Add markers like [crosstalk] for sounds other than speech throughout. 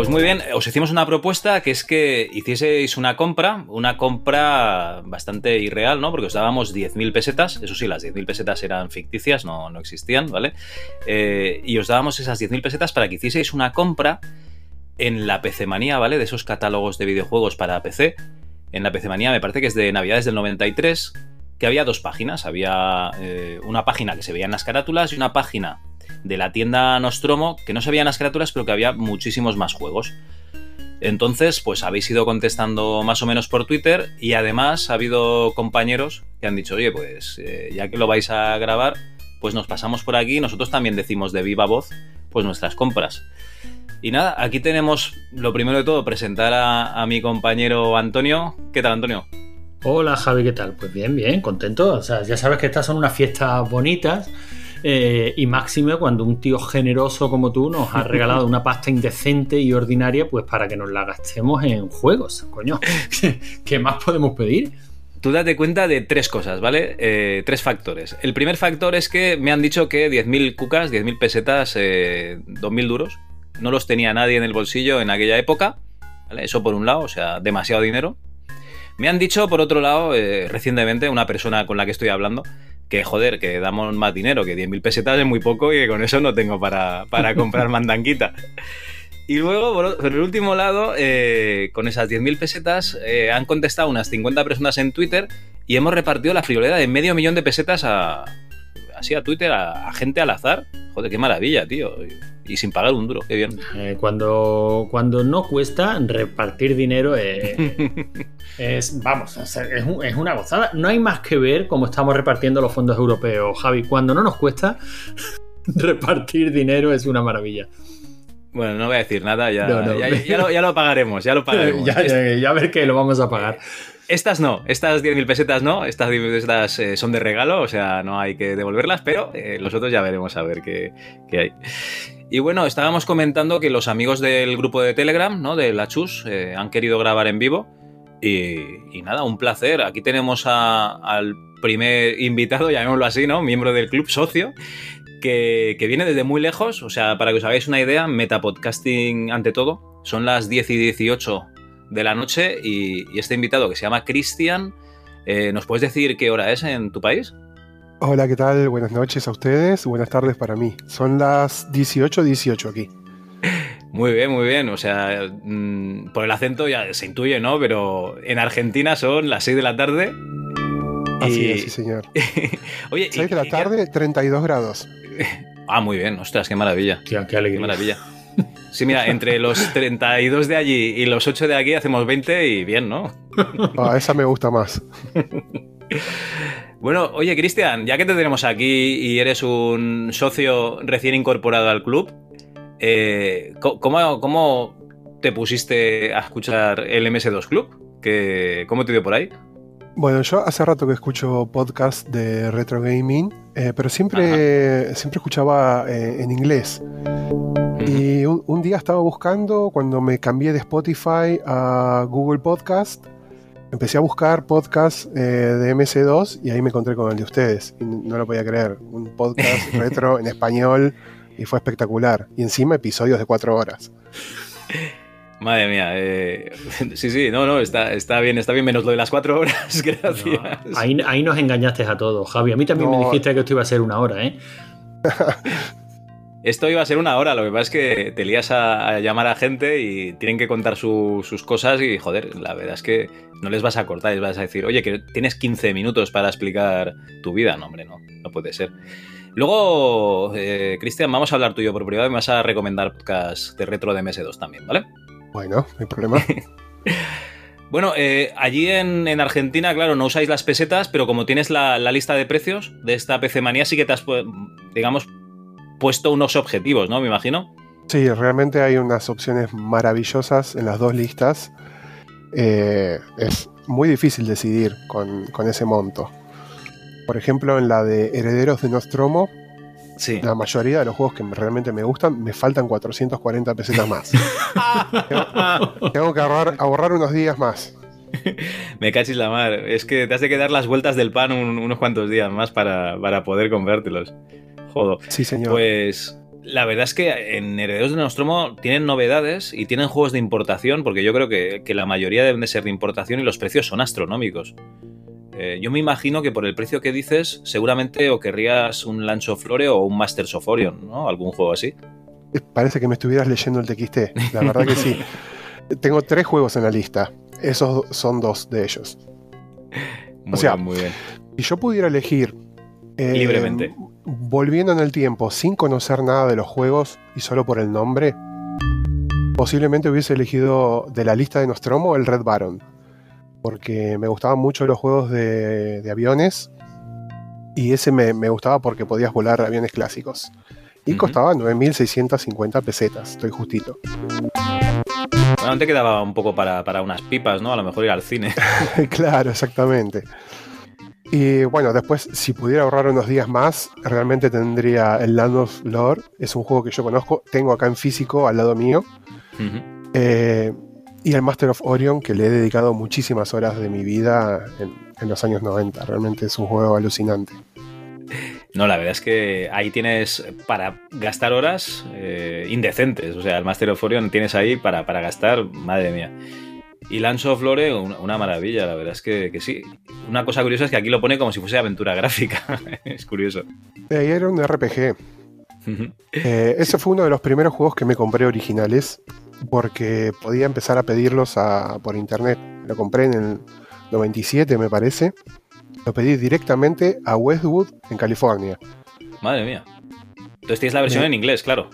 Pues muy bien, os hicimos una propuesta que es que hicieseis una compra, una compra bastante irreal, ¿no? Porque os dábamos 10.000 pesetas, eso sí, las 10.000 pesetas eran ficticias, no, no existían, ¿vale? Eh, y os dábamos esas 10.000 pesetas para que hicieseis una compra en la PC Manía, ¿vale? De esos catálogos de videojuegos para PC. En la PC Manía me parece que es de Navidades del 93, que había dos páginas. Había eh, una página que se veía en las carátulas y una página de la tienda Nostromo, que no se veían las carátulas, pero que había muchísimos más juegos. Entonces, pues habéis ido contestando más o menos por Twitter y además ha habido compañeros que han dicho, oye, pues eh, ya que lo vais a grabar, pues nos pasamos por aquí y nosotros también decimos de viva voz, pues nuestras compras. Y nada, aquí tenemos lo primero de todo, presentar a, a mi compañero Antonio. ¿Qué tal, Antonio? Hola Javi, ¿qué tal? Pues bien, bien, contento. O sea, ya sabes que estas son unas fiestas bonitas eh, y máxime cuando un tío generoso como tú nos ha regalado una pasta indecente y ordinaria, pues para que nos la gastemos en juegos. Coño, [laughs] ¿qué más podemos pedir? Tú date cuenta de tres cosas, ¿vale? Eh, tres factores. El primer factor es que me han dicho que 10.000 cucas, 10.000 pesetas, eh, 2.000 duros, no los tenía nadie en el bolsillo en aquella época. ¿vale? Eso por un lado, o sea, demasiado dinero. Me han dicho, por otro lado, eh, recientemente, una persona con la que estoy hablando, que joder, que damos más dinero, que 10.000 pesetas es muy poco y que con eso no tengo para, para [laughs] comprar mandanquita. Y luego, por, por el último lado, eh, con esas 10.000 pesetas, eh, han contestado unas 50 personas en Twitter y hemos repartido la friolera de medio millón de pesetas a, así a Twitter, a, a gente al azar. Joder, qué maravilla, tío. Y, sin pagar un duro, qué bien. Eh, cuando, cuando no cuesta repartir dinero eh, [laughs] es, vamos, es, un- es una gozada. No hay más que ver cómo estamos repartiendo los fondos europeos, Javi. Cuando no nos cuesta [laughs] repartir dinero es una maravilla. Bueno, no voy a decir nada, ya, No, no. ya, ya lo, ya lo pagaremos, ya lo [laughs] pagaremos. ya, ya ver que lo vamos a pagar. Estas no, estas 10.000 pesetas no, estas 10.000 pesetas eh, son de regalo, o sea, no hay que devolverlas, pero eh, los otros ya veremos a ver qué, qué hay. Y bueno, estábamos comentando que los amigos del grupo de Telegram, ¿no? De la Chus, eh, han querido grabar en vivo. Y, nada, un placer. Aquí tenemos al primer invitado, llamémoslo así, ¿no? Miembro del club, socio, que, viene desde muy lejos. O sea, para que os hagáis una idea, metapodcasting ante todo. Son las 10 y 18 de la noche y, y este invitado que se llama Cristian, eh, ¿nos puedes decir qué hora es en tu país? Hola, ¿qué tal? Buenas noches a ustedes, buenas tardes para mí. Son las 18.18 aquí. Muy bien, muy bien. O sea, mm, por el acento ya se intuye, ¿no? Pero en Argentina son las 6 de la tarde. Así Y- es, sí, señor. [laughs] Oye, 6 de la y- tarde, 32 grados. [laughs] Ah, muy bien. Ostras, qué maravilla. Tía, qué Qué alegría. maravilla. Sí, mira, entre los [laughs] 32 de allí y los 8 de aquí hacemos 20 y bien, ¿no? Ah, esa me gusta más. Bueno, oye, Cristian, ya que te tenemos aquí y eres un socio recién incorporado al club, eh, co- ¿cómo, cómo te pusiste a escuchar el MS2 Club? ¿Qué- ¿Cómo te dio por ahí? Bueno, yo hace rato que escucho podcast de retro gaming, eh, pero siempre, siempre escuchaba eh, en inglés. Y un, un día estaba buscando, cuando me cambié de Spotify a Google Podcast, empecé a buscar podcast eh, de MC2 y ahí me encontré con el de ustedes. Y no lo podía creer. Un podcast [laughs] retro en español y fue espectacular. Y encima episodios de cuatro horas. Madre mía, eh, sí, sí, no, no, está, está bien, está bien, menos lo de las cuatro horas, [laughs] gracias. No, ahí, ahí nos engañaste a todos, Javi. A mí también me dijiste que esto iba a ser una hora, ¿eh? [laughs] Esto iba a ser una hora, lo que pasa es que te lías a, a llamar a gente y tienen que contar su- sus cosas y, joder, la verdad es que no les vas a cortar, les vas a decir, oye, que tienes 15 minutos para explicar tu vida. No, hombre, no, no puede ser. Luego, eh, Cristian, vamos a hablar tú y yo por privado y me vas a recomendar podcast de retro de MS2 también, ¿vale? Bueno, no hay problema. [laughs] Bueno, eh, allí en, en Argentina, claro, no usáis las pesetas, pero como tienes la, la lista de precios de esta PC Manía, sí que te has, digamos, puesto unos objetivos, ¿no? Me imagino. Sí, realmente hay unas opciones maravillosas en las dos listas. Eh, es muy difícil decidir con, con ese monto. Por ejemplo, en la de Herederos de Nostromo, Sí. la mayoría de los juegos que realmente me gustan, me faltan 440 pesetas más. tengo, [laughs] tengo que ahorrar, ahorrar unos días más. Me cachis la mar. Es que te has de que dar las vueltas del pan un- unos cuantos días más para, para poder comprártelos. Jodo. Sí, señor. Pues la verdad es que en Herederos de Nostromo tienen novedades y tienen juegos de importación, porque yo creo que, que la mayoría deben de ser de importación y los precios son astronómicos. Eh, yo me imagino que por el precio que dices, seguramente o querrías un Lancho Flore o un Masters of Orion, ¿no? Algún juego así. Parece que me estuvieras leyendo el TXT. La verdad que sí. [laughs] Tengo tres juegos en la lista. Esos son dos de ellos. Muy sea, bien, muy bien. Si yo pudiera elegir. eh, Libremente. Volviendo en el tiempo, sin conocer nada de los juegos y solo por el nombre, posiblemente hubiese elegido de la lista de Nostromo el Red Baron. Porque me gustaban mucho los juegos de, de aviones. Y ese me, me gustaba porque podías volar aviones clásicos. Y costaba 9.650 pesetas, estoy justito. Bueno, te quedaba un poco para, para unas pipas, ¿no? A lo mejor ir al cine. [laughs] claro, exactamente. Y bueno, después, si pudiera ahorrar unos días más, realmente tendría el Land of Lore. Es un juego que yo conozco, tengo acá en físico al lado mío. Eh, y el Master of Orion, que le he dedicado muchísimas horas de mi vida en, en los años 90. Realmente es un juego alucinante. No, la verdad es que ahí tienes para gastar horas eh, indecentes. O sea, el Master of Orion tienes ahí para, para gastar, madre mía. Y Lance of Lore, una, una maravilla, la verdad es que, que sí. Una cosa curiosa es que aquí lo pone como si fuese aventura gráfica. [laughs] es curioso. Eh, era un RPG. Eh, ese fue uno de los primeros juegos que me compré originales porque podía empezar a pedirlos a- por internet. Lo compré en el 97, me parece. Lo pedí directamente a Westwood, en California. madre mía. Entonces tienes la versión en inglés, claro.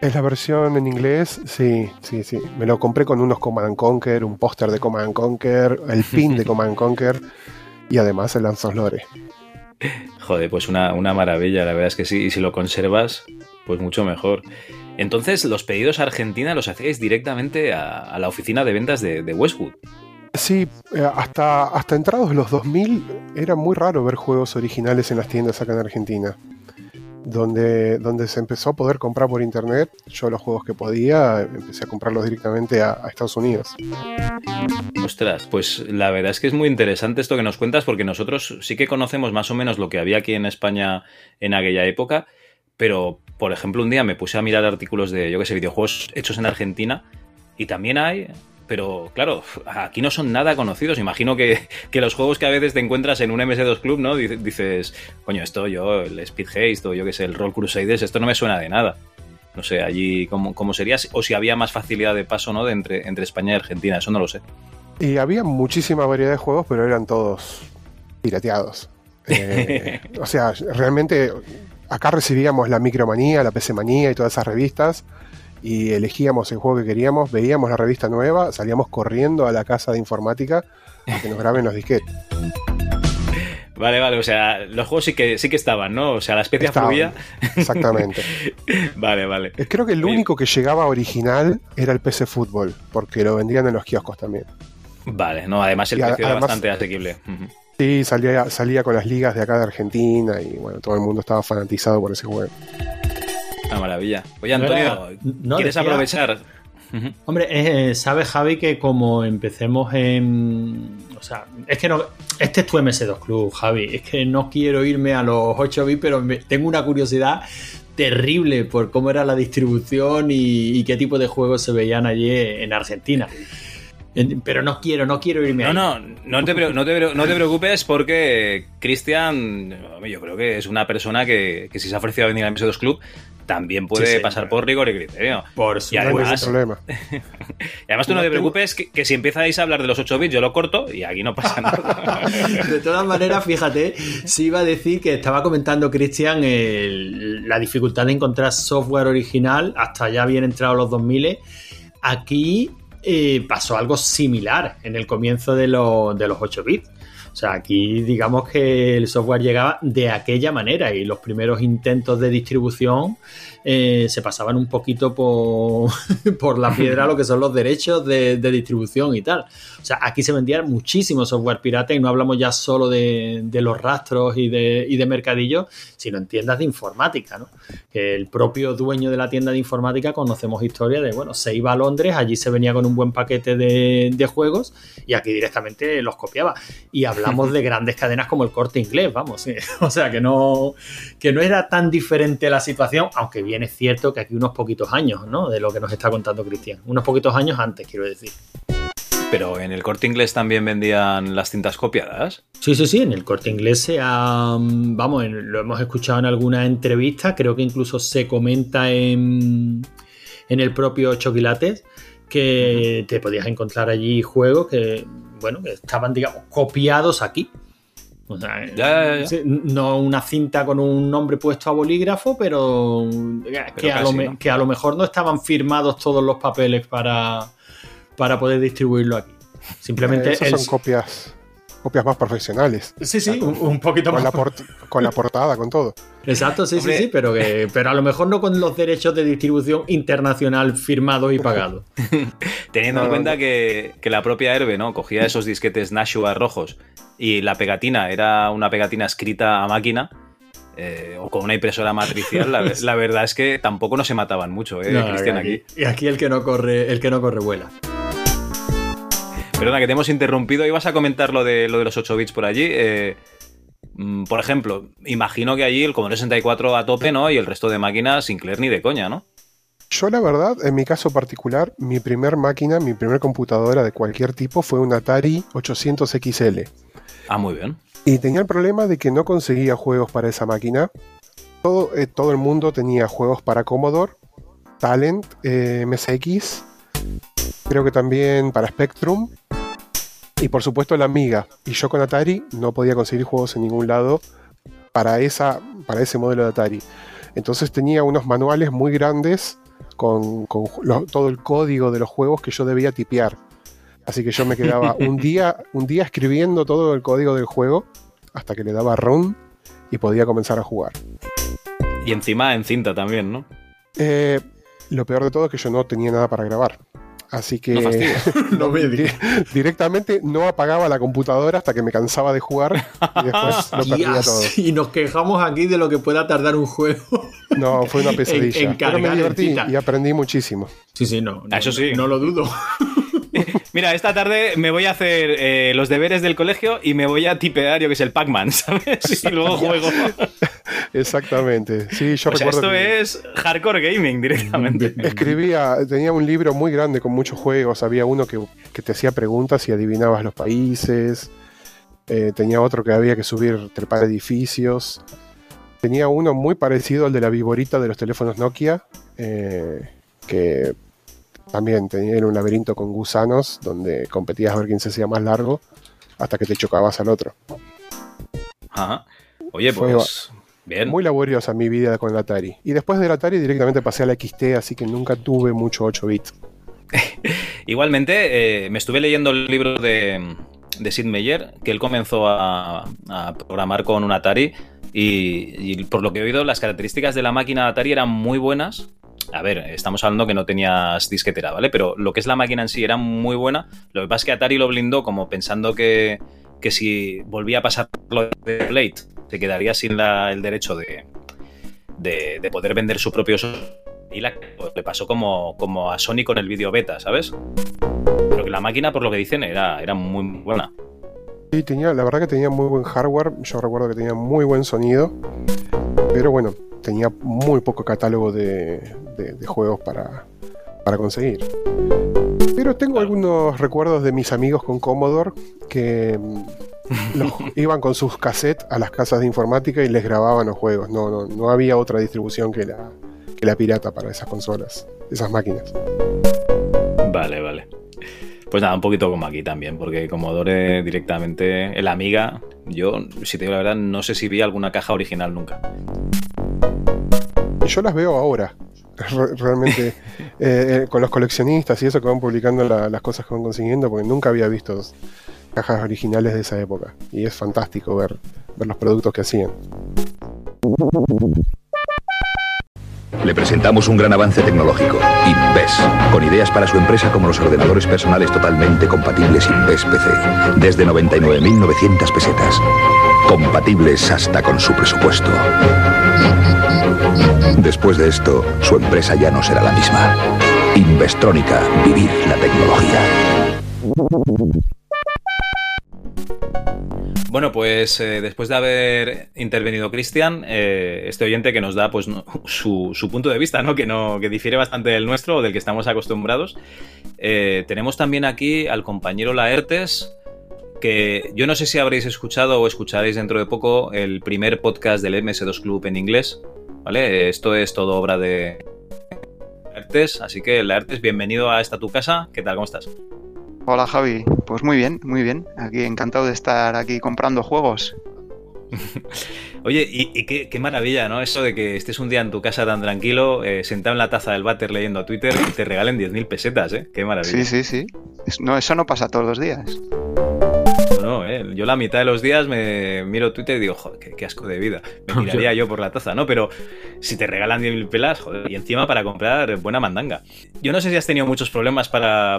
Es la versión en inglés, sí, sí, sí. Me lo compré con unos Command and Conquer, un póster de Command and Conquer, el pin de Command and Conquer y además el Lanzos Lore. [laughs] Joder, pues una, una maravilla, la verdad es que sí. Y si lo conservas, pues mucho mejor. Entonces, los pedidos a Argentina los hacéis directamente a, a la oficina de ventas de, de Westwood. Sí, eh, hasta, hasta entrados los 2000 era muy raro ver juegos originales en las tiendas acá en Argentina. Donde, donde se empezó a poder comprar por internet, yo los juegos que podía empecé a comprarlos directamente a, a Estados Unidos. Ostras, pues la verdad es que es muy interesante esto que nos cuentas porque nosotros sí que conocemos más o menos lo que había aquí en España en aquella época, pero por ejemplo un día me puse a mirar artículos de, yo que sé, videojuegos hechos en Argentina y también hay, pero claro, aquí no son nada conocidos. Imagino que, que los juegos que a veces te encuentras en un MS2 Club, ¿no? Dice- Dices, coño, esto yo, el Speed Haste o yo que sé, el Roll Crusaders, esto no me suena de nada. No sé, allí cómo, cómo sería, o si había más facilidad de paso, ¿no? De entre, entre España y Argentina, eso no lo sé. Y había muchísima variedad de juegos, pero eran todos pirateados. [laughs] Eh, o sea, realmente acá recibíamos la Micromanía, la PC Manía y todas esas revistas y elegíamos el juego que queríamos, veíamos la revista nueva, salíamos corriendo a la casa de informática a que nos graben los disquetes. [laughs] Vale, vale, o sea, los juegos sí que, sí que estaban, ¿no? O sea, la especie Estaban, fluía. Exactamente. [laughs] Vale, vale. Creo que el único que llegaba original era el PC Fútbol, porque lo vendían en los kioscos también. Vale, no, además el Y precio era bastante asequible. Sí, salía, salía con las ligas de acá de Argentina y bueno, todo el mundo estaba fanatizado por ese juego. Una maravilla. Oye, Antonio, no ¿quieres decía- aprovechar? Hombre, eh, sabes, Javi, que como empecemos en. O sea, es que no. Este es tu MS2 Club, Javi. Es que no quiero irme a los 8 bits, pero me- tengo una curiosidad terrible por cómo era la distribución y, y qué tipo de juegos se veían allí en Argentina. Pero no quiero, no quiero irme No, ahí. no, no te, no, te, no te preocupes porque Cristian, yo creo que es una persona que, que si se ha ofrecido a venir al MS2 Club, también puede Sí, sí, pasar por rigor y criterio. Por Y además- problema. [laughs] Y además tú no No te preocupes que, que si empezáis a hablar de los 8 bits, yo lo corto y aquí no pasa nada. [laughs] De todas maneras, fíjate, si iba a decir que estaba comentando Cristian la dificultad de encontrar software original hasta ya bien entrado los 2000. Aquí pasó algo similar en el comienzo de, de los 8 bits. O sea, aquí digamos que el software llegaba de aquella manera y los primeros intentos de distribución eh, se pasaban un poquito por, [laughs] por, la piedra lo que son los derechos de, distribución y tal. O sea, aquí se vendía muchísimo software pirata y no hablamos ya solo de, los rastros y de, y de mercadillos, sino en tiendas de informática, ¿no? Que el propio dueño de la tienda de informática conocemos historia de, bueno, se iba a Londres, allí se venía con un buen paquete de, de juegos y aquí directamente los copiaba. Y hablamos de [laughs] grandes cadenas como el corte inglés, vamos. [laughs] O sea, que no, que no era tan diferente la situación, aunque bien es cierto que aquí unos poquitos años, ¿no? De lo que nos está contando Cristian. Unos poquitos años antes, quiero decir. Pero en el corte inglés también vendían las cintas copiadas. Sí, sí, sí, en el corte inglés se ha, vamos, lo hemos escuchado en alguna entrevista, creo que incluso se comenta en, en el propio Choquilates que te podías encontrar allí juegos que, bueno, que estaban, digamos, copiados aquí. No una cinta con un nombre puesto a bolígrafo, pero, que, a lo, mejor no estaban firmados todos los papeles para, para poder distribuirlo aquí. Simplemente. Eh, son copias copias más profesionales. Sí, sí, un, poquito con más. La con la portada, con todo. Exacto, sí, sí, sí, pero, que, pero a lo mejor no con los derechos de distribución internacional firmados y pagados. [laughs] Teniendo en cuenta que, la propia Herbe ¿no? cogía esos disquetes Nashua rojos y la pegatina era una pegatina escrita a máquina. Eh, o con una impresora matricial, la, [laughs] verdad es que tampoco no se mataban mucho, ¿eh, Cristian? Aquí, Y aquí el que no corre, el que no corre vuela. Perdona, que te hemos interrumpido. Ibas a comentar lo de, lo de los 8 bits por allí. Eh, mm, por ejemplo, imagino que allí el Commodore 64 a tope, ¿no? Y el resto de máquinas sin Sinclair ni de coña, ¿no? Yo la verdad, en mi caso particular, mi primer máquina, mi primer computadora de cualquier tipo fue un Atari 800 XL. Ah, muy bien. Y tenía el problema de que no conseguía juegos para esa máquina. Todo, eh, el mundo tenía juegos para Commodore, Talent, eh, MSX, creo que también para Spectrum y por supuesto la Amiga. Y yo con Atari no podía conseguir juegos en ningún lado para, esa, para ese modelo de Atari. Entonces tenía unos manuales muy grandes con, todo el código de los juegos que yo debía tipear. Así que yo me [laughs] quedaba un día, un día escribiendo todo el código del juego hasta que le daba run y podía comenzar a jugar. Y encima en cinta también, ¿no? Eh, lo peor de todo es que yo no tenía nada para grabar. Así que no [laughs] [laughs] directamente no apagaba la computadora hasta que me cansaba de jugar y después lo perdía todo. Y nos quejamos aquí de lo que pueda tardar un juego. No, fue una pesadilla. Pero me divertí y aprendí muchísimo. Sí, sí, no. Eso sí. No lo dudo. Mira, esta tarde me voy a hacer eh, los deberes del colegio y me voy a tipear, yo que es el Pac-Man, [laughs] ¿sabes? Y luego juego. Exactamente. Sí, yo recuerdo. esto es hardcore gaming directamente. Escribía, tenía un libro muy grande con muchos juegos. Había uno que, te hacía preguntas y adivinabas los países. Eh, tenía otro que había que subir, trepar edificios. Tenía uno muy parecido al de la viborita de los teléfonos Nokia, eh, que también tenía un laberinto con gusanos donde competías a ver quién se hacía más largo hasta que te chocabas al otro. Ajá. Oye, pues. bien. Muy laboriosa mi vida con el Atari. Y después del Atari directamente pasé a la XT, así que nunca tuve mucho 8 bits. [laughs] Igualmente, eh, me estuve leyendo el libro de, de Sid Meier, que él comenzó a, programar con un Atari. Y, y, por lo que he oído, las características de la máquina Atari eran muy buenas, a ver, estamos hablando que no tenías disquetera, ¿vale? Pero lo que es la máquina en sí era muy buena. Lo que pasa es que Atari lo blindó como pensando que, si volvía a pasar lo de Blade, se quedaría sin el derecho de, de, poder vender su propio y la, le pasó como, como a Sony con el vídeo beta, ¿sabes? Pero que la máquina, por lo que dicen, era, era muy buena. Sí, tenía, la verdad que tenía muy buen hardware. Yo recuerdo que tenía muy buen sonido. Pero bueno, tenía muy poco catálogo de, juegos para, conseguir. Pero tengo algunos recuerdos de mis amigos con Commodore que mm, [laughs] iban con sus cassettes a las casas de informática y les grababan los juegos. No, no, no había otra distribución que la, que la pirata para esas consolas, esas máquinas. Vale, vale. Pues nada, un poquito como aquí también, porque Commodore directamente, el Amiga, yo, si te digo la verdad, no sé si vi alguna caja original nunca yo las veo ahora. [laughs] realmente [laughs] eh, con los coleccionistas y eso que van publicando las cosas que van consiguiendo, porque nunca había visto cajas originales de esa época. Y es fantástico ver, ver los productos que hacían. Le presentamos un gran avance tecnológico, Inves, con ideas para su empresa como los ordenadores personales totalmente compatibles Inves PC, desde 99.900 pesetas, compatibles hasta con su presupuesto. Después de esto, su empresa ya no será la misma. Investrónica, vivir la tecnología. Bueno, pues eh, después de haber intervenido Cristian, eh, este oyente que nos da pues su, punto de vista, ¿no? Que no, que difiere bastante del nuestro o del que estamos acostumbrados. Eh, tenemos también aquí al compañero Laertes, que yo no sé si habréis escuchado o escucharéis dentro de poco el primer podcast del MS2 Club en inglés. ¿Vale? Esto es todo obra de Laertes, así que Laertes, bienvenido a esta tu casa. ¿Qué tal? ¿Cómo estás? Hola Javi, pues muy bien, muy bien. Aquí encantado de estar aquí comprando juegos. [laughs] Oye, y, qué, maravilla, ¿no? Eso de que estés un día en tu casa tan tranquilo, eh, sentado en la taza del váter leyendo a Twitter y te regalen 10.000 pesetas, ¿eh? Qué maravilla. Sí, sí, sí. No, eso no pasa todos los días. No, ¿eh? yo la mitad de los días me miro Twitter y digo, joder, qué, asco de vida. Me [laughs] tiraría yo por la taza, ¿no? Pero si te regalan 10.000 pelas, joder, y encima para comprar buena mandanga. Yo no sé si has tenido muchos problemas para,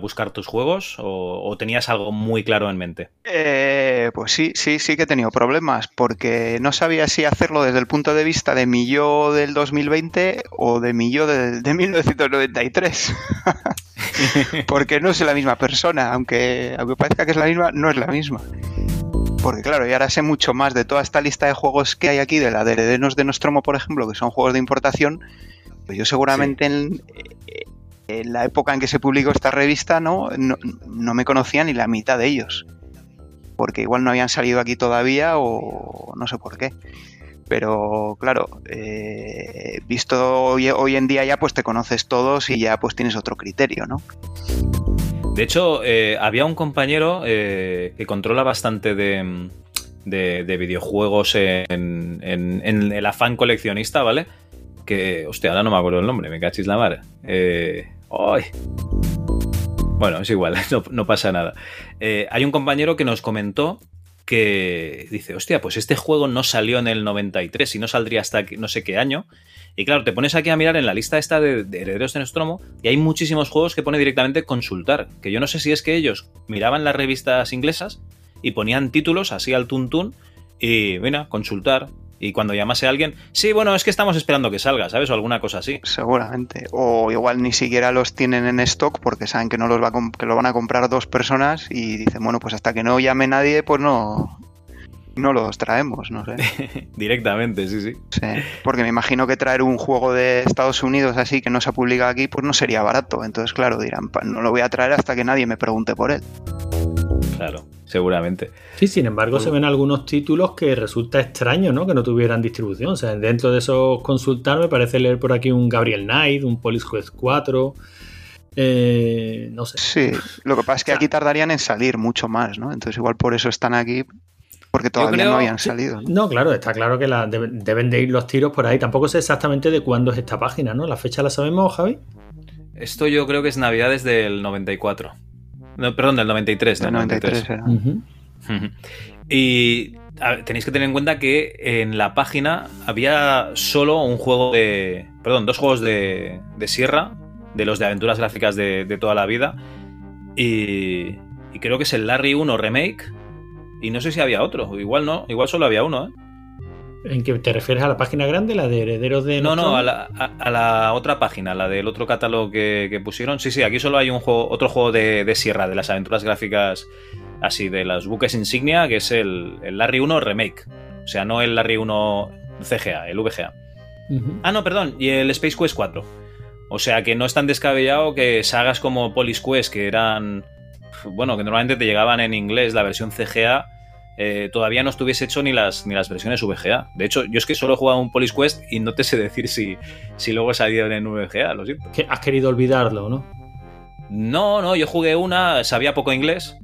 buscar tus juegos o, tenías algo muy claro en mente. Eh, pues sí, sí, sí que he tenido problemas porque no sabía si hacerlo desde el punto de vista de mi yo del 2020 o de mi yo de, de 1993. [laughs] [laughs] porque no soy la misma persona, aunque, aunque parezca que es la misma, no es la misma. Porque claro, y ahora sé mucho más de toda esta lista de juegos que hay aquí, de la de Herederos de Nostromo, por ejemplo, que son juegos de importación, pues yo seguramente en, la época en que se publicó esta revista no, no, no, me conocía ni la mitad de ellos. Porque igual no habían salido aquí todavía o no sé por qué. Pero claro, eh, visto hoy, en día ya pues te conoces todos y ya pues tienes otro criterio, ¿no? De hecho, eh, había un compañero eh, que controla bastante de, videojuegos en, el afán coleccionista, ¿vale? Que, hostia, ahora no me acuerdo el nombre, me cachis la. ¡Ay! Bueno, es igual, [laughs] no pasa nada. hay un compañero que nos comentó que dice, hostia, pues este juego no salió en el 93 y no saldría hasta no sé qué año. Y claro, te pones aquí a mirar en la lista esta de, herederos de Nostromo y hay muchísimos juegos que pone directamente consultar. Que yo no sé si es que ellos miraban las revistas inglesas y ponían títulos así al tuntún y, bueno, consultar. Y cuando llamase a alguien, sí, bueno, es que estamos esperando que salga, ¿sabes? O alguna cosa así. Seguramente. O igual ni siquiera los tienen en stock porque saben que no los va que lo van a comprar dos personas y dicen, bueno, pues hasta que no llame nadie, pues no, no los traemos, no sé. [laughs] Directamente, sí, sí, sí. Porque me imagino que traer un juego de Estados Unidos así que no se ha publicado aquí, pues no sería barato. Entonces, claro, dirán, no lo voy a traer hasta que nadie me pregunte por él. Claro, seguramente. Sí, sin embargo, se ven algunos títulos que resulta extraño, ¿no? Que no tuvieran distribución. O sea, dentro de esos consultar me parece leer por aquí un Gabriel Knight, un Police Quest 4. Eh, no sé. Sí, lo que pasa es que aquí tardarían en salir mucho más, ¿no? Entonces igual por eso están aquí, porque todavía no habían salido. ¿no? claro, está claro que la, deben de ir los tiros por ahí. Tampoco sé exactamente de cuándo es esta página, ¿no? ¿La fecha la sabemos, Javi? Esto yo creo que es Navidades del 94 perdón, del 93. Del 93, Y [laughs] tenéis que tener en cuenta que en la página había solo un juego de. Perdón, dos juegos de, de Sierra, de los de aventuras gráficas de, toda la vida. Y, y, creo que es el Larry 1 Remake. Y no sé si había otro, igual no, igual solo había uno, ¿eh? ¿En qué te refieres a la página grande, la de herederos de.? No, no, a la, otra página, la del otro catálogo que, pusieron. Sí, sí, aquí solo hay un juego, otro juego de, Sierra, de las aventuras gráficas así, de los buques insignia, que es el, Larry 1 Remake. O sea, no el Larry 1 CGA, el VGA. Ah, no, perdón, y el Space Quest 4. O sea que no es tan descabellado que sagas como Police Quest, que eran. Bueno, que normalmente te llegaban en inglés la versión CGA eh, todavía no estuviese hecho ni las, ni las versiones VGA. De hecho, yo es que solo he jugado un Police Quest y no te sé decir si, si luego he salido en VGA, lo siento. has querido olvidarlo, ¿no? No, no, yo jugué una, sabía poco inglés,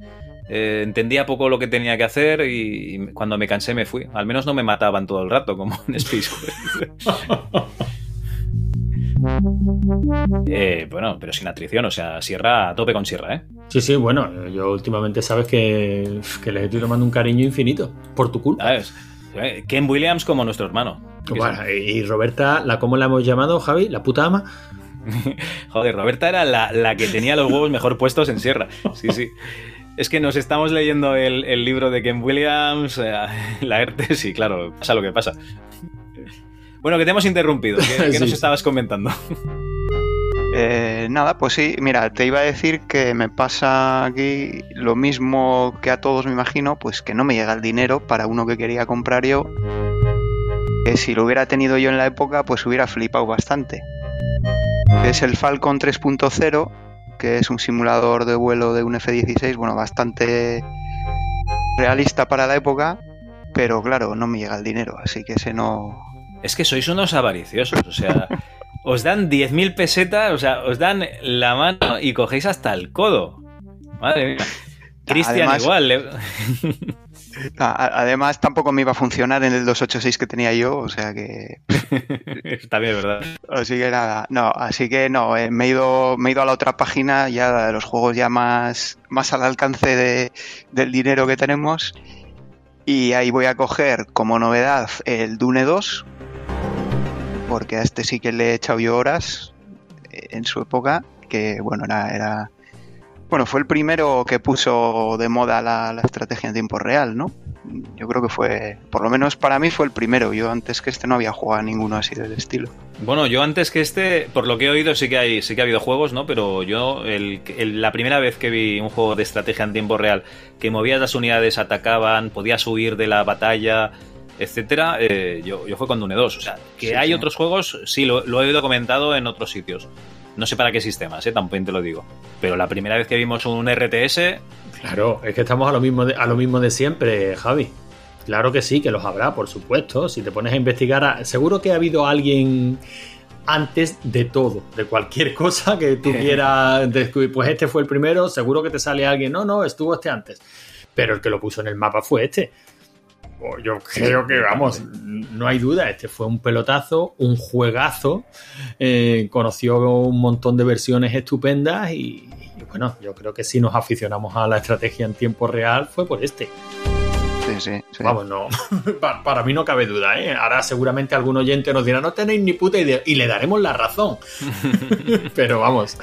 eh, entendía poco lo que tenía que hacer y, cuando me cansé me fui. Al menos no me mataban todo el rato como en Space Quest. [laughs] Eh, bueno, pero sin atrición, o sea, Sierra a tope con Sierra, ¿eh? Sí, sí, bueno, yo últimamente sabes que, [laughs] que les estoy tomando un cariño infinito, por tu culpa. ¿Sabes? Eh, Ken Williams como nuestro hermano. Bueno, y Roberta, ¿la cómo la hemos llamado, Javi? ¿La puta ama? [laughs] Joder, Roberta era la, la, que tenía los huevos mejor puestos en Sierra. Sí, sí. Es que nos estamos leyendo el, el libro de Ken Williams, eh, [laughs] la ERTES, y claro, pasa lo que pasa. Bueno, que te hemos interrumpido. ¿Qué, qué [laughs] nos estabas comentando? Eh, nada, pues sí, mira, te iba a decir que me pasa aquí lo mismo que a todos me imagino, pues que no me llega el dinero para uno que quería comprar yo, que si lo hubiera tenido yo en la época, pues hubiera flipado bastante. Es el Falcon 3.0, que es un simulador de vuelo de un F-16, bueno, bastante realista para la época, pero claro, no me llega el dinero, así que ese no... Es que sois unos avariciosos, o sea, os dan 10.000 pesetas, o sea, os dan la mano y cogéis hasta el codo. Madre mía. Cristian igual. [laughs] le- A- Además, tampoco me iba a funcionar en el 286 que tenía yo, o sea que [laughs] También es verdad. Así que nada, no, así que no, eh, me, he ido, me he ido a la otra página, ya de los juegos ya más, más al alcance de- del dinero que tenemos. Y ahí voy a coger como novedad el Dune 2, porque a este sí que le he echado yo horas eh, en su época, que bueno, era, era bueno, fue el primero que puso de moda la, la estrategia en tiempo real, ¿no? Yo creo que fue, por lo menos para mí fue el primero. Yo antes que este no había jugado a ninguno así del estilo. Bueno, yo antes que este, por lo que he oído, sí que hay, sí que ha habido juegos, ¿no? Pero yo, el- la primera vez que vi un juego de estrategia en tiempo real, que movías las unidades, atacaban, podías huir de la batalla, etcétera, eh, yo, yo fue con Dune 2. O sea, que Sí, hay sí. otros juegos, sí, lo, lo he oído comentado en otros sitios. No sé para qué sistemas, ¿eh? Tampoco te lo digo. Pero la primera vez que vimos un RTS, Claro, es que estamos a lo mismo de, a lo mismo de siempre, Javi. Claro que sí, que los habrá, por supuesto. Si te pones a investigar, a- seguro que ha habido alguien antes de todo, de cualquier [laughs] cosa que tú [laughs] quieras descubrir. Pues este fue el primero, seguro que te sale alguien, no, no, estuvo este antes. Pero el que lo puso en el mapa fue este. O Yo creo que, vamos, no hay duda, este fue un pelotazo, un juegazo, eh, conoció un montón de versiones estupendas y, y bueno, yo creo que si nos aficionamos a la estrategia en tiempo real fue por este. Sí, sí, sí. Vamos, no, [laughs] pa- para mí no cabe duda, ¿eh? Ahora seguramente algún oyente nos dirá, no tenéis ni puta idea, y le daremos la razón. [laughs] [laughs] Pero vamos,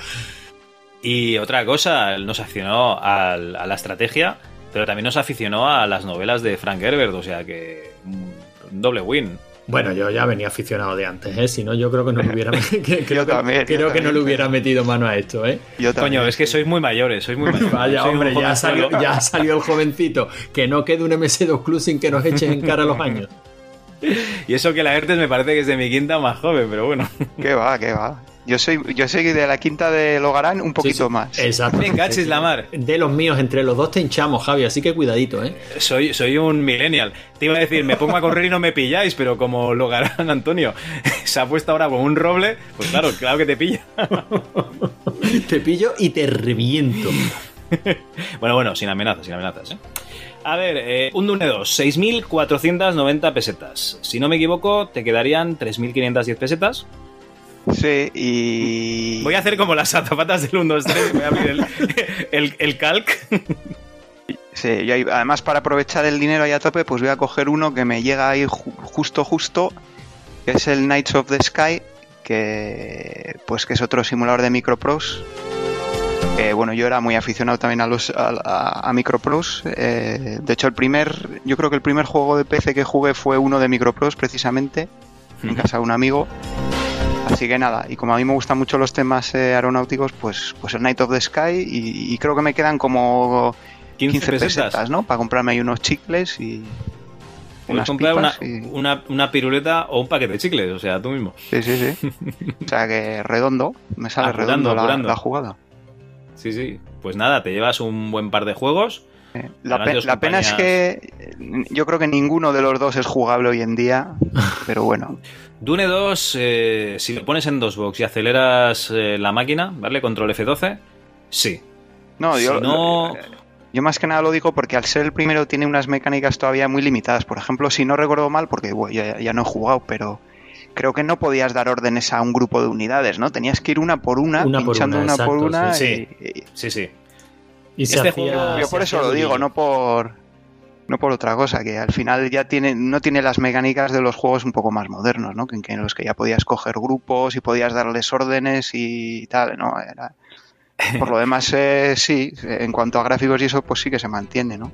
Y otra cosa, nos aficionó al- a la estrategia, pero también nos aficionó a las novelas de Frank Herbert, o sea que un doble win. bueno, yo ya venía aficionado de antes, ¿eh? Si no, yo creo que no le hubiera, [laughs] que- creo que- también, creo que no le hubiera metido mano a esto, ¿eh? Yo también. Coño, es que sois muy mayores, sois muy mayores. Vaya, Soy hombre, ya salió, ya salió el jovencito. Que no quede un MS2 Club sin que nos eches en cara los años. [laughs] Y eso que la ERTES me parece que es de mi quinta más joven, pero bueno. ¿Qué va, qué va? Yo soy, yo soy de la quinta de Logarán un poquito Sí, sí. más. Exacto. Me cachis la mar. De los míos, entre los dos te hinchamos, Javi, así que cuidadito, ¿eh? Soy, soy un millennial. Te iba a decir, me pongo a correr y no me pilláis, pero como lo harán Antonio [laughs] se ha puesto ahora con un roble, pues claro, claro que te pilla. [laughs] Te pillo y te reviento. [laughs] Bueno, bueno, sin amenazas, sin amenazas, ¿eh? A ver, eh, un Dune 2, 6.490 pesetas. Si no me equivoco, te quedarían 3.510 pesetas. Sí, y. Voy a hacer como las zapatas del 1, 2, 3. Voy a abrir el, el, el calc. Sí, y ahí- además para aprovechar el dinero ahí a tope, pues voy a coger uno que me llega ahí ju- justo, justo, que es el Knights of the Sky, que pues que es otro simulador de Microprose. Eh, bueno, yo era muy aficionado también a los a, a- a Microprose. eh, de hecho, el primer, yo creo que el primer juego de PC que jugué fue uno de Microprose, precisamente, en casa de un amigo. Así que nada, y como a mí me gustan mucho los temas eh, aeronáuticos, pues, pues el Night of the Sky, y, y creo que me quedan como 15, 15 pesetas, ¿no? Para comprarme ahí unos chicles y. Puedes comprar una, pipas y- una, una piruleta o un paquete de chicles, o sea, tú mismo. Sí, sí, sí. [laughs] o sea que redondo, me sale Apurando, redondo la, apurando. la jugada. Sí, sí. Pues nada, te llevas un buen par de juegos. La, pe- pena es que yo creo que ninguno de los dos es jugable hoy en día, [laughs] pero bueno. Dune 2, eh, si lo pones en dos box y aceleras eh, la máquina, ¿vale? Control F12, sí. No, Si yo, no- yo más que nada lo digo porque al ser el primero tiene unas mecánicas todavía muy limitadas. Por ejemplo, si no recuerdo mal, porque bueno, ya, ya no he jugado, pero creo que no podías dar órdenes a un grupo de unidades, ¿no? Tenías que ir una por una, Una por pinchando una, por una. sí. y- Sí, sí. Y Este hacía- juego- yo por eso lo digo, no por no por otra cosa, que al final ya tiene, no tiene las mecánicas de los juegos un poco más modernos, ¿no? Que, que en los que ya podías coger grupos y podías darles órdenes y tal, ¿no? Era- por lo demás, [laughs] eh, sí, en cuanto a gráficos y eso, pues sí que se mantiene, ¿no?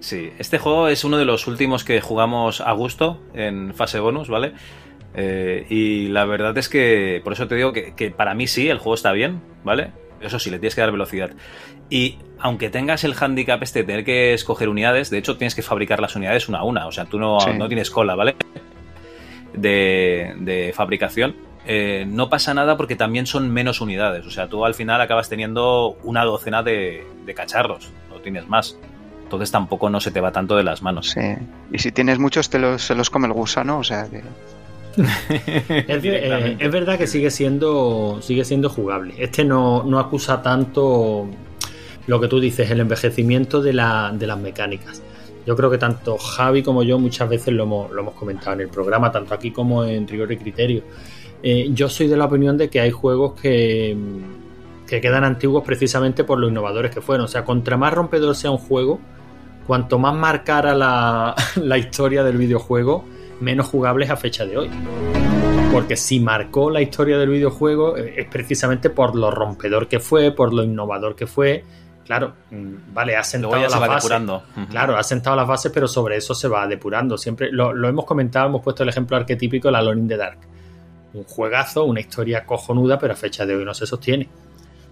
Sí, este juego es uno de los últimos que jugamos a gusto en fase bonus, ¿vale? Eh, y la verdad es que, por eso te digo que, que para mí sí, el juego está bien, ¿vale? Eso sí, le tienes que dar velocidad. Y aunque tengas el handicap este de tener que escoger unidades, de hecho tienes que fabricar las unidades una a una, o sea, tú no, Sí. no tienes cola, ¿vale? De, de fabricación. Eh, no pasa nada porque también son menos unidades, o sea, tú al final acabas teniendo una docena de, de cacharros, no tienes más. Entonces tampoco no se te va tanto de las manos. Sí. Y si tienes muchos, te los, se los come el gusano, o sea que. [laughs] Es, eh, es verdad que sigue siendo, sigue siendo jugable. Este no, no acusa tanto lo que tú dices, el envejecimiento de, la- de las mecánicas. Yo creo que tanto Javi como yo muchas veces lo hemos, comentado en el programa, tanto aquí como en Rigor y Criterio. Eh, yo soy de la opinión de que hay juegos que, que quedan antiguos precisamente por lo innovadores que fueron. O sea, contra más rompedor sea un juego, cuanto más marcara la, [laughs] la historia del videojuego, menos jugable es a fecha de hoy. Porque si marcó la historia del videojuego eh, es precisamente por lo rompedor que fue, por lo innovador que fue. Claro, mm, vale, ha sentado Luego ya se las va bases. depurando. Claro, ha sentado las bases, pero sobre eso se va depurando. Siempre lo, lo hemos comentado, hemos puesto el ejemplo arquetípico de la Alone in the Dark. Un juegazo, una historia cojonuda, pero a fecha de hoy no se sostiene.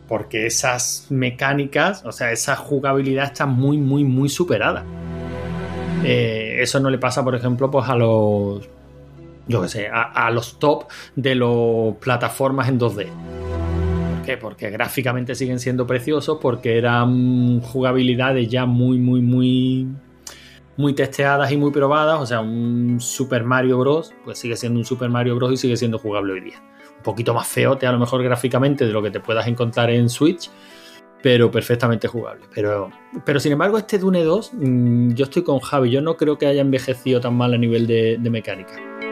Porque esas mecánicas, o sea, esa jugabilidad está muy, muy, muy superada. Eh, eso no le pasa, por ejemplo, pues a los. Yo qué sé, a, a los top de las plataformas en 2D. ¿Por qué? Porque gráficamente siguen siendo preciosos, porque eran jugabilidades ya muy, muy, muy, muy testeadas y muy probadas. O sea, un Super Mario Bros. pues sigue siendo un Super Mario Bros. y sigue siendo jugable hoy día. Un poquito más feote, a lo mejor gráficamente, de lo que te puedas encontrar en Switch, pero perfectamente jugable. Pero, pero sin embargo, este Dune 2, mm, yo estoy con Javi, yo no creo que haya envejecido tan mal a nivel de, de mecánica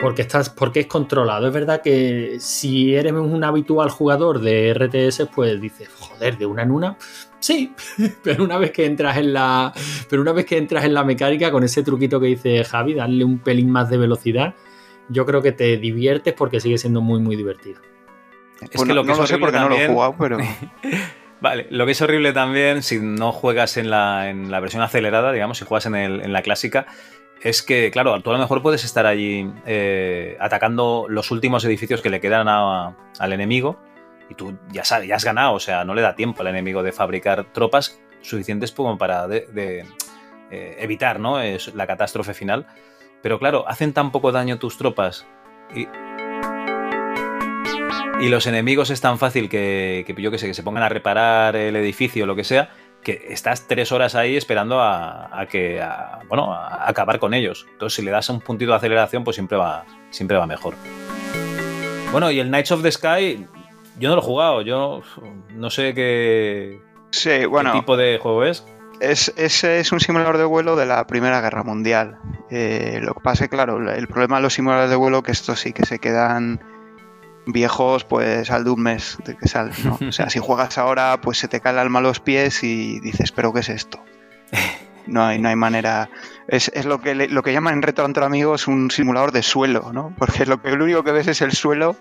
porque estás porque es controlado. Es verdad que si eres un habitual jugador de RTS, pues dices, joder, de una en una, sí, [laughs] pero una vez que entras en la pero una vez que entras en la mecánica con ese truquito que dice Javi, darle un pelín más de velocidad, yo creo que te diviertes porque sigue siendo muy muy divertido. Es que no lo que no es lo sé horrible porque no lo he también- jugado, pero. [laughs] Vale, lo que es horrible también, si no juegas en la, en la versión acelerada, digamos, si juegas en, el- en la clásica, es que, claro, tú a lo mejor puedes estar allí eh, atacando los últimos edificios que le quedan al enemigo y tú ya, sabes, ya has ganado, o sea, no le da tiempo al enemigo de fabricar tropas suficientes como para eh, evitar ¿no? Es la catástrofe final. Pero claro, hacen tan poco daño tus tropas y, y los enemigos es tan fácil que, que yo que sé, que se pongan a reparar el edificio o lo que sea, que estás tres horas ahí esperando a, a que, a- bueno, a acabar con ellos. Entonces, si le das un puntito de aceleración, pues siempre va, siempre va mejor. Bueno, y el Knights of the Sky, yo no lo he jugado, yo no sé qué, Sí, qué bueno. tipo de juego es. Es, ese es un simulador de vuelo de la Primera Guerra Mundial. Eh, lo que pasa es claro, el problema de los simuladores de vuelo que estos sí que se quedan viejos pues al de un mes de que salen, ¿no? [laughs] O sea, si juegas ahora pues se te cae el alma a los pies y dices, pero ¿qué es esto? [laughs] No hay, no hay manera. Es, es lo, que le- lo que llaman en Retro Antro Amigos un simulador de suelo, ¿no? Porque lo, que, lo único que ves es el suelo,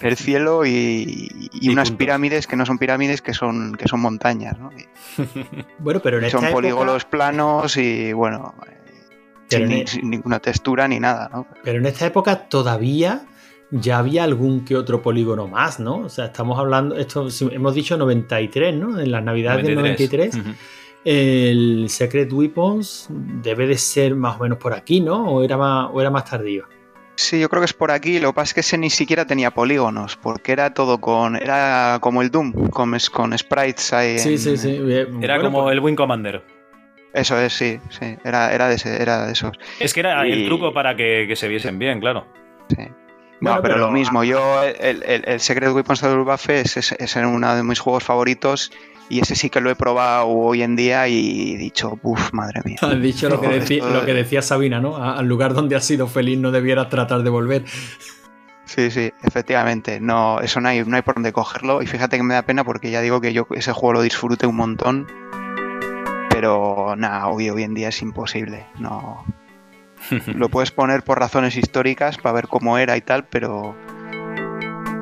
el [laughs] cielo y, y Y unas pirámides que no son pirámides, que son, que son montañas, ¿no? Bueno, pero en esta son época- polígonos planos y bueno, eh, sin, en e- sin ninguna textura ni nada, ¿no? Pero en esta época todavía ya había algún que otro polígono más, ¿no? O sea, estamos hablando, esto hemos dicho 93, ¿no? En las navidades del 93. Ujú. El Secret Weapons debe de ser más o menos por aquí, ¿no? O era más, o era más tardío. Sí, yo creo que es por aquí. Lo que pasa es que ese ni siquiera tenía polígonos, porque era todo con. Era como el Doom, con, es- con sprites ahí. Sí, en- sí, sí. Eh, Era bueno, como pues- el Wing Commander. Eso es, sí, sí. Era, era, de, ese- era de esos. Es que era el truco para que, que se viesen bien, claro. Sí. No, Bueno, pero, pero- lo mismo. Yo, el, el- el Secret Weapons de Luftwaffe es, es, es uno de mis juegos favoritos Y ese sí que lo he probado hoy en día y he dicho, uff, madre mía. Has dicho lo que, esto- lo que decía Sabina, ¿no? Al lugar donde has sido feliz no debieras tratar de volver. Sí, sí, efectivamente. No, eso no hay, no hay por dónde cogerlo. Y fíjate que me da pena porque ya digo que yo ese juego lo disfruté un montón. Pero nada, hoy, hoy en día es imposible. No. [laughs] Lo puedes poner por razones históricas para ver cómo era y tal, pero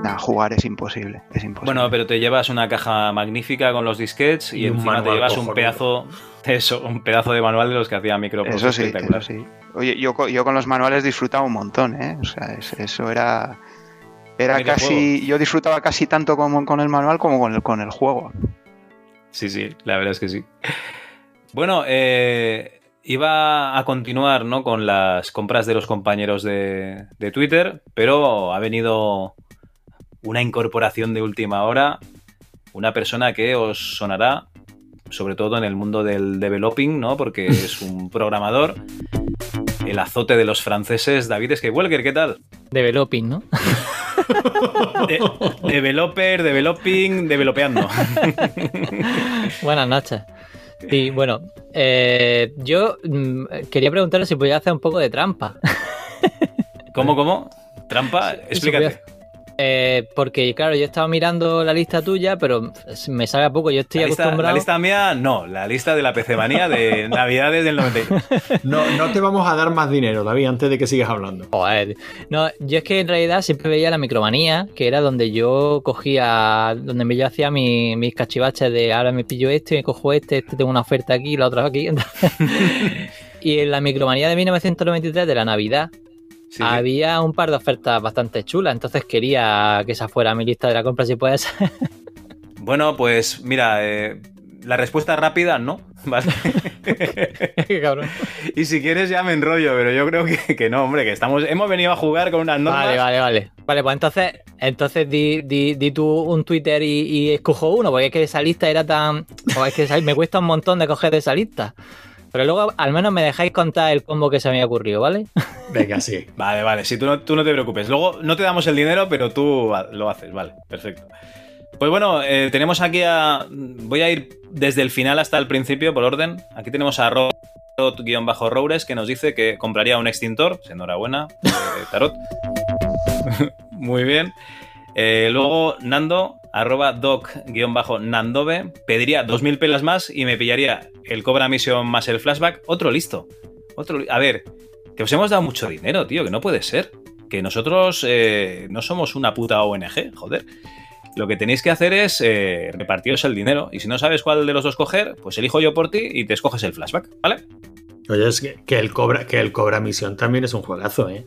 nada, jugar es imposible. Es imposible. Bueno, pero te llevas una caja magnífica con los disquets y, Y un encima te manual llevas un pedazo, [laughs] eso, un pedazo de manual de los que hacía Microprose eso sí, eso sí. Oye, yo, yo con los manuales disfrutaba un montón, ¿eh? O sea, es- eso era. Era Mira, casi. Yo disfrutaba casi tanto como con el manual como con el, con el juego. Sí, sí, la verdad es que sí. Bueno, eh, iba a continuar ¿no? con las compras de los compañeros de, de Twitter, pero ha venido una incorporación de última hora, una persona que os sonará, sobre todo en el mundo del developing, ¿no? porque [laughs] es un programador, el azote de los franceses, David Skywalker, ¿qué tal? Developing, ¿no? De- developer, developing, developeando. [laughs] Buenas noches. Sí, [laughs] bueno, eh, yo mm, quería preguntarle si podía hacer un poco de trampa. ¿Cómo, cómo? ¿Trampa? Explícate. Eh, porque, claro, yo estaba mirando la lista tuya, pero me sabe a poco. Yo estoy La lista, acostumbrado. la lista mía, no, la lista de la PC Manía de [laughs] Navidades del 93. No, no te vamos a dar más dinero, David, antes de que sigas hablando. Joder. No, yo es que en realidad siempre veía la micromanía, que era donde yo cogía, donde yo hacía mi- mis cachivaches de ahora me pillo este, me cojo este, este tengo una oferta aquí, la otra aquí. [laughs] y en la micromanía de 1993 de la Navidad Sí, sí. había un par de ofertas bastante chulas, entonces quería que esa fuera mi lista de la compra si puede ser. [laughs] Bueno, pues mira, eh, la respuesta rápida, no, [laughs] ¿vale? Cabrón. [laughs] y si quieres ya me enrollo, pero yo creo que, que no, hombre, que estamos, hemos venido a jugar con unas normas. Vale, vale, vale. Vale, pues entonces, entonces di, di, di tú un Twitter y, y escojo uno, porque es que esa lista era tan. O es que esa- me cuesta un montón de coger de esa lista. Pero luego al menos me dejáis contar el combo que se me ha ocurrido, ¿vale? [laughs] Venga, sí. Vale, vale, si tú no, tú no te preocupes. Luego no te damos el dinero, pero tú lo haces, vale, perfecto. Pues bueno, eh, tenemos aquí a. Voy a ir desde el final hasta el principio, por orden. Aquí tenemos a Tarot-Roures que nos dice que compraría un extintor. Enhorabuena, eh, Tarot. [laughs] Muy bien. Eh, luego Nando, arroba doc-nandove, pediría 2.000 pelas más y me pillaría el Cobra Mission más el flashback. Otro listo. Otro A ver, que os hemos dado mucho dinero, tío, que no puede ser. Que nosotros eh, no somos una puta ONG, joder. Lo que tenéis que hacer es eh, repartiros el dinero. Y si no sabes cuál de los dos coger, pues elijo yo por ti y te escoges el flashback, ¿vale? Oye, es que, que el Cobra, que el Cobra Misión también es un juegazo, ¿eh?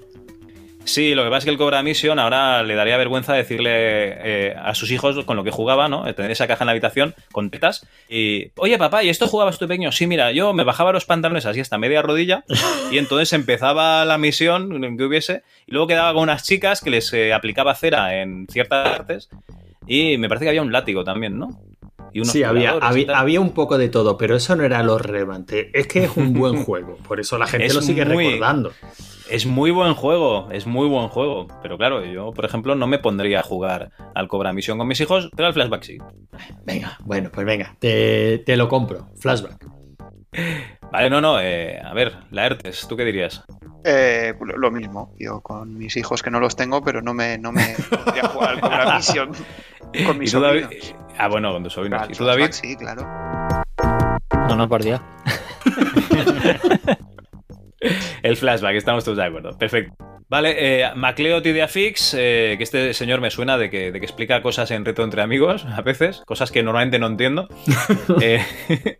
Sí, lo que pasa es que el Cobra Mission ahora le daría vergüenza decirle eh, a sus hijos con lo que jugaba, ¿no? Tener esa caja en la habitación con tetas y, oye papá, ¿y esto jugabas tú pequeño? Sí, mira, yo me bajaba los pantalones así hasta media rodilla [laughs] y entonces empezaba la misión que hubiese y luego quedaba con unas chicas que les eh, aplicaba cera en ciertas partes y me parece que había un látigo también, ¿no? Y unos Sí, había, había, tal. había un poco de todo, pero eso no era lo relevante. Es que es un buen [laughs] juego, por eso la gente Es lo sigue muy- recordando. Es muy buen juego, es muy buen juego. Pero claro, yo, por ejemplo, no me pondría a jugar al Cobra Misión con mis hijos, pero al flashback sí. Venga, bueno, pues venga, te, te lo compro. Flashback. [laughs] Vale, no, no, eh, a ver, la ERTES, ¿tú qué dirías? Eh, lo mismo, yo con mis hijos que no los tengo, pero no me, no me podría jugar al Cobra [laughs] Mission con mis ¿Y tú, David? sobrinos. Ah, bueno, con tus sobrinos. Claro, ¿Y tú, David? Sí, claro. No, no, por Dios. [laughs] El flashback, estamos todos de acuerdo. Perfecto. Vale, eh, Macleod Ideafix, eh, que este señor me suena de que, de que explica cosas en reto entre amigos, a veces, cosas que normalmente no entiendo. [laughs] Eh, [laughs]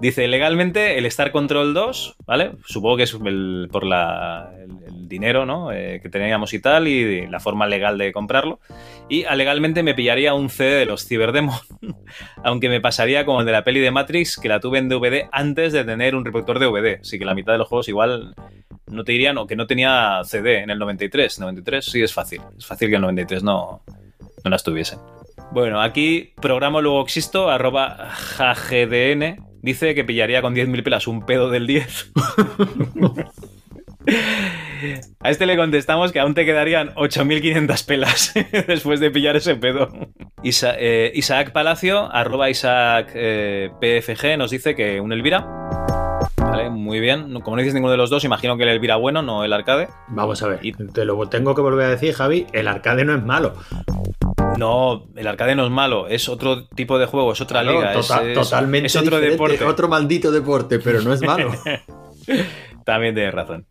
dice, legalmente el Star Control 2, ¿vale? Supongo que es el- por la, el, el dinero, ¿no? Eh, que teníamos y tal, y la forma legal de comprarlo. Y ah, legalmente me pillaría un CD de los Cyberdemon, aunque me pasaría como el de la peli de Matrix, que la tuve en DVD antes de tener un reproductor DVD. Así que la mitad de los juegos igual no te dirían o que no tenía CD en el 93. 93 sí es fácil. Es fácil que el 93 no, no las tuviesen. Bueno, aquí programa luego existo, arroba jgdn, dice que pillaría con 10.000 pelas un pedo del 10. [laughs] A este le contestamos que aún te quedarían 8.500 pelas [laughs] después de pillar ese pedo. Eh, Isaac Palacio, arroba Isaac eh, PFG, nos dice que un Elvira. Vale, muy bien. Como no dices ninguno de los dos, imagino que el Elvira bueno, no el arcade. Vamos a ver. Y- Te lo tengo que volver a decir, Javi. El arcade no es malo. No, el arcade no es malo, es otro tipo de juego, es otra Claro, liga. es- tota- es, totalmente es otro deporte. Otro maldito deporte, pero no es [laughs] malo. También tienes razón.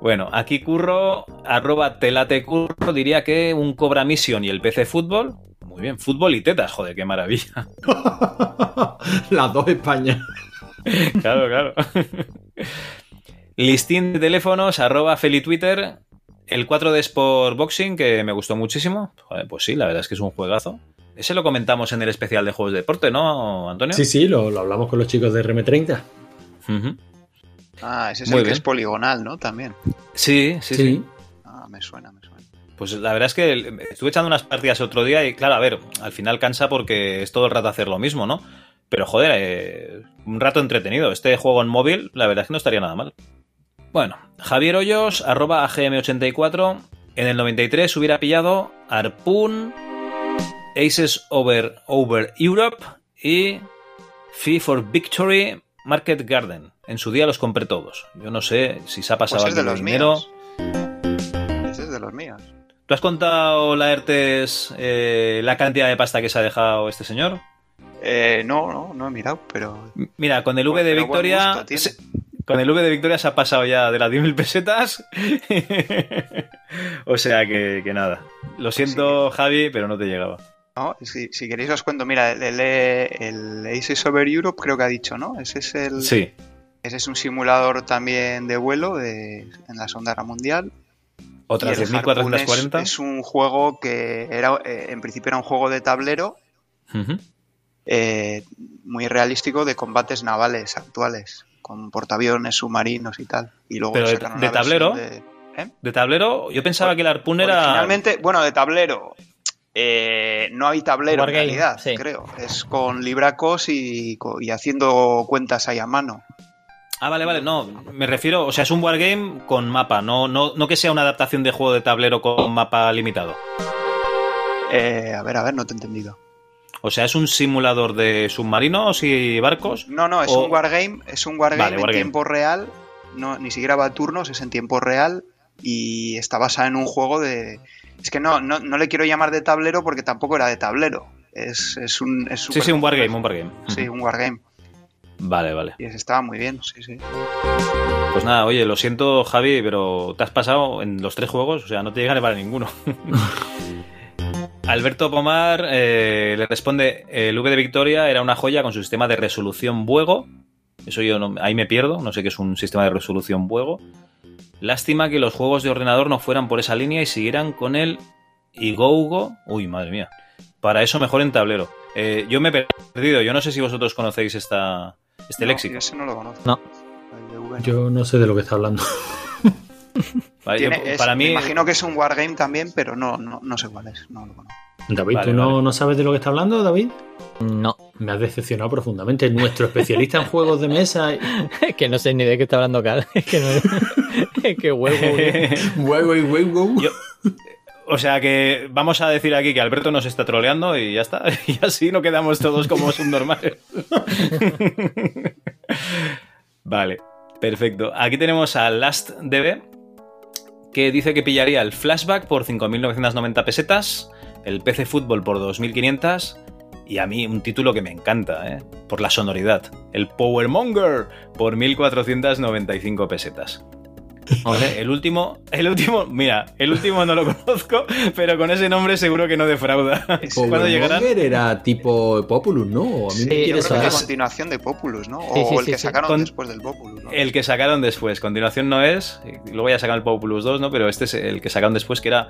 Bueno, aquí curro, arroba telate curro, diría que un Cobra Mission y el PC Fútbol. Muy bien, fútbol y tetas, joder, qué maravilla. [laughs] Las dos Españas. [laughs] Claro, claro. Listín de teléfonos, arroba Twitter El 4 de Sport Boxing, que me gustó muchísimo. Joder, pues sí, la verdad es que es un juegazo. Ese lo comentamos en el especial de juegos de deporte, ¿no, Antonio? Sí, sí, lo, lo hablamos con los chicos de RM30. Ujú. Ah, ese es Muy el que es poligonal, ¿no? También. sí, sí, sí. Ah, me suena, me suena. Pues la verdad es que estuve echando unas partidas otro día y claro, a ver, al final cansa porque es todo el rato hacer lo mismo, ¿no? Pero joder, eh, un rato entretenido. Este juego en móvil, la verdad es que no estaría nada mal. Bueno, Javier Hoyos, arroba AGM84, en el 93 hubiera pillado Harpoon, Aces Over, Over Europe y Fee for Victory Market Garden. En su día los compré todos. Yo no sé si se ha pasado Pues es de los dinero. míos. Ese es de los míos. ¿Tú has contado, Laertes, eh, la cantidad de pasta que se ha dejado este señor? Eh, no, no, no he mirado, pero. Mira, con el V de Victoria. se- Con el V de Victoria se ha pasado ya de las 10.000 pesetas. [laughs] o sea que, que nada. Lo siento, Javi, pero no te llegaba. No, si, si queréis os cuento, mira, el, el, el Aces Over Europe creo que ha dicho, ¿no? Ese es el. Sí. Ese es un simulador también de vuelo de, en la Segunda Guerra Mundial. Harpoon 10.440. Es, es un juego que era, eh, en principio era un juego de tablero. Eh, muy realístico de combates navales actuales, con portaaviones, submarinos y tal. Y luego Pero de- de tablero, de- ¿eh? De tablero, yo pensaba que el Harpoon era. Originalmente, bueno, de tablero. eh, no hay tablero Wargame, en realidad, sí. creo. Es con libracos y, y haciendo cuentas ahí a mano. Ah, vale, vale, no. Me refiero, o sea, es un wargame con mapa, no, no, no que sea una adaptación de juego de tablero con mapa limitado. Eh, a ver, a ver, no te he entendido. O sea, es un simulador de submarinos y barcos. No, no, es O- un wargame, es un wargame Vale, en wargame. tiempo real. No, ni siquiera va a turnos, es en tiempo real y está basado en un juego de. Es que no, no, no le quiero llamar de tablero porque tampoco era de tablero. Es, es un. Es Sí, súper sí, un wargame, un wargame. Sí, un wargame. Vale, vale. Y estaba muy bien, sí, sí. Pues nada, oye, lo siento, Javi, pero te has pasado en los tres juegos, o sea, no te llegaré para ninguno. [laughs] Alberto Pomar eh, le responde: el V de Victoria era una joya con su sistema de resolución buego. Eso yo no- ahí me pierdo, no sé qué es un sistema de resolución buego. Lástima que los juegos de ordenador no fueran por esa línea y siguieran con el Igougo. Uy, madre mía. Para eso mejor en tablero. Eh, yo me he perdido, yo no sé si vosotros conocéis esta, este No, léxico. ese no lo conozco. No. Yo no sé de lo que está hablando. Vale, yo- Tiene- es- para mí, me imagino que es un wargame también, pero no, no, no sé cuál es. No lo conozco. David, Vale, ¿tú no, vale. no sabes de lo que está hablando, David? No, Me has decepcionado profundamente. Nuestro especialista en juegos de mesa. [laughs] es que no sé ni de qué está hablando Cal. [laughs] Es que no [laughs] es que huevo. Huevo y huevo. Yo- O sea que vamos a decir aquí que Alberto nos está troleando y ya está. Y así no quedamos todos como subnormales. vale, perfecto. Aquí tenemos a LastDB que dice que pillaría el flashback por 5.990 pesetas, el PC Fútbol por 2.500 y a mí un título que me encanta, ¿eh? por la sonoridad, el Powermonger por 1.495 pesetas. El último, el último, mira, el último no lo conozco, pero con ese nombre seguro que no defrauda. ¿Cuándo llegarán? Era tipo Populus, ¿no? A mí Sí, me yo creo que es continuación de Populus, ¿no? O sí, el que sí. sacaron Con- después del Populus, ¿no? El que sacaron después, continuación no es, luego ya sacaron el Populus 2, ¿no? Pero este es el que sacaron después, que era,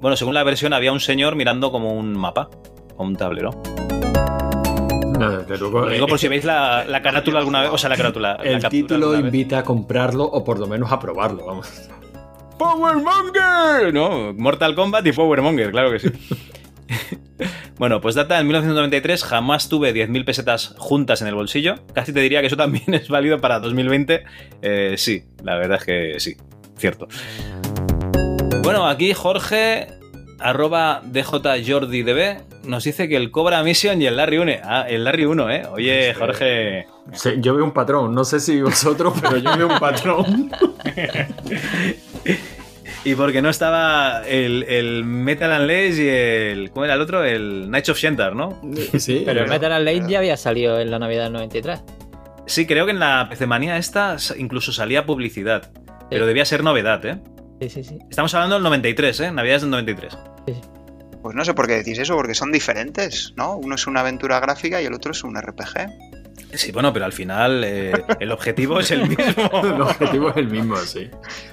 bueno, según la versión había un señor mirando como un mapa, como un tablero. No, desde [laughs] luego, Lo digo por eh, si veis la, la [laughs] carátula alguna vez, o sea, la carátula. la el título vez. invita a comprarlo o por lo menos a probarlo, vamos. ¡Powermonger! No, Mortal Kombat y Powermonger, claro que sí. [laughs] bueno, pues data en 1993, jamás tuve 10.000 pesetas juntas en el bolsillo. Casi te diría que eso también es válido para 2020. Eh, sí, la verdad es que sí, cierto. Bueno, aquí Jorge arroba DJJordiDB nos dice que el Cobra Mission y el Larry 1. Ah, el Larry 1, ¿eh? Oye, Jorge. Sí, yo veo un patrón, no sé si vosotros, pero yo veo un patrón. [laughs] y porque no estaba el, el Metal and Lace y el. ¿Cómo era el otro? El Knights of Shentar, ¿no? Sí, Pero el Metal and Late ya había salido en la Navidad del 93. Sí, creo que en la PC Manía esta incluso salía publicidad. Pero debía ser novedad, ¿eh? Sí, sí, sí. Estamos hablando del 93, ¿eh? Navidades del 93. Pues no sé por qué decís eso, porque son diferentes, ¿no? Uno es una aventura gráfica y el otro es un RPG. Sí, bueno, pero al final eh, [laughs] el objetivo es el mismo. [laughs] el objetivo es el mismo, sí.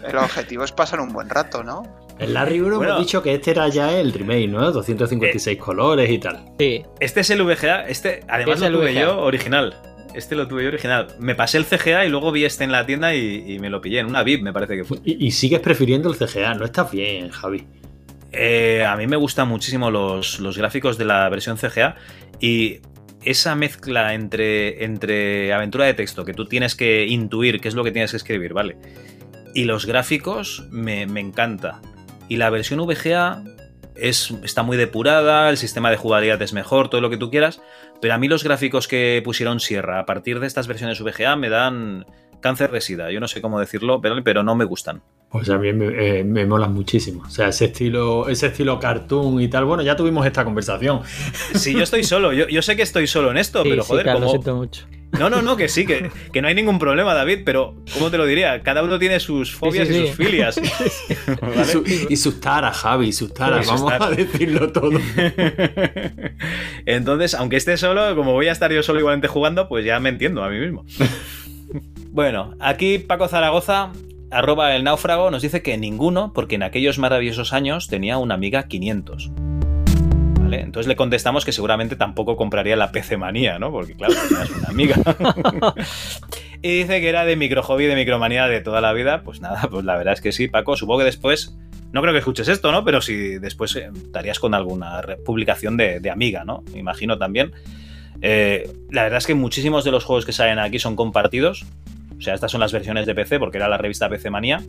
El objetivo es pasar un buen rato, ¿no? El Larry 1 Bueno. hemos dicho que este era ya el remake, ¿no? 256 colores y tal. Sí, Este es el VGA, este además Es lo el tuve VGA. yo original. Este lo tuve yo original. Me pasé el CGA y luego vi este en la tienda y, y me lo pillé en una VIP, me parece que fue. Y, y sigues prefiriendo el CGA, no estás bien, Javi. Eh, a mí me gustan muchísimo los, los gráficos de la versión CGA y esa mezcla entre, entre aventura de texto, que tú tienes que intuir qué es lo que tienes que escribir, ¿vale? Y los gráficos me, me encanta. Y la versión VGA es, está muy depurada, el sistema de jugabilidad es mejor, todo lo que tú quieras, pero a mí los gráficos que pusieron Sierra a partir de estas versiones VGA me dan cáncer de sida. Yo no sé cómo decirlo, pero, pero no me gustan. Pues a mí me, eh, me molan muchísimo. O sea, ese estilo, ese estilo cartoon y tal. Bueno, ya tuvimos esta conversación. [laughs] Si yo estoy solo, yo, yo sé que estoy solo en esto, sí, pero sí, joder, claro, lo como, siento mucho. No, no, no, que sí, que, [laughs] que no hay ningún problema, David, pero ¿cómo te lo diría? Cada uno tiene sus fobias Sí, sí, y [laughs] sí. sus filias. Y, ¿vale? su- y sus taras, Javi, sus taras. Y sus Vamos a decirlo todo. Entonces, aunque esté solo, como voy a estar yo solo igualmente jugando, pues ya me entiendo a mí mismo. Bueno, aquí Paco Zaragoza, arroba el náufrago, nos dice que ninguno, porque en aquellos maravillosos años tenía una Amiga 500. ¿Vale? Entonces le contestamos que seguramente tampoco compraría la PC Manía, ¿no? Porque claro, tenías una amiga. [laughs] y dice que era de micro hobby, de micromanía de toda la vida. Pues nada, pues la verdad es que sí, Paco. Supongo que después, no creo que escuches esto, ¿no? Pero si después eh, estarías con alguna publicación de, de amiga, ¿no? Me imagino también. Eh, la verdad es que muchísimos de los juegos que salen aquí son compartidos. O sea, estas son las versiones de PC, porque era la revista PC Manía.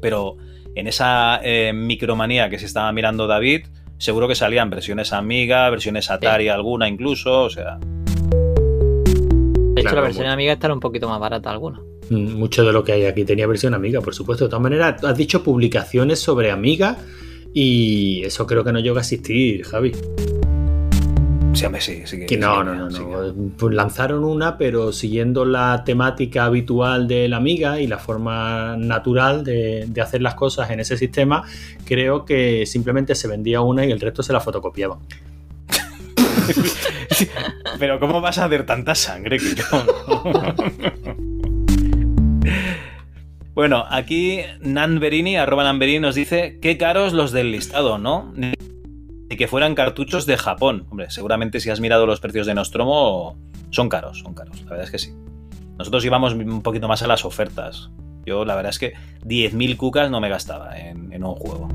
Pero en esa eh, micromanía que se estaba mirando David, seguro que salían versiones Amiga, versiones Atari alguna incluso. O sea, De hecho, Claro, la versión mucho. amiga está un poquito más barata alguna. Mm, Mucho de lo que hay aquí tenía versión Amiga, por supuesto. De todas maneras, has dicho publicaciones sobre Amiga y eso creo que no llega a existir, Javi. Sí, hombre, sí, sí que- Que sí no, que- no, no, sí que- no. Pues lanzaron una, pero siguiendo la temática habitual de la Amiga y la forma natural de, de hacer las cosas en ese sistema, creo que simplemente se vendía una y el resto se la fotocopiaban. [laughs] Pero ¿cómo vas a hacer tanta sangre, Kiko? bueno, aquí Nanberini, arroba Nanberini, nos dice qué caros los del listado, ¿no? Que fueran cartuchos de Japón. Hombre, seguramente si has mirado los precios de Nostromo, son caros, son caros. La verdad es que sí. Nosotros íbamos un poquito más a las ofertas. Yo la verdad es que 10.000 cucas no me gastaba en un juego.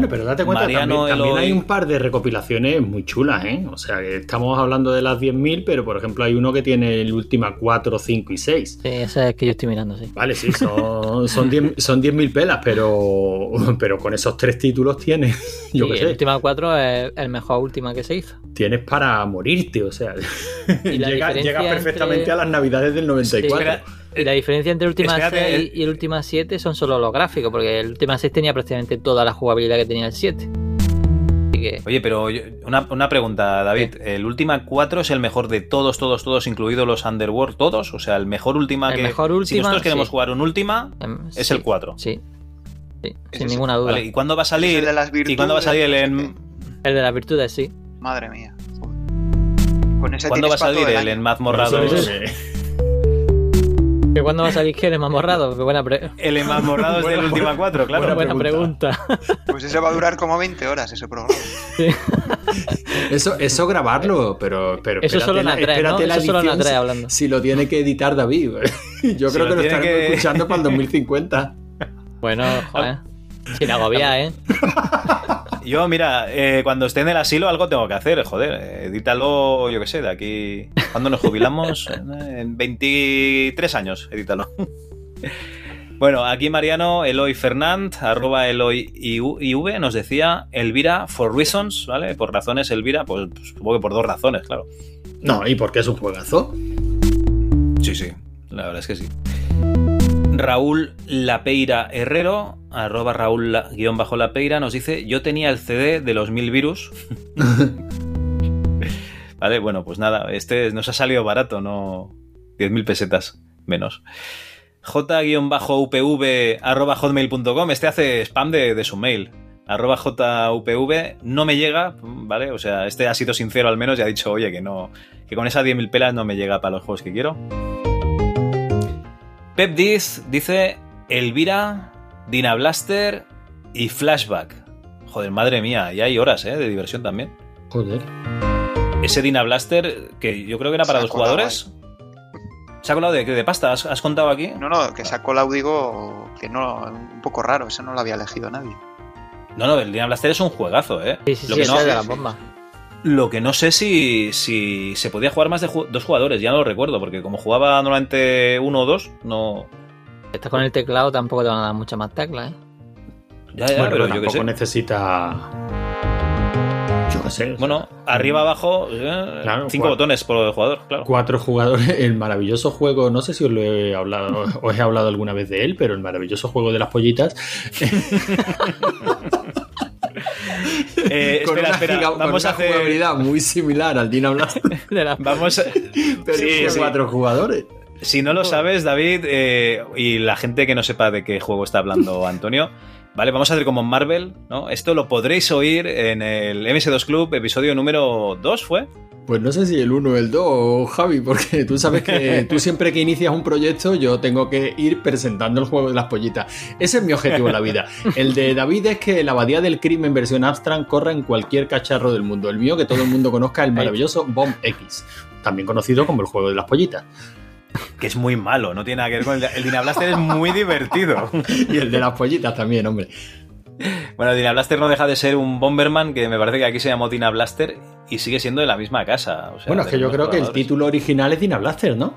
Bueno, pero date cuenta, Mariano también, también Eloy. hay un par de recopilaciones muy chulas, ¿eh? O sea, que estamos hablando de las 10.000, pero por ejemplo hay uno que tiene el última 4, 5 y 6. Sí, esa es que yo estoy mirando, sí. Vale, sí, son, son 10 son 10.000 pelas, pero, pero con esos tres títulos tienes, [laughs] yo Sí, qué el sé, Ultima 4 es el mejor Ultima que se hizo. tienes para morirte, o sea, Y la [laughs] llega, diferencia llega perfectamente entre- a las navidades del 94. Espera, Y la diferencia entre el Ultima Espérate, 6 y el Ultima 7 son solo los gráficos, porque el Ultima 6 tenía prácticamente toda la jugabilidad que tenía el 7. Así que, Oye, pero yo- una, una pregunta, David. ¿El Ultima 4 es el mejor de todos, todos, todos, incluidos los Underworld, todos? O sea, el mejor Ultima El que. mejor si Ultima, nosotros queremos sí. jugar un Ultima, em, es sí, el 4. Sí, sin ese. ninguna duda. Vale, ¿y cuándo va a salir? el de las ¿Y cuándo va a salir el en, El de las virtudes, sí. Madre mía. Con ese ¿Cuándo va a salir el en Mazmorrados? Eso es- ¿Que cuándo va a salir que más morrado? Qué buena, pre- El en Mazmorrados del Buena- Ultima 4, claro. buena pregunta. pregunta. Pues ese va a durar como 20 horas ese programa. Eso, eso grabarlo, pero, pero Eso solo en la- A3, ¿no? espérate la Eso solo en edición A3 si- hablando. Si lo tiene que editar David. [laughs] Yo Si creo lo que lo estaremos que- escuchando para el [laughs] 2050. Bueno, joder. [laughs] Sin agobiar, ¿eh? [laughs] Yo, mira, eh, cuando esté en el asilo algo tengo que hacer, joder. eh, Edítalo, yo qué sé, de aquí. ¿Cuándo nos jubilamos? [laughs] Eh, En 23 años, edítalo. Bueno, aquí Mariano Eloy Fernand, arroba Eloy IV, nos decía Elvira for reasons, ¿vale? Por razones Elvira, pues supongo que por dos razones, claro. No, ¿y por qué es un juegazo? Sí, sí, la verdad es que sí. Raúl Lapeira Herrero, arroba Raúl-Lapeira, nos dice, yo tenía el CD de los mil virus. [laughs] vale, bueno, pues nada, este nos ha salido barato, no 10.000 pesetas menos. J-UPV arroba hotmail.com, este hace spam de, su mail. Arroba JUPV no me llega, ¿vale? O sea, este ha sido sincero al menos y ha dicho, oye, que no, que con esas 10.000 pelas no me llega para los juegos que quiero. Pep Diz dice Elvira, Dina Blaster y Flashback. Joder, madre mía, y hay horas ¿eh? de diversión también. Joder. Ese Dina Blaster, que yo creo que era para dos jugadores. ¿Se ha colado de, de pasta? ¿Has, contado aquí? No, no, que se ha colado, digo, que no, un poco raro, eso no lo había elegido nadie. No, no, el Dina Blaster es un juegazo, ¿eh? Sí, sí, lo sí, que no, de la bomba. Lo que no sé si, si se podía jugar más de dos jugadores, ya no lo recuerdo, porque como jugaba normalmente uno o dos, no. Estás con el teclado, tampoco te van a dar mucha más teclas, ¿eh? Ya, ya, Bueno, pero pero yo qué sé. tampoco necesita. Yo qué sé. Bueno, arriba, abajo, eh, Claro, cinco cuatro. botones por jugador, claro. Cuatro jugadores, el maravilloso juego, no sé si os lo he hablado, os he hablado alguna vez de él, pero el maravilloso juego de las pollitas. [laughs] Eh, con espera, una espera, giga- con vamos a una hacer. jugabilidad muy similar al Dina Blast, [laughs] Vamos a- pero Sí, con sí. cuatro jugadores. Si no lo sabes, David, eh, y la gente que no sepa de qué juego está hablando [laughs] Antonio, vale, vamos a hacer como en Marvel, ¿no? Esto lo podréis oír en el MS2 Club, episodio número 2, ¿fue? Pues no sé si el 1 o el 2, Javi, porque tú sabes que tú [laughs] siempre que inicias un proyecto yo tengo que ir presentando el juego de las pollitas. Ese es mi objetivo en la vida. El de David es que la abadía del crimen versión Abstract corra en cualquier cacharro del mundo. El mío que todo el mundo conozca, el maravilloso Bomb X, también conocido como el juego de las pollitas. Que es muy malo, no tiene nada que ver con el... El Dynablaster es muy divertido. [laughs] Y el de las pollitas también, hombre. Bueno, el Dynablaster no deja de ser un Bomberman que me parece que aquí se llamó Dynablaster y sigue siendo de la misma casa. o sea, Bueno, es que yo creo que el título original es Dina Blaster, ¿no?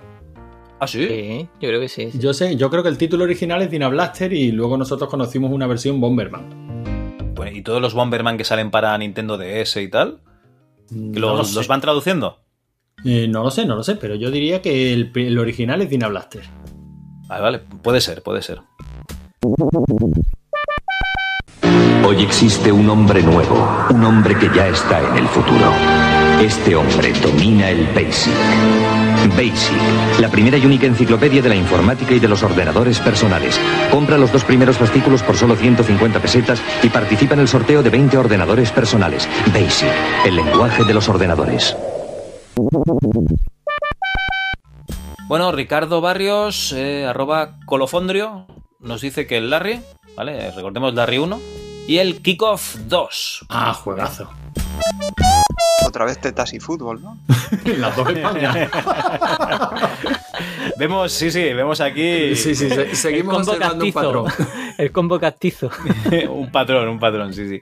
Ah, sí. Sí, yo creo que sí. sí. Yo sé, yo creo que el título original es Dina Blaster y luego nosotros conocimos una versión Bomberman. Bueno, ¿Y todos los Bomberman que salen para Nintendo DS y tal? ¿Que No los, lo sé. los van traduciendo? Eh, no lo sé, no lo sé, pero yo diría que el, el original es Dina Blaster. Vale, vale, puede ser, puede ser. Hoy existe un hombre nuevo, un hombre que ya está en el futuro. Este hombre domina el BASIC. BASIC, la primera y única enciclopedia de la informática y de los ordenadores personales. Compra los dos primeros fascículos por solo 150 pesetas y participa en el sorteo de 20 ordenadores personales. BASIC, el lenguaje de los ordenadores. Bueno, Ricardo Barrios, eh, arroba colofondrio, nos dice que el Larry, ¿vale? Recordemos Larry 1, y el Kickoff 2. Ah, juegazo. Otra vez tetas y fútbol, ¿no? [laughs] Las dos. [laughs] Vemos, sí, sí, vemos aquí Sí, sí, se- El seguimos observando un castizo. patrón. [laughs] El combo castizo. un patrón, un patrón, sí, sí.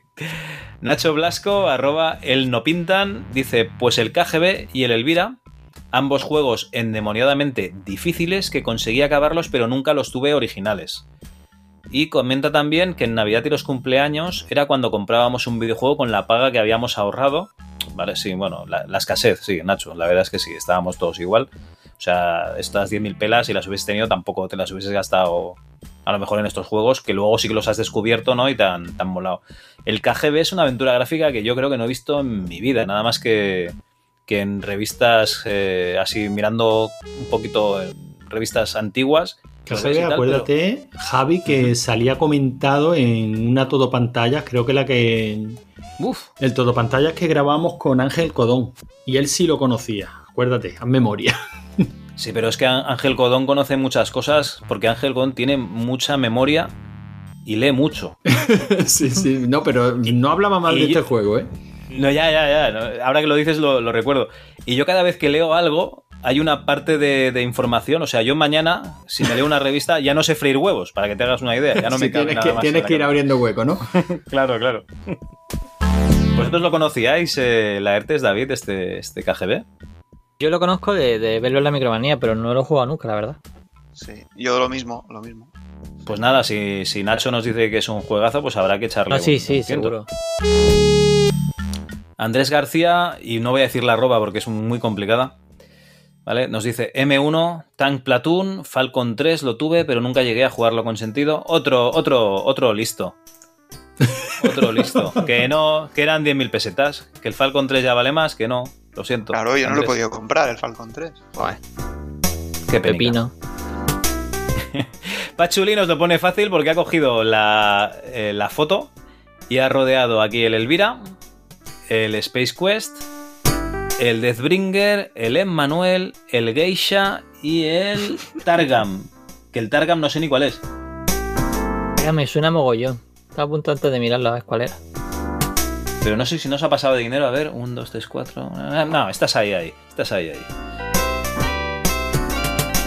Nacho Blasco, arroba el no pintan, dice, pues el KGB y el Elvira, ambos juegos endemoniadamente difíciles que conseguí acabarlos pero nunca los tuve originales. Y comenta también que en Navidad y los cumpleaños era cuando comprábamos un videojuego con la paga que habíamos ahorrado. Vale, sí, bueno, la, escasez, sí, Nacho, la verdad es que sí, estábamos todos igual. O sea, estas 10.000 pelas, si las hubieses tenido, tampoco te las hubieses gastado a lo mejor en estos juegos, que luego sí que los has descubierto, ¿no? Y te han molado. El KGB es una aventura gráfica que yo creo que no he visto en mi vida, nada más que, que en revistas, eh, así mirando un poquito revistas antiguas. Tal, acuérdate, Javi, que salía comentado en una todo pantallas, creo que la que. Uf, El todo pantallas que grabamos con Ángel Codón. Y él sí lo conocía. Acuérdate, haz memoria. [laughs] Sí, pero es que Ángel Codón conoce muchas cosas porque Ángel Codón tiene mucha memoria y lee mucho. [laughs] sí, sí. No, pero no hablaba mal y de yo- este juego, ¿eh? No, ya, ya, ya. Ahora que lo dices lo, lo recuerdo. Y yo cada vez que leo algo, hay una parte de, de información. O sea, yo mañana, si me leo una revista, ya no sé freír huevos, para que te hagas una idea. Ya no [laughs] Sí, me cabe tienes nada que, más tienes que ir abriendo hueco, ¿no? [laughs] Claro, claro. ¿Vosotros lo conocíais, eh, la ERTES, David, este, este KGB? Yo lo conozco de, de verlo en la micromanía, pero no lo he jugado nunca, la verdad. Sí, yo lo mismo, lo mismo. Pues nada, si, si Nacho nos dice que es un juegazo, pues habrá que echarle. Ah, sí, un- sí, un seguro. Andrés García, y no voy a decir la arroba porque es muy complicada, ¿vale? Nos dice M1, Tank Platoon, Falcon 3 lo tuve, pero nunca llegué a jugarlo con sentido. Otro, otro, otro listo. Otro listo. [laughs] Que no, que eran 10.000 pesetas. Que el Falcon 3 ya vale más, que no. Lo siento. Claro, yo no lo he podido comprar, el Falcon 3. Joder. Qué penica. Pepino. [laughs] Pachuli nos lo pone fácil porque ha cogido la, eh, la foto y ha rodeado aquí el Elvira, el Space Quest, el Deathbringer, el Emmanuel, el Geisha y el Targam. Que el Targam no sé ni cuál es. Ya me suena mogollón. Estaba a punto antes de mirarlo a ver cuál era. Pero no sé si nos ha pasado de dinero. A ver, 1, 2, 3, 4. No, estás ahí, ahí. Estás ahí, ahí.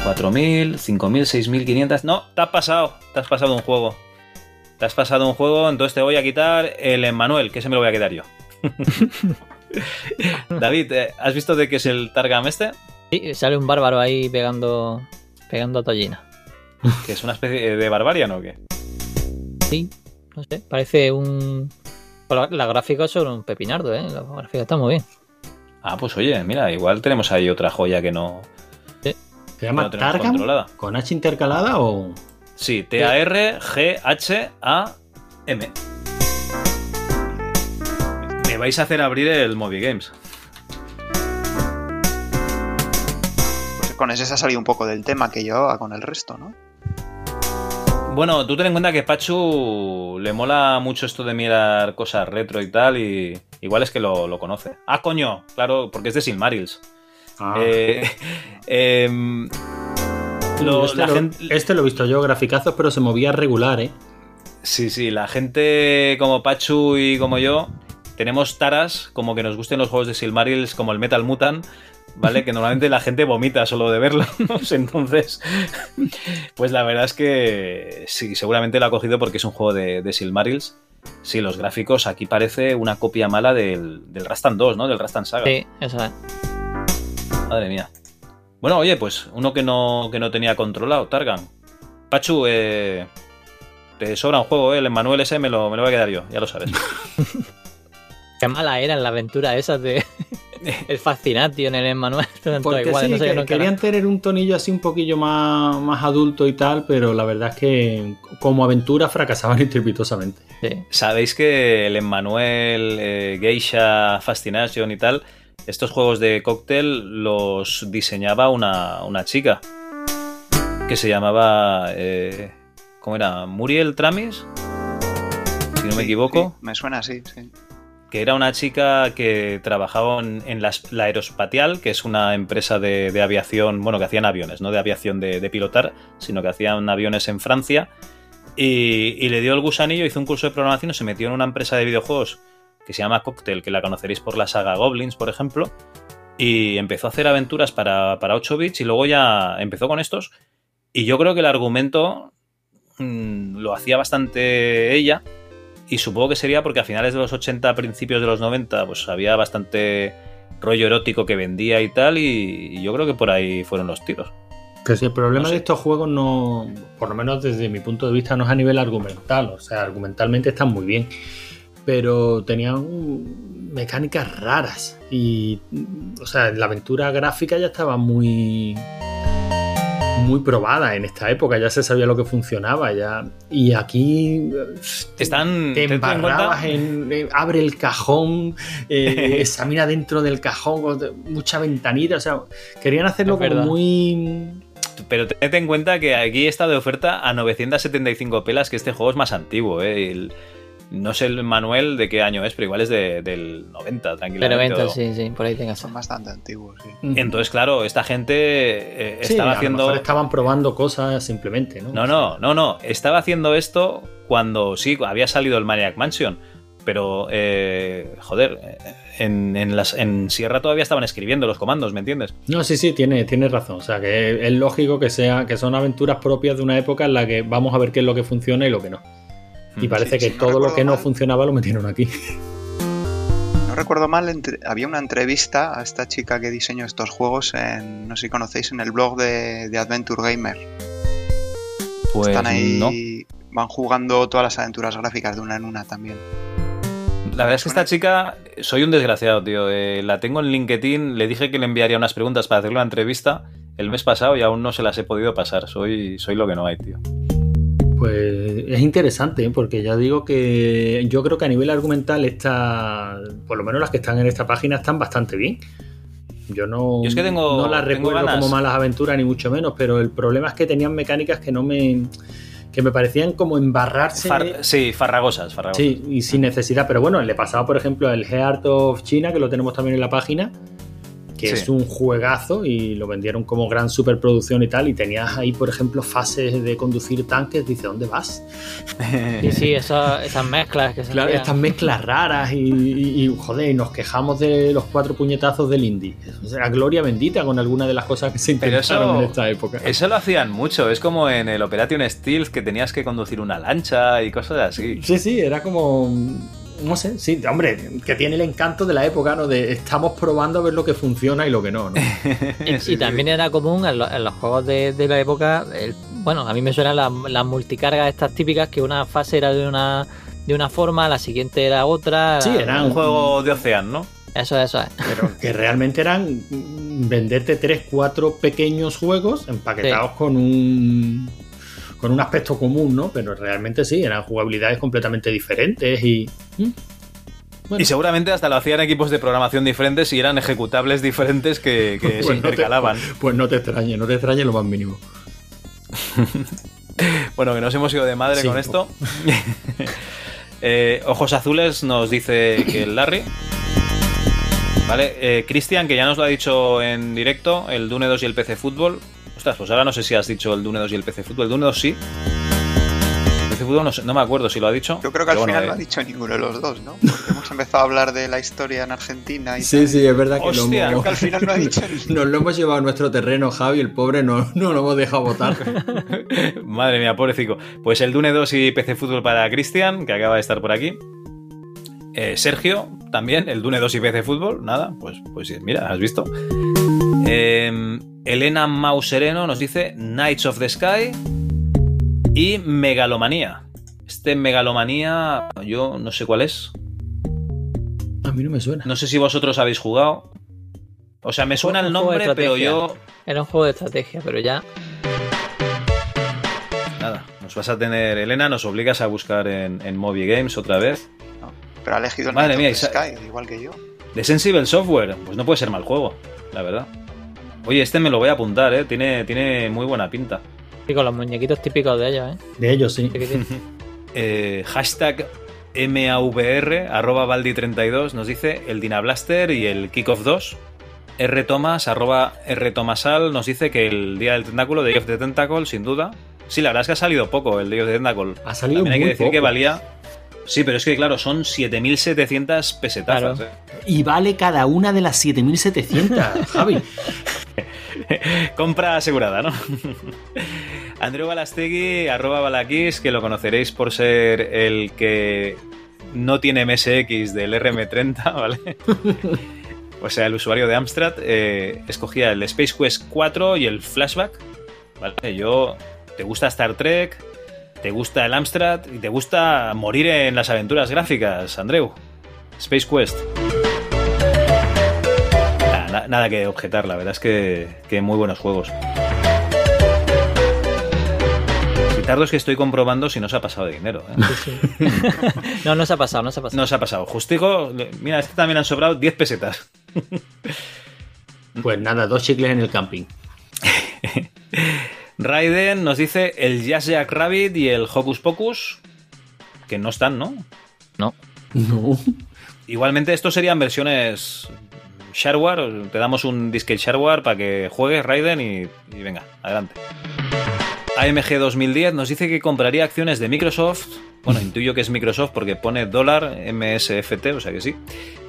4.000, 5.000, 6.500. No, te has pasado. Te has pasado un juego. Te has pasado un juego, entonces te voy a quitar el Emmanuel, que ese me lo voy a quitar yo. [laughs] [laughs] David, eh, ¿has visto de qué es el Targam este? Sí, sale un bárbaro ahí pegando pegando a Tollina. ¿Que es una especie de barbarian o qué? Sí, no sé, parece un... La, la gráfica son un pepinardo, ¿eh? La gráfica está muy bien. Ah, pues oye, mira, igual tenemos ahí otra joya que no. ¿Se llama No tenemos Targam? controlada. ¿Con H intercalada o...? Sí, T-A-R-G-H-A-M. Me vais a hacer abrir el Movie Games. Pues con ese se ha salido un poco del tema que llevaba con el resto, ¿no? Bueno, tú ten en cuenta que Pachu le mola mucho esto de mirar cosas retro y tal, y igual es que lo, lo conoce. Ah, coño, claro, porque es de Silmarils. Ah. Eh, [laughs] em, lo- este, la lo, gente- este lo he visto yo, graficazos, pero se movía regular, ¿eh? Sí, sí, la gente como Pachu y como yo tenemos taras como que nos gusten los juegos de Silmarils como el Metal Mutant, ¿vale? Que normalmente la gente vomita solo de verlos. [laughs] Entonces, pues la verdad es que sí, seguramente lo ha cogido porque es un juego de, de Silmarils. Sí, los gráficos aquí parece una copia mala del, del Rastan 2, ¿no? Del Rastan Saga. Sí, eso es. Madre mía. Bueno, oye, pues uno que no, que no tenía controlado, Targan. Pachu, eh, te sobra un juego, ¿eh? El Manuel ese me lo, me lo voy a quedar yo, ya lo sabes. [laughs] Qué mala eran la aventura esas de [laughs] el Fascination en el manual. [laughs] Porque sí, no sé que- qué nunca querían tener un tonillo así un poquillo más, más adulto y tal, pero la verdad es que como aventura fracasaban [laughs] estrepitosamente. era. Sí. Sabéis que el Emmanuel, eh, Geisha, Fascination y tal, estos juegos de cóctel los diseñaba una, una chica que se llamaba. eh, ¿Cómo era? Muriel Tramis, si no me Sí, equivoco. sí, me suena así, sí. Que era una chica que trabajaba en, la, la Aerospatial, que es una empresa de, aviación, bueno, que hacían aviones, no de aviación de, pilotar, sino que hacían aviones en Francia. Y, y le dio el gusanillo, hizo un curso de programación y se metió en una empresa de videojuegos que se llama Cocktail, que la conoceréis por la saga Goblins, por ejemplo. Y empezó a hacer aventuras para, para 8 bits y luego ya empezó con estos. Y yo creo que el argumento mm, lo hacía bastante ella. Y supongo que sería porque a finales de los 80, principios de los 90, pues había bastante rollo erótico que vendía y tal. Y, y yo creo que por ahí fueron los tiros. Que si el problema No sé. de estos juegos no, por lo menos desde mi punto de vista, no es a nivel argumental. O sea, argumentalmente están muy bien. Pero tenían mecánicas raras. Y, o sea, la aventura gráfica ya estaba muy muy probada en esta época, ya se sabía lo que funcionaba ya y aquí eh, Están. te embarrabas en, en- abre el cajón, eh, [laughs] examina dentro del cajón, mucha ventanita, o sea, querían hacerlo como muy Pero tened en cuenta que aquí está de oferta a 975 pelas, que este juego es más antiguo, ¿eh? El- no sé el manual de qué año es, pero igual es de- del 90, Pero tranquilamente. venta, o- sí, sí, por ahí tengas. Son bastante antiguos, sí. Entonces, claro, esta gente eh, Sí, estaba a lo haciendo. mejor estaban probando cosas simplemente, ¿no? No, no, no, no. Estaba haciendo esto cuando sí, había salido el Maniac Mansion. Pero, eh, joder, eh, en, en las, en Sierra todavía estaban escribiendo los comandos, ¿me entiendes? No, sí, sí, tiene, tiene razón. O sea, que es lógico que sea, que son aventuras propias de una época en la que vamos a ver qué es lo que funciona y lo que no. Y Mm, parece sí, que no todo lo que no funcionaba lo metieron aquí. No recuerdo mal, entre- había una entrevista a esta chica que diseñó estos juegos en, no sé si conocéis, en el blog de, de Adventure Gamer. Pues Están ahí, no. van jugando todas las aventuras gráficas de una en una también. La verdad es que esta chica, soy un desgraciado, tío. Eh, la tengo en LinkedIn, le dije que le enviaría unas preguntas para hacer una entrevista el mes pasado y aún no se las he podido pasar. Soy, soy lo que no hay, tío. Pues es interesante, ¿eh? porque ya digo que yo creo que a nivel argumental está, por lo menos las que están en esta página están bastante bien. Yo no, Yo es que tengo- no las tengo recuerdo ganas. como malas aventuras, ni mucho menos, pero el problema es que tenían mecánicas que no me. que me parecían como embarrarse. Far- sí, farragosas, farragosas. Sí, y sin necesidad. Pero bueno, le pasaba, por ejemplo, el Heart of China, que lo tenemos también en la página, que Sí. es un juegazo y lo vendieron como gran superproducción y tal. Y tenías ahí, por ejemplo, fases de conducir tanques. Dice, ¿dónde vas? Sí, sí, eso- esas mezclas que se Claro, estas mezclas raras y, y- y, joder, y nos quejamos de los cuatro puñetazos del indie. O sea, gloria bendita con alguna de las cosas que se intentaron eso- en esta época. Eso lo hacían mucho, es como en el Operation Stealth que tenías que conducir una lancha y cosas así. Sí, sí, era como. No sé, sí, hombre, que tiene el encanto de la época, ¿no? De estamos probando a ver lo que funciona y lo que no, ¿no? [laughs] Y, Sí, y también sí. era común en, lo- en los juegos de, de la época, el- bueno, a mí me suenan las, las multicargas estas típicas que una fase era de una de una forma, la siguiente era otra. Sí, era Un juego de Ocean, ¿no? Eso, eso es. Pero que [laughs] realmente eran venderte tres, cuatro pequeños juegos empaquetados con un con un aspecto común, ¿no? Pero realmente sí, eran jugabilidades completamente diferentes y. ¿Mm? Bueno. Y seguramente hasta lo hacían equipos de programación diferentes y eran ejecutables diferentes que, que Pues se no te- intercalaban. Pues no te extrañe, no te extrañe lo más mínimo. [laughs] Bueno, que nos hemos ido de madre Sí. con esto. [laughs] Eh, Ojos Azules nos dice que el Larry. Vale, eh, Cristian, que ya nos lo ha dicho en directo, el Dune 2 y el PC Fútbol. Ostras, pues ahora no sé si has dicho el Dune 2 y el PC Fútbol. El Dune 2 sí. Fútbol no, sé- no me acuerdo si lo ha dicho. Yo creo que al bueno, final eh, no ha dicho ninguno de los dos, ¿no? Porque hemos empezado a hablar de la historia en Argentina y Sí, tal. sí, es verdad que Hostia, lo Creo que al final no ha dicho [laughs] nos lo hemos llevado a nuestro terreno, Javi, el pobre no, no lo hemos dejado votar. [laughs] Madre mía, pobrecito. Pues el Dune 2 y PC Fútbol para Cristian, que acaba de estar por aquí. Eh, Sergio, también, el Dune 2 y PC Fútbol. Nada, pues, pues mira, has visto. Eh, Elena Mausereno nos dice Knights of the Sky y Megalomanía. Este Megalomanía, yo no sé cuál es. A mí no me suena. No sé si vosotros habéis jugado. O sea, me suena el nombre, pero yo. Era un juego de estrategia, pero ya. Nada, nos vas a tener. Elena, nos obligas a buscar en, en Movie Games otra vez. No, pero ha elegido el Madre mía, Sky, igual que yo. De Sensible Software, pues no puede ser mal juego, la verdad. Oye, este me lo voy a apuntar, ¿eh? Tiene, tiene muy buena pinta. Y con los muñequitos típicos de ellos, ¿eh? De ellos sí. [laughs] Eh, hashtag MAVR, arroba Baldi32, nos dice el Dynablaster y el Kickoff 2. R. Thomas, arroba R. Tomasal, nos dice que el Día del Tentáculo, Day of the Tentacle, sin duda. Sí, la verdad es que ha salido poco el Day of the Tentacle. Ha salido También hay muy que decir que valía... Sí, pero es que claro, son 7.700 pesetazas. Claro. ¿eh? Y vale cada una de las 7700, [laughs] Javi. Compra asegurada, ¿no? Andreu Balastegui, arroba Balaquis, que lo conoceréis por ser el que no tiene MSX del RM30, [laughs] ¿vale? o sea, el usuario de Amstrad, eh, escogía el Space Quest 4 y el Flashback, ¿vale? Yo, ¿te gusta Star Trek? ¿Te gusta el Amstrad? ¿Y te gusta morir en las aventuras gráficas, Andreu? Space Quest. Nada, na- nada que objetar, la verdad es que muy buenos juegos. Quitarlos que estoy comprobando si no se ha pasado de dinero. ¿eh? Sí, sí. [laughs] no, no se ha pasado, no se ha pasado. No se ha pasado. Justico, mira, este también han sobrado 10 pesetas. [laughs] Pues nada, dos chicles en el camping. [laughs] Raiden nos dice el Jazz Jack Rabbit y el Hocus Pocus, que no están, ¿no? No. No. Igualmente, estos serían versiones shareware. Te damos un disque shareware para que juegues Raiden y, y venga, adelante. AMG 2010 nos dice que compraría acciones de Microsoft. Bueno, intuyo que es Microsoft porque pone dólar MSFT, o sea que sí.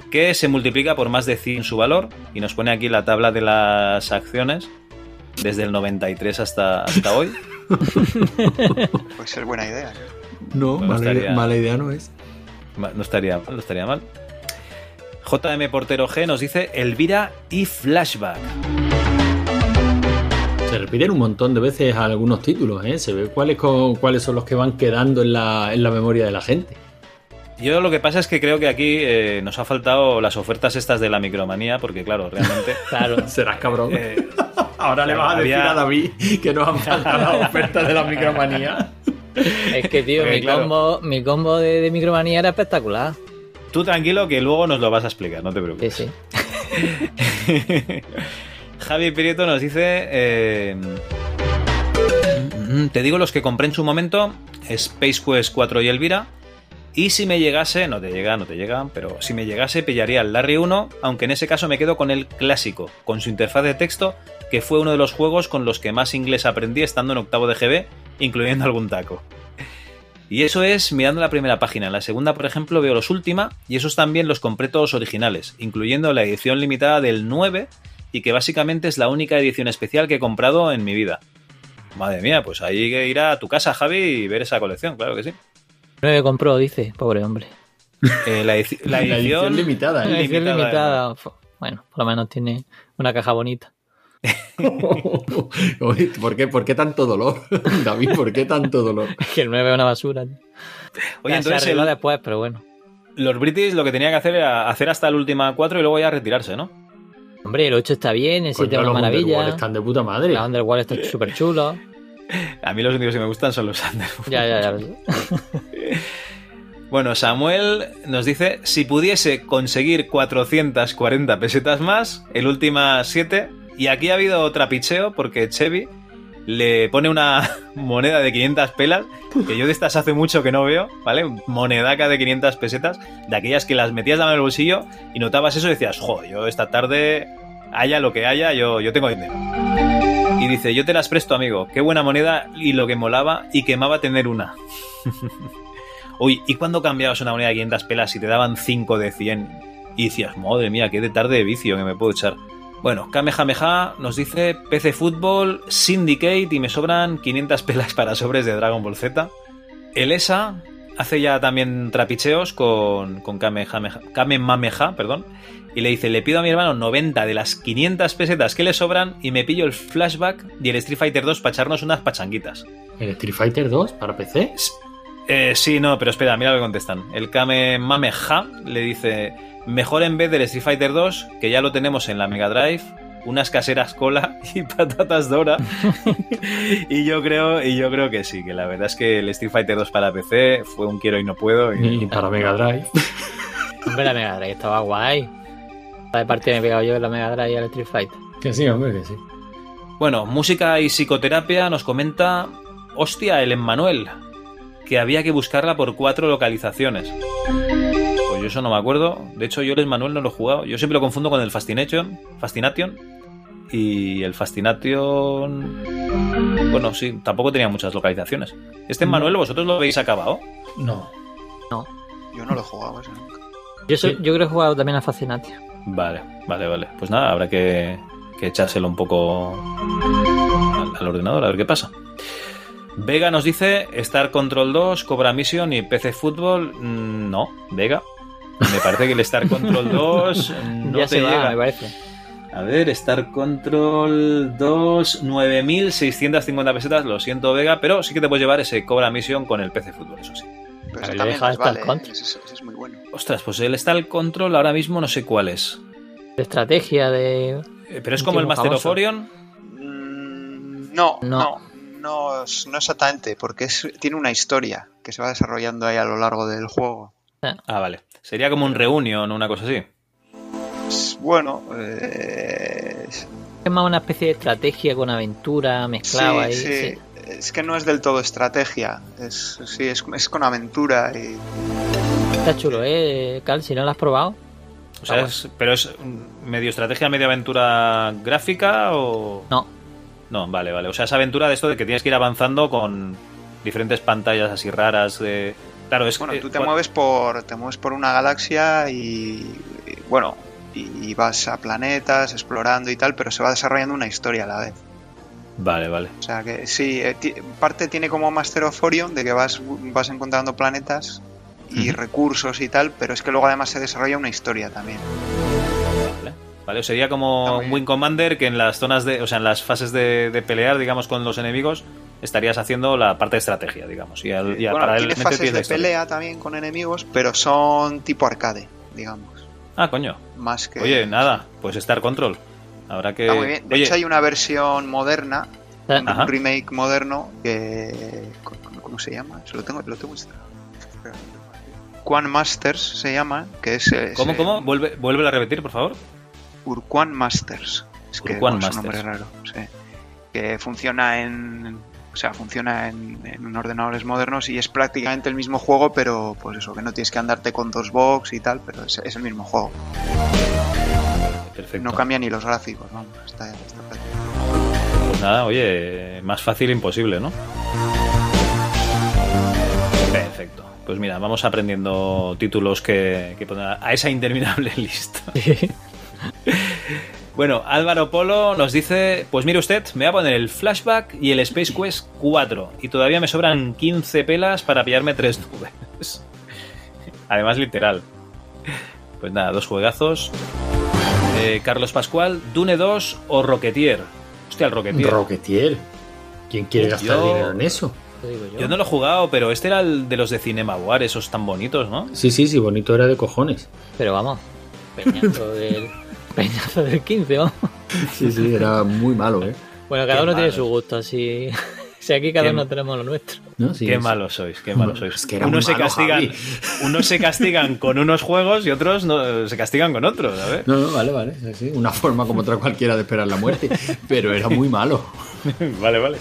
Que se multiplica por más de 100 su valor. Y nos pone aquí la tabla de las acciones desde el 93 hasta, hasta hoy. [laughs] Puede ser buena idea. ¿no? Bueno, mala, estaría- idea, mala idea no es. No estaría mal, no estaría mal. JM Portero G nos dice Elvira y Flashback. Se repiten un montón de veces algunos títulos, ¿eh? Se ve cuáles, co- cuáles son los que van quedando en la, en la memoria de la gente. Yo lo que pasa es que creo que aquí eh, nos ha faltado las ofertas estas de la micromanía, porque claro, realmente... [laughs] Claro. Serás cabrón. eh, Ahora le vas a decir había- a David que nos han faltado las [laughs] ofertas de la micromanía. Es que, tío, Porque, mi, claro. combo, mi combo de, de micromanía era espectacular. tú tranquilo que luego nos lo vas a explicar, no te Sí, preocupes. sí. [laughs] Javi Prieto nos dice... eh, mm, te digo los que compré en su momento, Space Quest 4 y Elvira. Y si me llegase, no te llega, no te llega, pero si me llegase pillaría el Larry 1, aunque en ese caso me quedo con el clásico, con su interfaz de texto, que fue uno de los juegos con los que más inglés aprendí estando en octavo de GB, incluyendo algún taco. Y eso es mirando la primera página. En la segunda, por ejemplo, veo los última, y esos también los compré todos originales, incluyendo la edición limitada del 9, y que básicamente es la única edición especial que he comprado en mi vida. Madre mía, pues ahí que ir a tu casa, Javi, y ver esa colección, claro que sí. 9 compró, dice, pobre hombre. Eh, la, edici- la [laughs] La edición limitada, ¿eh? edición limitada, Bueno, por lo menos tiene una caja bonita. [laughs] ¿Por qué, ¿Por qué tanto dolor? [laughs] David, ¿por qué tanto dolor? Es que el 9 es una basura. tío. Oye, Ya entonces se arregló el- después, pero bueno. los British lo que tenía que hacer era hacer hasta el última 4 y luego ya retirarse, ¿no? Hombre, el 8 está bien, el 7 Coño, es una los maravilla. Underworld están de puta madre. La Underworld está súper chulo. [laughs] A mí los únicos que me gustan son los Underworld. Ya, ya, ya. [laughs] Bueno, Samuel nos dice, si pudiese conseguir 440 pesetas más, el última 7, y aquí ha habido trapicheo porque Chevy le pone una [laughs] moneda de 500 pelas, que yo de estas hace mucho que no veo, ¿vale? Monedaca de 500 pesetas, de aquellas que las metías en el bolsillo y notabas eso y decías, joder, yo esta tarde, haya lo que haya, yo, yo tengo dinero. Y dice, yo te las presto, amigo, qué buena moneda y lo que molaba y quemaba tener una. [laughs] Uy, ¿y cuando cambiabas una moneda de 500 pelas y te daban 5 de 100? Y decías, madre mía, qué de tarde de vicio que me puedo echar. Bueno, Kamehameha nos dice PC Fútbol, Syndicate y me sobran 500 [laughs] pelas para sobres de Dragon Ball Z. El ESA hace ya también trapicheos con, con Kamehameha, Kamehameha, perdón, y le dice, le pido a mi hermano 90 de las 500 pesetas que le sobran y me pillo el flashback y el Street Fighter 2 para echarnos unas pachanguitas. ¿El Street Fighter 2 para PC? Eh, sí, no, pero espera, mira lo que contestan. El Kame Mameha le dice: Mejor en vez del Street Fighter 2, que ya lo tenemos en la Mega Drive, unas caseras cola [laughs] y patatas Dora. [laughs] y yo creo, y yo creo que sí, que la verdad es que el Street Fighter 2 para PC fue un quiero y no puedo. y- Y para Mega Drive. [laughs] Hombre, la Mega Drive estaba guay. La de parte me he pegado yo en la Mega Drive y al Street Fighter. Que sí, hombre, que sí. Bueno, música y psicoterapia nos comenta: Hostia, el Emmanuel, que había que buscarla por cuatro localizaciones. Yo eso no me acuerdo. De hecho, yo el Emmanuel no lo he jugado. Yo siempre lo confundo con el Fascination. Fascination. Y el Fascination. Bueno, sí, tampoco tenía muchas localizaciones. Este Emmanuel, ¿vosotros lo habéis acabado? No. Yo no lo he jugado ese nunca. Yo, soy- Sí. yo creo que he jugado también a Fascinatio. Vale, vale, vale. Pues nada, habrá que, que echárselo un poco al, al ordenador, a ver qué pasa. Vega nos dice Star Control 2, Cobra Mission y PC Fútbol. Mm, No, Vega. Me parece que el Star Control 2 [laughs] no ya te se va, llega. me parece. A ver, Star Control 2, 9.650 pesetas. Lo siento, Vega, pero sí que te puedes llevar ese Cobra Mission con el PC Fútbol, eso sí. Pero ver, también Star vale, ¿eh? Control. ese, ese es muy bueno. Ostras, pues el Star Control ahora mismo no sé cuál es. De estrategia, de. Eh, Pero es como el Master of. Orion. Mm, No, No. no, no, es- no exactamente, porque es- tiene una historia que se va desarrollando ahí a lo largo del juego. Ah, vale. Sería como un reunion o una cosa así. Bueno, eh, Es más una especie de estrategia con aventura mezclado ahí. sí, sí. sí. Es que no es del todo estrategia, es, sí, es, es con aventura y Está chulo, ¿eh? Cal, si no lo has probado. O sea, es- pero es medio estrategia, medio aventura gráfica o. No. No, vale, vale. O sea, es aventura de esto de que tienes que ir avanzando con diferentes pantallas así raras. De... Claro, es bueno, tú te mueves por te mueves por una galaxia y, y, bueno, y vas a planetas explorando y tal, pero se va desarrollando una historia a la vez. Vale, vale. O sea que sí, eh, parte tiene como Master of Orion, de que vas, vas encontrando planetas y recursos y tal, pero es que luego además se desarrolla una historia también. Vale. ¿Vale? Sería como un Wing Commander que en las zonas de. O sea, en las fases de, de pelear, digamos, con los enemigos, estarías haciendo la parte de estrategia, digamos. Y, al, y bueno, tiene paralelamente fases de pelea también con enemigos, pero son tipo arcade, digamos. Ah, coño. Más que. Oye, nada, pues Star Control. Habrá que. Está muy bien. De Oye, hecho, hay una versión moderna, un Ajá. remake moderno que. ¿Cómo se llama? Se lo tengo, lo tengo. Urquan Masters se llama, que es. es, ¿Cómo, eh, cómo? Vuelve, vuelve a repetir, por favor. Urquan Masters. Es que Urquan bueno, es un nombre Masters. raro. sí. Que funciona en. O sea, funciona en, en ordenadores modernos y es prácticamente el mismo juego, pero pues eso, que no tienes que andarte con dos box y tal, pero es, es el mismo juego. Perfecto. No cambia ni los gráficos, vamos. Está, está perfecto. Pues nada, oye, más fácil imposible, ¿no? Perfecto. Pues mira, vamos aprendiendo títulos que, que poner a esa interminable [laughs] lista. Bueno, Álvaro Polo nos dice, pues mire usted, me voy a poner el Flashback y el Space Quest 4 y todavía me sobran 15 pelas para pillarme tres nubes. [laughs] Además, literal. Pues nada, dos juegazos. Eh, Carlos Pascual, Dune 2 o Rocketeer. Hostia, el Rocketeer. Roquetier. ¿Quién quiere gastar Yo- dinero en eso? Yo. Yo no lo he jugado, pero este era el de los de Cinema War, esos tan bonitos, ¿no? Sí, sí, sí, bonito era de cojones. Pero vamos, peñazo del, peñazo del 15, vamos. Sí, sí, era muy malo, ¿eh? Bueno, cada Qué uno tiene su gusto, así. [laughs] Si aquí cada Qué- uno tenemos lo nuestro. ¿No? Sí, qué sí. malos sois, qué malos sois. Es que unos se castigan, [laughs] unos se castigan con unos juegos y otros no, se castigan con otros, a ver. No, no, vale, vale. sí, Una forma como otra cualquiera de esperar la muerte. Pero era muy malo. [laughs] vale, vale.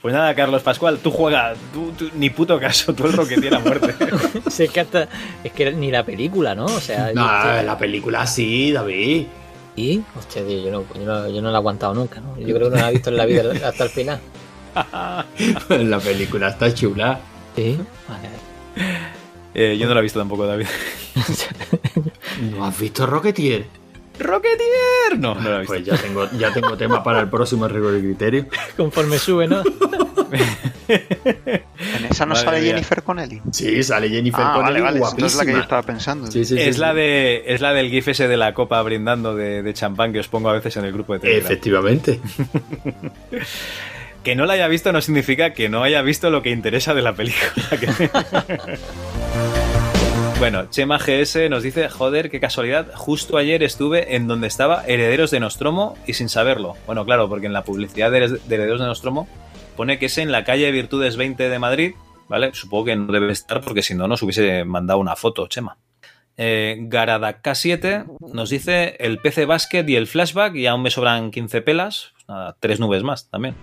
Pues nada, Carlos Pascual, tú juega, tú, tú- ni puto caso, tú el Rocketeer a muerte. [laughs] Si es que hasta. Es que ni la película, ¿no? O sea. No, yo- la película sí, David. ¿Y? Hostia, tío, yo no, yo, no, yo no la he aguantado nunca, ¿no? Yo creo que no la he visto en la vida [laughs] hasta el final. La película está chula. Sí. Vale. Eh, yo no lo he visto tampoco, David. ¿No has visto Rocketeer? ¡Rocketeer! No, no lo he visto. Pues ya tengo, ya tengo tema para el próximo rigor y criterio. [laughs] Conforme sube, ¿no? En esa no Madre sale mía. Jennifer Connelly. Sí, sale Jennifer Ah, Connelly vale, vale. es la que yo estaba pensando. Sí, sí, sí, es, sí. la de, es la del gif ese de la copa brindando de, de champán que os pongo a veces en el grupo de Telegram. Efectivamente. [laughs] Que no la haya visto no significa que no haya visto lo que interesa de la película. [laughs] Bueno, Chema GS nos dice, joder, qué casualidad, justo ayer estuve en donde estaba Herederos de Nostromo y sin saberlo. Bueno, claro, porque en la publicidad de de Herederos de Nostromo pone que es en la calle Virtudes 20 de Madrid, ¿vale? Supongo que no debe estar porque si no nos hubiese mandado una foto, Chema. Eh, Garadaka7 nos dice el PC Basket y el Flashback y aún me sobran 15 pelas, pues nada, tres nubes más también.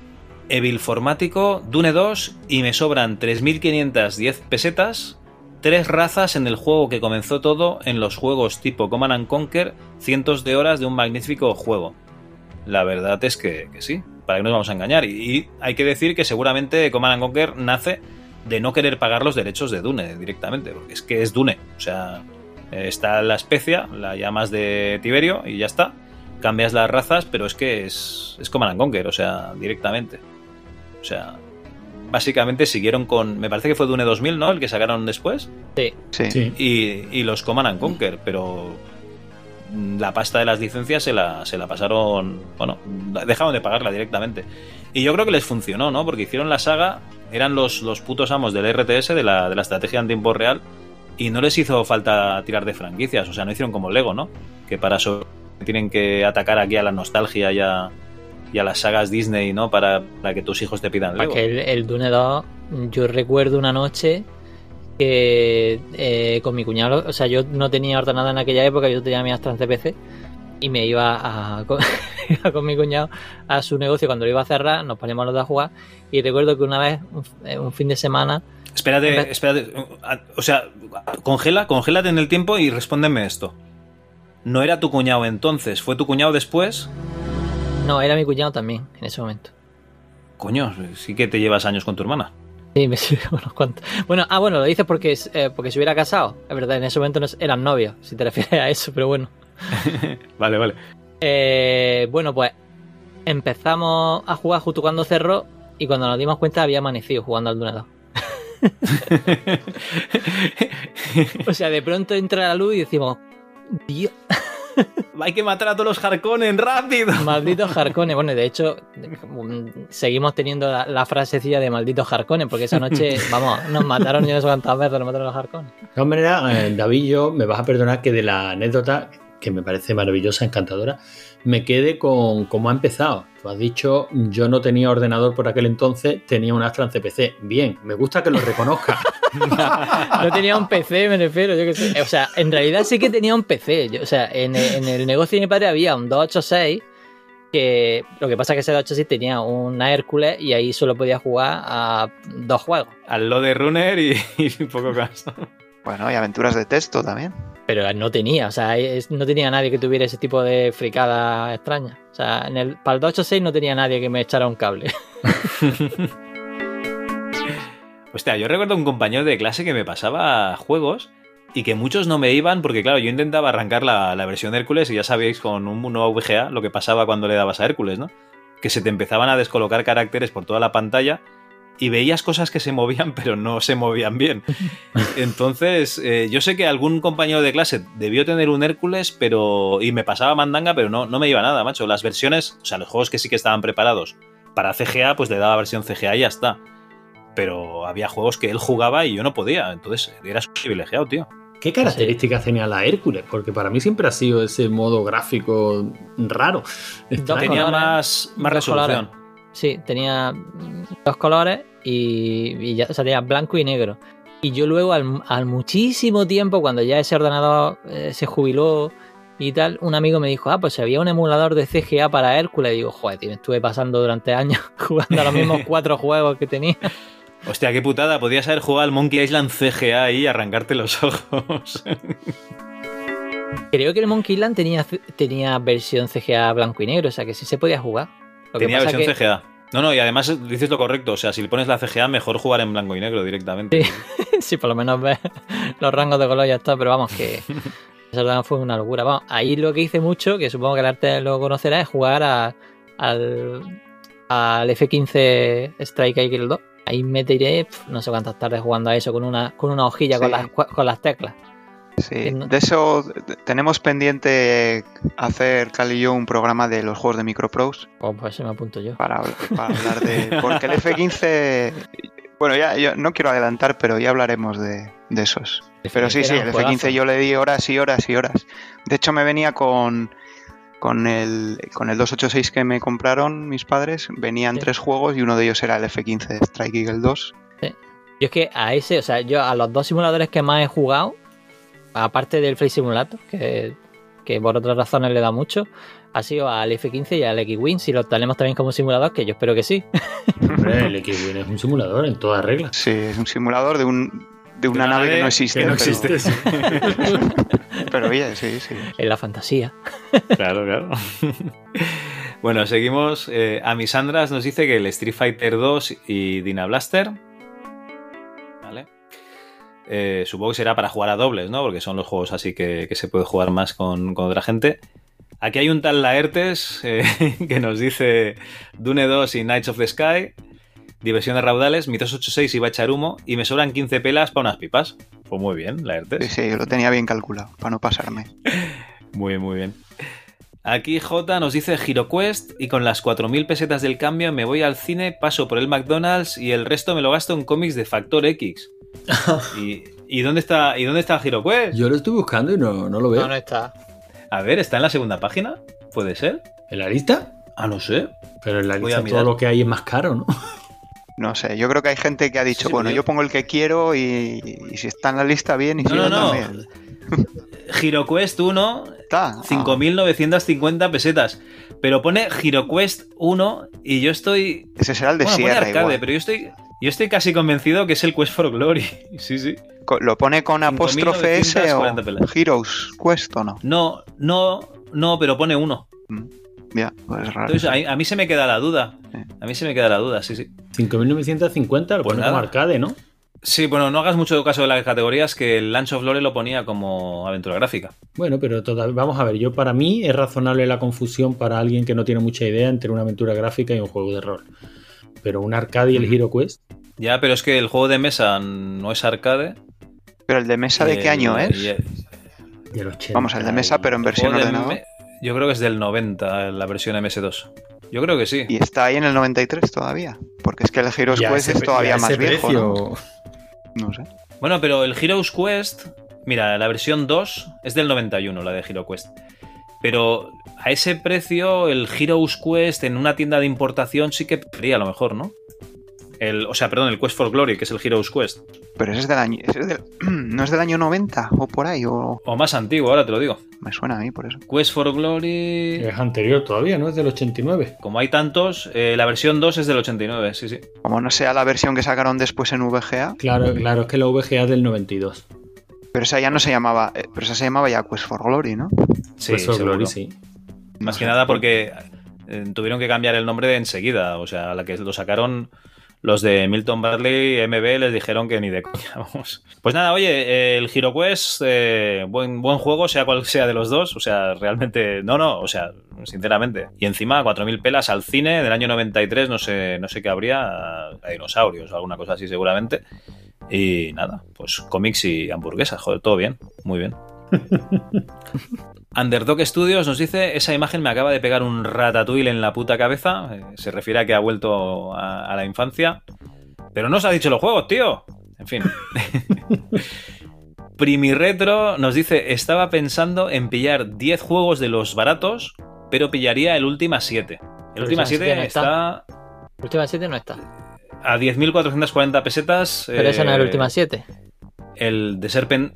Evil Formático, Dune 2 y me sobran 3.510 pesetas, tres razas en el juego que comenzó todo en los juegos tipo Command and Conquer, cientos de horas de un magnífico juego. La verdad es que, que sí, para que nos vamos a engañar. Y, hay que decir que seguramente Command and Conquer nace de no querer pagar los derechos de Dune directamente, porque es que es Dune. O sea, eh, está la especia, la llamas de Tiberio y ya está. Cambias las razas, pero es que es, es Command and Conquer, o sea, directamente. O sea, básicamente siguieron con. Me parece que fue Dune 2000, ¿no? El que sacaron después. Sí. Sí. Y, y los Command and Conquer, pero la pasta de las licencias se la, se la pasaron. Bueno, dejaron de pagarla directamente. Y yo creo que les funcionó, ¿no? Porque hicieron la saga, eran los, los putos amos del RTS, de la, de la estrategia en tiempo real, y no les hizo falta tirar de franquicias. O sea, no hicieron como Lego, ¿no? Que para eso tienen que atacar aquí a la nostalgia y a, y a las sagas Disney, ¿no? Para, para que tus hijos te pidan Lego. Porque el, el Dune 2, yo recuerdo una noche que eh, con mi cuñado, o sea, yo no tenía ordenada en aquella época, yo tenía mi Astra en CPC y me iba a, [laughs] con, iba con mi cuñado a su negocio cuando lo iba a cerrar, nos poníamos los dos a jugar y recuerdo que una vez, un, eh, un fin de semana, Espérate, espérate. O sea, congela, congélate en el tiempo y respóndeme esto. No era tu cuñado entonces, fue tu cuñado después. No, era mi cuñado también en ese momento. Coño, sí que te llevas años con tu hermana. Sí, me [laughs] sirve unos cuantos. Bueno, ah, bueno, lo dices porque, eh, porque se hubiera casado. Es verdad, en ese momento no eran novios, si te [laughs] refieres a eso, pero bueno. [laughs] Vale, vale. Eh, bueno, pues empezamos a jugar justo cuando cerró y cuando nos dimos cuenta había amanecido jugando al Dune 2. O sea, de pronto entra la luz y decimos, Dios, [laughs] Hay que matar a todos los Harkonnen, rápido. Malditos [laughs] Harkonnen. Bueno, de hecho, mm, seguimos teniendo la, la frasecilla de malditos Harkonnen, porque esa noche, [laughs] vamos, nos mataron yo no sé cuántas veces, nos mataron los Harkonnen. De todas maneras, eh, David, yo me vas a perdonar que de la anécdota, que me parece maravillosa, encantadora, me quede con cómo ha empezado. Tú has dicho, yo no tenía ordenador por aquel entonces, tenía un Astra en CPC. Bien, me gusta que lo reconozca. [laughs] No tenía un PC, me refiero, yo qué sé. O sea, en realidad sí que tenía un PC. Yo- o sea, en, en el negocio de mi padre había un 286 que lo que pasa es que ese 286 tenía una Hércules y ahí solo podía jugar a dos juegos. Al lo de Runner y, [laughs] y poco más. Bueno, y aventuras de texto también. Pero no tenía, o sea, es- no tenía nadie que tuviera ese tipo de fricada extraña. O sea, en el, para el 286 no tenía nadie que me echara un cable. [laughs] Hostia, yo recuerdo un compañero de clase que me pasaba juegos y que muchos no me iban porque, claro, yo intentaba arrancar la, la versión de Hércules y ya sabíais con un nuevo VGA lo que pasaba cuando le dabas a Hércules, ¿no? Que se te empezaban a descolocar caracteres por toda la pantalla y veías cosas que se movían [laughs] pero no se movían bien. Entonces, eh, yo sé que algún compañero de clase debió tener un Hércules pero y me pasaba mandanga pero no, no me iba nada, macho. Las versiones, o sea, los juegos que sí que estaban preparados para CGA, pues le daba versión CGA y ya está pero había juegos que él jugaba y yo no podía. Entonces era súper privilegiado, tío. ¿Qué características tenía la Hércules? Porque para mí siempre ha sido ese modo gráfico raro. Tenía más, más resolución. Sí, tenía dos colores y, y ya, o sea, tenía blanco y negro. Y yo luego, al, al muchísimo tiempo, cuando ya ese ordenador eh, se jubiló y tal, un amigo me dijo, ah, pues había un emulador de CGA para Hércules. Y digo, joder, tío, me estuve pasando durante años [laughs] jugando a los mismos [laughs] cuatro juegos que tenía. Hostia, qué putada. Podías haber jugado al Monkey Island CGA y arrancarte los ojos. Creo que el Monkey Island tenía, tenía versión CGA blanco y negro, o sea que sí se podía jugar. Lo Tenía versión que- CGA. No, no, y además dices lo correcto. O sea, si le pones la CGA, mejor jugar en blanco y negro directamente. Sí. [laughs] sí, por lo menos ves los rangos de color y ya está, pero vamos, que [laughs] ordenador fue una locura. Vamos, ahí lo que hice mucho, que supongo que el arte lo conocerá, es jugar a- al, al F-15 Strike Eagle 2. Ahí me tiré no sé cuántas tardes jugando a eso con una, con una hojilla con, las, con las teclas. Sí, no- de eso tenemos pendiente hacer Cal y yo un programa de los juegos de Microprose Pues, pues eso me apunto yo. para, para hablar de... [laughs] Porque el F-15... Bueno, ya yo no quiero adelantar, pero ya hablaremos de, de esos. Pero sí, sí, el F-15 juegazo. yo le di horas y horas y horas. De hecho, me venía con, con, el, con el 286 que me compraron mis padres. Venían Sí. tres juegos y uno de ellos era el F-15 Strike Eagle 2. Yo es que a ese, o sea, yo a los dos simuladores que más he jugado, aparte del Flight Simulator, que, que por otras razones le da mucho, ha sido al F-15 y al X-Wing, si lo tenemos también como simulador, que yo espero que sí. Hombre, el X-Wing es un simulador en todas reglas. Sí, es un simulador de, un, de una nave que no existe. Que no pero- existe. sí. [laughs] Pero, oye, sí, sí. en la fantasía. Claro, claro. bueno, seguimos. Eh, Amisandras nos dice que el Street Fighter 2 y Dina Blaster. Eh, supongo que será para jugar a dobles, ¿no? Porque son los juegos así que, que se puede jugar más con, con otra gente. Aquí hay un tal Laertes eh, [laughs] que nos dice Dune 2 y Knights of the Sky. Diversión de raudales, mi 286 iba a echar humo y me sobran 15 pelas para unas pipas. Pues muy bien, Laertes. Sí, sí, yo lo tenía bien calculado, para no pasarme. [laughs] Muy bien, muy bien. Aquí J nos dice HeroQuest y con las 4.000 pesetas del cambio me voy al cine, paso por el McDonald's y el resto me lo gasto en cómics de Factor X. [laughs] ¿Y, y dónde está y dónde está HeroQuest? Yo lo estoy buscando y no, no lo veo. No, no está. A ver, ¿está en la segunda página? ¿Puede ser? ¿En la lista? Ah, no sé. Pero en la Voy lista todo lo que hay es más caro, ¿no? No sé, yo creo que hay gente que ha dicho, Sí, bueno, yo- yo pongo el que quiero y, y si está en la lista, bien, y si No, no, no, no. también. HeroQuest 1, Está. ah, 5.950 pesetas. Pero pone HeroQuest 1 y yo estoy... ese será el de Bueno, pone arcade, igual. pero yo estoy... Yo estoy casi convencido que es el Quest for Glory. [laughs] Sí, sí. ¿Lo pone con apóstrofe S o 5.940 pelas. Heroes Quest o no? No, no, no, pero pone 1. Ya, pues es raro. Entonces, a, a mí se me queda la duda. A mí se me queda la duda, sí, sí. 5.950 lo Pues pone como nada. arcade, ¿no? Sí, bueno, no hagas mucho caso de las categorías que el Lunch of Lore lo ponía como aventura gráfica. Bueno, pero todavía, vamos a ver, yo para mí es razonable la confusión para alguien que no tiene mucha idea entre una aventura gráfica y un juego de rol. Pero un arcade y el Hero Quest, Ya, pero es que el juego de mesa no es arcade. Pero el de mesa, ¿de Eh, qué año es? Del 80 Vamos, el de mesa, pero en versión ordenador. Yo creo que es del 90, la versión MS2. Yo creo que sí. Y está ahí en el 93 todavía. Porque es que el Heroes Y a Quest ese- es todavía más viejo. ¿no? No sé. Bueno, pero el Heroes Quest, mira, la versión 2 es del 91, la de Hero Quest. Pero a ese precio, el Heroes Quest en una tienda de importación sí que prefería a lo mejor, ¿no? El, o sea, perdón, el Quest for Glory, que es el Heroes Quest. Pero ese es del año. ese es del- [clears throat] ¿No es del año 90 o por ahí? O O más antiguo, ahora te lo digo. me suena a mí por eso. Quest for Glory. Es anterior todavía, ¿no? Es del 89. Como hay tantos, eh, la versión 2 es del 89, sí, sí. Como no sea la versión que sacaron después en VGA, Claro, claro, es que la VGA es del 92. pero esa ya no se llamaba. eh, Pero esa se llamaba ya Quest for Glory, ¿no? Sí, eso, seguro. Glory, sí. Más No que sé. nada porque eh, tuvieron que cambiar el nombre de enseguida. O sea, la que lo sacaron los de Milton Bradley, MB, les dijeron que ni de coña, [laughs] vamos. Pues nada, oye, el Hero Quest, eh, buen, buen juego, sea cual sea de los dos. O sea, realmente, no, no, o sea, sinceramente. Y encima, 4.000 pelas al cine del año 93, no sé, no sé qué habría, dinosaurios o alguna cosa así seguramente. Y nada, pues cómics y hamburguesas, joder, todo bien, muy bien. [laughs] Underdog Studios nos dice, esa imagen me acaba de pegar un ratatouille en la puta cabeza. Eh, Se refiere a que ha vuelto a, a la infancia. Pero no os ha dicho los juegos, tío. En fin. [laughs] Primiretro nos dice, estaba pensando en pillar 10 juegos de los baratos, pero pillaría el Ultima 7. El Ultima 7 7 no está El Última 7 no está. a 10.440 pesetas. Pero esa no es el eh, Última 7. El de Serpent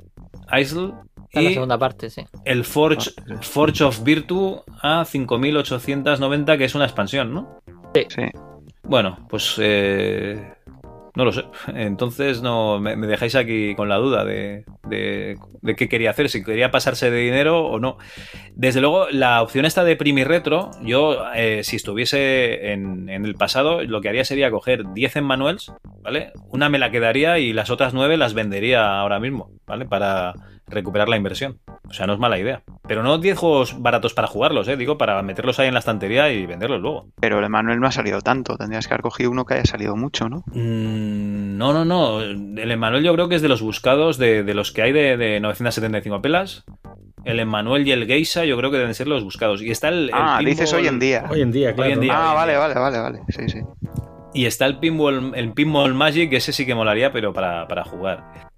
Isle. Está en la y segunda parte, sí. el Forge, Forge of Virtue a 5.890, que es una expansión, ¿no? Sí. Bueno, pues eh, no lo sé. Entonces no me, me dejáis aquí con la duda de, de- de qué quería hacer, si quería pasarse de dinero o no. Desde luego, la opción esta de Primi Retro, yo eh, si estuviese en, en el pasado, lo que haría sería coger 10 en manuals, ¿vale? Una me la quedaría y las otras 9 las vendería ahora mismo, ¿vale? Para recuperar la inversión. O sea, no es mala idea. Pero no 10 juegos baratos para jugarlos, ¿eh? Digo, para meterlos ahí en la estantería y venderlos luego. Pero el Emanuel no ha salido tanto. Tendrías que haber cogido uno que haya salido mucho, ¿no? Mm, no, no, no. El Emmanuel yo creo que es de los buscados de, de los que hay de, de 975 pelas. El Emmanuel y el Geisha yo creo que deben ser los buscados. Y está el, el Ah, pinball- dices hoy en día. Hoy en día, claro. en día. Ah, hoy vale, día. vale, vale, vale. Sí, sí. Y está el Pinball, el Pinball Magic, que ese sí que molaría, pero para, para jugar.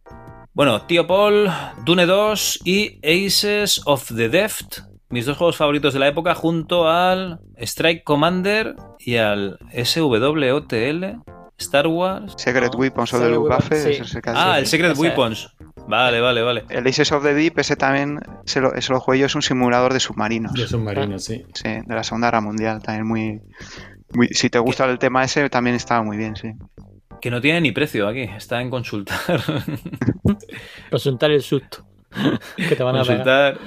Bueno, Tío Paul, Dune 2 y Aces of the Deft. Mis dos juegos favoritos de la época junto al Strike Commander y al SWOTL, Star Wars. Secret No, Weapons o de Secret Luftwaffe. Sí. ese Ah, el Secret ese. Weapons. Vale, vale, vale. El Aces of the Deep, ese también se lo, ese lo jugué yo, es un simulador de submarinos. De submarinos, sí. Sí, de la Segunda Guerra Mundial, también muy... muy- si te gusta el tema ese, también estaba muy bien, sí. Que no tiene ni precio aquí, está en consultar. [laughs] Consultar el susto. que te van a consultar.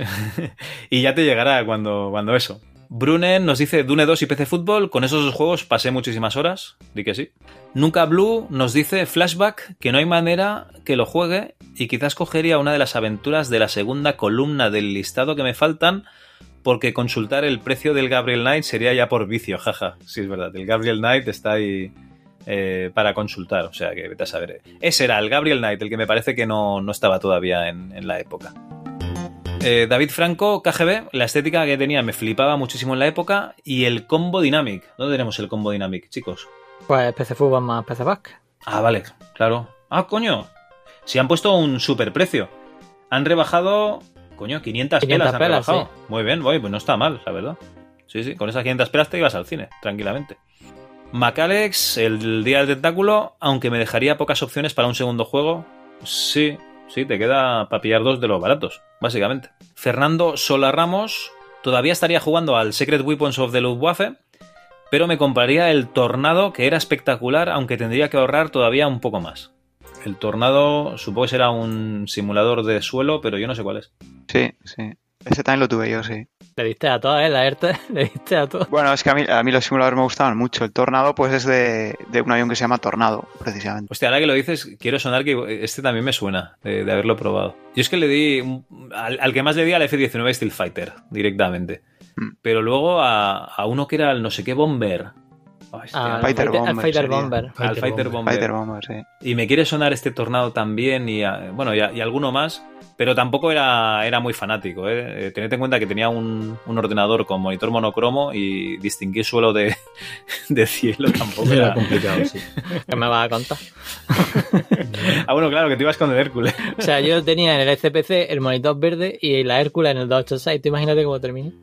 y ya te llegará cuando, cuando eso. Brunen nos dice Dune 2 y PC Fútbol. Con esos dos juegos pasé muchísimas horas. Di que sí. Nunca Blue nos dice Flashback que no hay manera que lo juegue y quizás cogería una de las aventuras de la segunda columna del listado que me faltan porque consultar el precio del Gabriel Knight sería ya por vicio, jaja. Sí, es verdad. El Gabriel Knight está ahí eh, para consultar, o sea que vete a saber. Ese era el Gabriel Knight, el que me parece que no, no estaba todavía en, en la época. Eh, David Franco, KGB, la estética que tenía me flipaba muchísimo en la época y el combo dynamic. ¿Dónde tenemos el combo dynamic, chicos? Pues PC Fútbol más PC Back. Ah, vale, claro. Ah, coño. Si han puesto un super precio. Han rebajado, coño, 500, 500 pelas han pelas, rebajado. Muy bien, voy, pues no está mal, la verdad. Sí, sí, con esas 500 pelas te ibas al cine, tranquilamente. Macalex, el día del tentáculo, aunque me dejaría pocas opciones para un segundo juego, sí, sí, te queda para pillar dos de los baratos, básicamente. Fernando Sola Ramos, todavía estaría jugando al Secret Weapons of the Luftwaffe, pero me compraría el Tornado, que era espectacular, aunque tendría que ahorrar todavía un poco más. El Tornado supongo que será un simulador de suelo, pero yo no sé cuál es. Sí, sí. Ese también lo tuve yo, sí. Le diste a todas, ¿eh? La ERTE, [laughs] le diste a todas. Bueno, es que a mí, a mí los simuladores me gustaban mucho. El Tornado, pues es de, de un avión que se llama Tornado, precisamente. Hostia, ahora que lo dices, quiero sonar que este también me suena de, de haberlo probado. Yo es que le di. al, al que más le di al F-19 Steel Fighter, directamente. Mm. Pero luego a, a uno que era el no sé qué Bomber. Hostia. Al Fighter al Bomber Fighter sería. Bomber. Al Fighter Fighter Bomber. Bomber. Fighter Bomber, sí. Y me quiere sonar este tornado también y, ah, bueno, y, a- y alguno más, pero tampoco era, era muy fanático. ¿eh? Eh, Tened en cuenta que tenía un, un ordenador con monitor monocromo y distinguir suelo de, [laughs] de cielo tampoco Era era. complicado, sí. [laughs] ¿Qué me vas a contar? [laughs] Ah, bueno, claro, que te ibas con el Hércules. O sea, yo tenía en el SPC el monitor verde y la Hércules en el 286. Tú imagínate cómo terminé.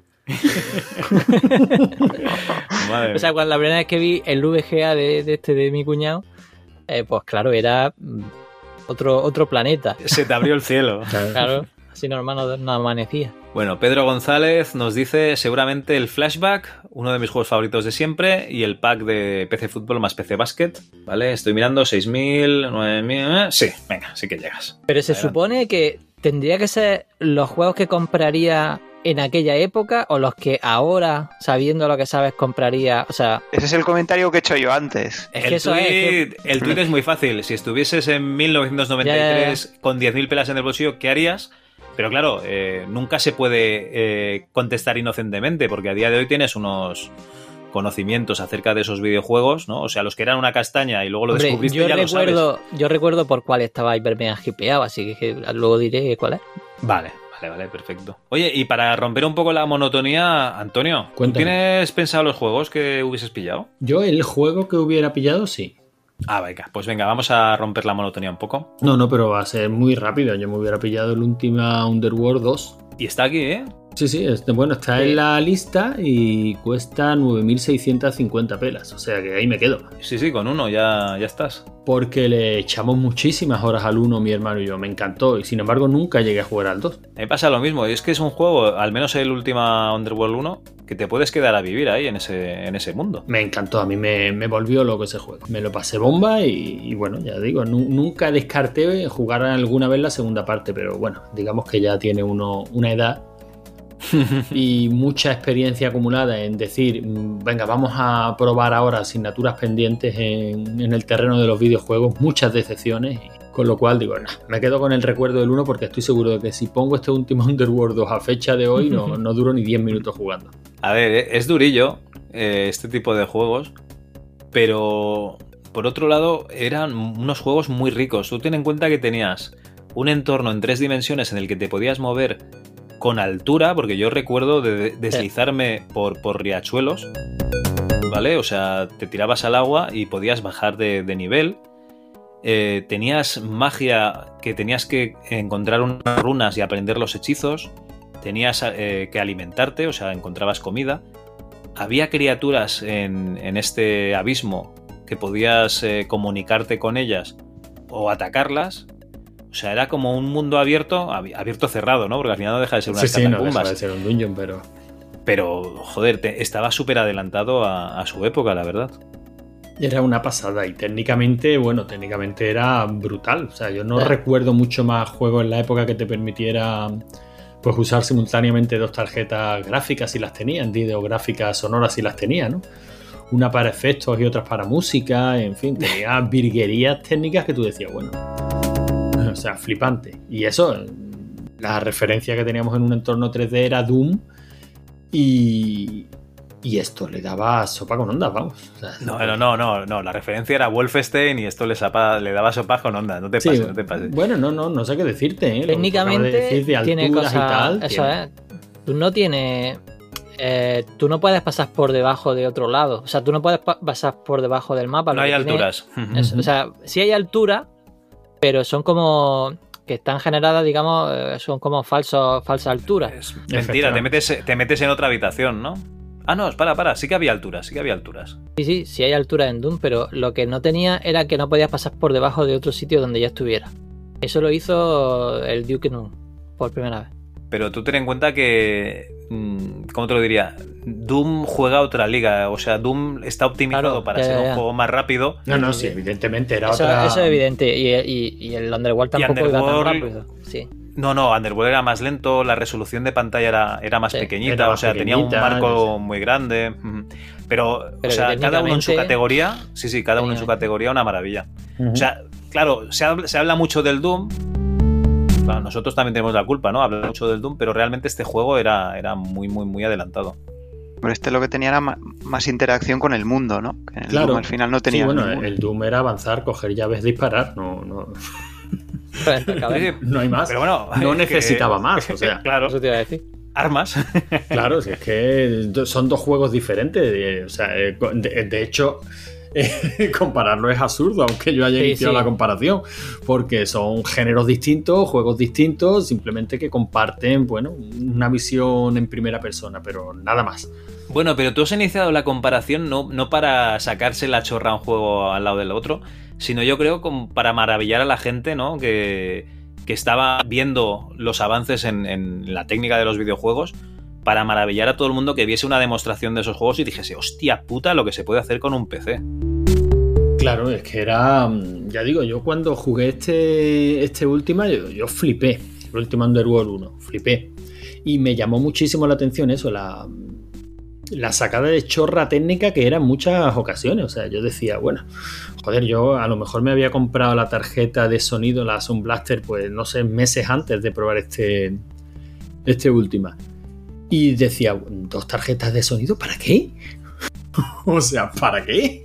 Madre O sea, cuando la primera vez que vi el VGA de, de este de mi cuñado, eh, pues claro, era mm, otro, otro planeta. Se te abrió el cielo. [laughs] Claro, así normal no, no amanecía. Bueno, Pedro González nos dice seguramente el Flashback, uno de mis juegos favoritos de siempre, y el pack de PC Fútbol más PC Basket. ¿Vale? Estoy mirando 6.000, 9.000... eh, Sí, venga, sí que llegas. Pero se Adelante. supone que tendría que ser los juegos que compraría en aquella época o los que ahora, sabiendo lo que sabes, compraría. O sea, Ese es el comentario que he hecho yo antes. es el, que eso es. tweet, que- el tweet es muy fácil. Si estuvieses en 1993 con 10.000 pelas en el bolsillo, ¿qué harías? Pero claro, eh, nunca se puede eh, contestar inocentemente, porque a día de hoy tienes unos conocimientos acerca de esos videojuegos, ¿no? O sea, los que eran una castaña y luego lo Hombre, descubriste yo ya lo sabes. recuerdo, yo recuerdo por cuál estaba hiper mega hipeado, así que luego diré cuál es. Vale, vale, vale, perfecto. Oye, y para romper un poco la monotonía, Antonio, ¿tú Cuéntame. ¿tienes pensado los juegos que hubieses pillado? Yo el juego que hubiera pillado, sí. Ah, venga, pues venga, vamos a romper la monotonía un poco. No, no, pero va a ser muy rápido. Yo me hubiera pillado el Ultima Underworld 2. Y está aquí, ¿eh? Sí, sí, este, bueno, está Sí. en la lista y cuesta 9.650 pelas. O sea que ahí me quedo. Sí, sí, con uno ya, ya estás. Porque le echamos muchísimas horas al 1, mi hermano y yo. Me encantó. Y sin embargo, nunca llegué a jugar al 2. Me pasa lo mismo, y es que es un juego, al menos el último Underworld 1, que te puedes quedar a vivir ahí en ese, en ese mundo. Me encantó, a mí me, me volvió loco ese juego. Me lo pasé bomba y, y bueno, ya digo, nu- nunca descarté jugar alguna vez la segunda parte, pero bueno, digamos que ya tiene uno una edad [laughs] y mucha experiencia acumulada en decir, mm, venga, vamos a probar ahora asignaturas pendientes en, el terreno de los videojuegos, muchas decepciones. con lo cual digo, "Nah, me quedo con el recuerdo del 1 porque estoy seguro de que si pongo este último Underworld 2 a fecha de hoy, no, no duro ni 10 minutos jugando. A ver, eh, es durillo eh, este tipo de juegos, pero por otro lado eran unos juegos muy ricos. Tú ten en cuenta que tenías un entorno en tres dimensiones en el que te podías mover con altura, porque yo recuerdo de de- deslizarme por, por riachuelos, ¿vale? O sea, te tirabas al agua y podías bajar de, de nivel. Eh, tenías magia que tenías que encontrar unas runas y aprender los hechizos. Tenías eh, que alimentarte, o sea, encontrabas comida. Había criaturas en, en este abismo que podías eh, comunicarte con ellas o atacarlas. O sea, era como un mundo abierto, abi- abierto cerrado, ¿no? Porque al final no deja de ser unas Sí, sí, no deja de ser un dungeon, pero... Pero, joder, te- estaba súper adelantado a, a su época, la verdad. Era una pasada y técnicamente, bueno, técnicamente era brutal. O sea, yo no Eh. recuerdo mucho más juegos en la época que te permitiera pues usar simultáneamente dos tarjetas gráficas si las tenían, videográficas sonoras si las tenía, ¿no? Una para efectos y otras para música, en fin, tenía [laughs] virguerías técnicas que tú decías, bueno, o sea, flipante. Y eso, la referencia que teníamos en un entorno 3D era Doom y, y esto le daba sopa con ondas, vamos. O sea, No, no, no, no, no. La referencia era Wolfenstein y esto le, sapa- le daba sopas con onda. No te Sí, pases, no te pases. Bueno, no, no, no sé qué decirte. ¿eh? De Técnicamente decir de tiene cosas. y tal. eso tiene- es. Tú no tienes. eh, tú no puedes pasar por debajo de otro lado. O sea, tú no puedes pa- pasar por debajo del mapa. No hay alturas. o sea, sí hay altura, pero son como. que están generadas, digamos, eh, son como falsos, falsas alturas. Es mentira, te metes, te metes en otra habitación, ¿no? Ah, no, para, para, sí que había alturas, sí que había alturas. Sí, sí, sí hay altura en Doom, pero lo que no tenía era que no podías pasar por debajo de otro sitio donde ya estuviera. Eso lo hizo el Duke Nukem por primera vez. Pero tú ten en cuenta que, mm, ¿cómo te lo diría? Doom juega otra liga, o sea, Doom está optimizado Claro, para ya, ser ya, un juego más rápido. No, no, sí, evidentemente era Eso, otra. eso es evidente. Y, y- y el Underworld tampoco iba tan rápido. Sí. No, no, Underworld era más lento, la resolución de pantalla era, era más Sí, pequeñita, era o sea, tenía un marco no sé. muy grande. Pero, Pero o sea, cada uno en su categoría, sí, sí, cada uno en su categoría una maravilla. O sea, claro, se habla, se habla mucho del Doom. Nosotros también tenemos la culpa, ¿no? Hablar mucho del Doom, pero realmente este juego era, era muy, muy, muy adelantado. Pero este lo que tenía era más interacción con el mundo, ¿no? Que en el Claro. Doom al final no tenía Sí, bueno, ningún- el Doom era avanzar, coger llaves, disparar. No, no, [laughs] no hay más. Pero bueno, no que- necesitaba más. O sea, [laughs] claro, Eso te iba a decir. armas. Claro, si es que son dos juegos diferentes. eh, O sea, eh, de hecho, eh, [laughs] compararlo es absurdo, aunque yo haya Sí, iniciado sí. la comparación, porque son géneros distintos, juegos distintos, simplemente que comparten, bueno, una visión en primera persona, pero nada más. Bueno, pero tú has iniciado la comparación no, no para sacarse la chorra a un juego al lado del otro, sino yo creo como para maravillar a la gente, ¿no? Que, que estaba viendo los avances en, en la técnica de los videojuegos, para maravillar a todo el mundo que viese una demostración de esos juegos y dijese, hostia puta, lo que se puede hacer con un PC. Claro, es que era, mm, ya digo, yo cuando jugué este, este última, yo, yo flipé, el último Underworld 1, flipé. Y me llamó muchísimo la atención eso, la, la sacada de chorra técnica que era en muchas ocasiones. O sea, yo decía, bueno, joder, yo a lo mejor me había comprado la tarjeta de sonido, la Sound Blaster, pues no sé, meses antes de probar este, este última. Y decía, ¿dos tarjetas de sonido? ¿Para qué? [laughs] o sea, ¿para qué?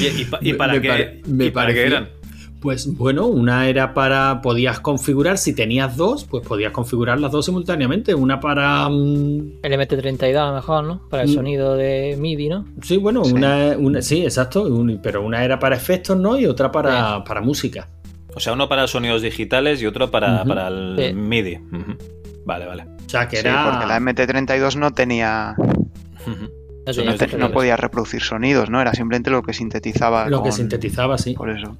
¿Y, y pa- y Me- para me qué, pare- me y para qué pareció- eran? Pues bueno, una era para. Podías configurar, si tenías dos, pues podías configurar las dos simultáneamente. Una para. mm, El MT32 a lo mejor, ¿no? Para el Mm. sonido de MIDI, ¿no? sí, bueno, Sí. Una, una- Sí, exacto. un- pero una era para efectos, ¿no? Y otra para, para música. O sea, uno para sonidos digitales y otro para, para el Sí. MIDI. Vale, vale. O sea, que Sí, era. porque la MT32 no tenía. No te- podía reproducir sonidos, ¿no? Era simplemente lo que sintetizaba. Lo que sintetizaba, sí. Por eso.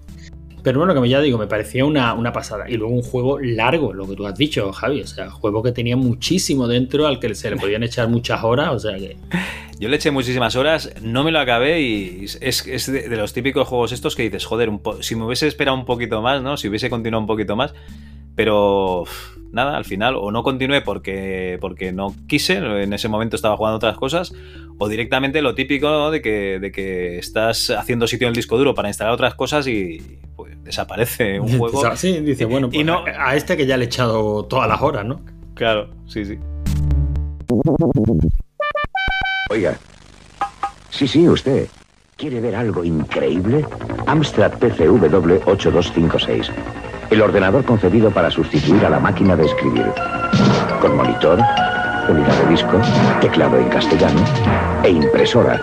Pero bueno, como ya digo, me parecía una, una pasada. Y luego un juego largo, lo que tú has dicho, Javi. O sea, juego que tenía muchísimo dentro, al que se le podían echar muchas horas. O sea que. [laughs] Yo le eché muchísimas horas, no me lo acabé y es, es de, de los típicos juegos estos que dices, joder, un po- si me hubiese esperado un poquito más, ¿no? Si hubiese continuado un poquito más, pero nada, al final o no continué porque, porque no quise, en ese momento estaba jugando otras cosas, o directamente lo típico ¿no? de, que, de que estás haciendo sitio en el disco duro para instalar otras cosas y pues, desaparece un juego. Sí, dice, bueno, Y pues no- a, a este que ya le he echado todas las horas, ¿no? Claro, sí, sí. Oiga. Sí, sí, usted. ¿Quiere ver algo increíble? Amstrad PCW 8256. El ordenador concebido para sustituir a la máquina de escribir. Con monitor, unidad de disco, teclado en castellano e impresora.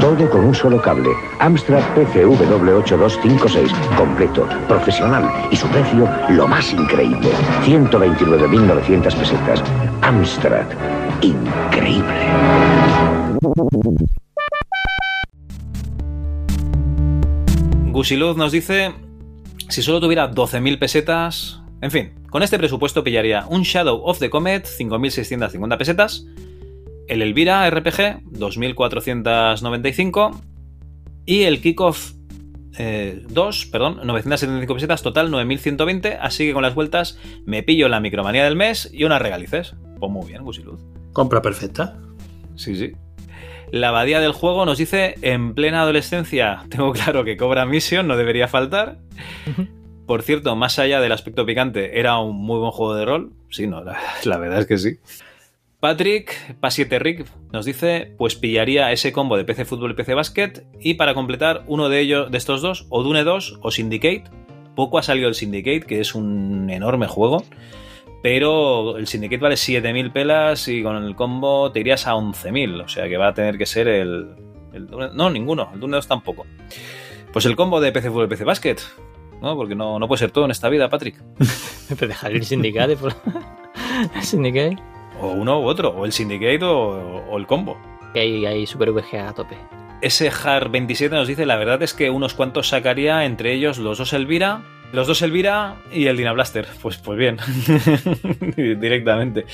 Todo con un solo cable. Amstrad PCW 8256. Completo, profesional y su precio lo más increíble. 129.900 pesetas. Amstrad. Increíble. Gusiluz nos dice, si solo tuviera 12.000 pesetas, en fin, con este presupuesto pillaría un Shadow of the Comet, 5.650 pesetas, el Elvira RPG, 2.495, y el Kickoff eh, 2, perdón, 975 pesetas, total 9.120, así que con las vueltas me pillo la micromanía del mes y unas regalices. Pues muy bien, Gusiluz. Compra perfecta. Sí, sí. La abadía del juego nos dice, en plena adolescencia, [laughs] tengo claro que Cobra Mission no debería faltar. Por cierto, más allá del aspecto picante, era un muy buen juego de rol. Sí, no, la, [laughs] la verdad es que sí. Patrick, Pasiete Rick, nos dice, pues pillaría ese combo de PC Fútbol y PC Basket y para completar uno de ellos, de estos dos, o Dune 2 o Syndicate. Poco ha salido el Syndicate, que es un enorme juego, pero el Syndicate vale 7.000 pelas y con el combo te irías a 11.000, o sea que va a tener que ser el... no, ninguno, el Dune 2 tampoco. Pues el combo de PC Fútbol y PC Basket, ¿no? Porque no, no puede ser todo en esta vida, Patrick. [laughs] Pero dejar el Syndicate por... [laughs] el Syndicate. O uno u otro, o el Syndicate o, o el combo. Que hay, hay Super VGA a tope. Ese Har 27 nos dice, la verdad es que unos cuantos sacaría entre ellos los dos Elvira, los dos Elvira y el Dynablaster. Pues, pues bien, [laughs] directamente.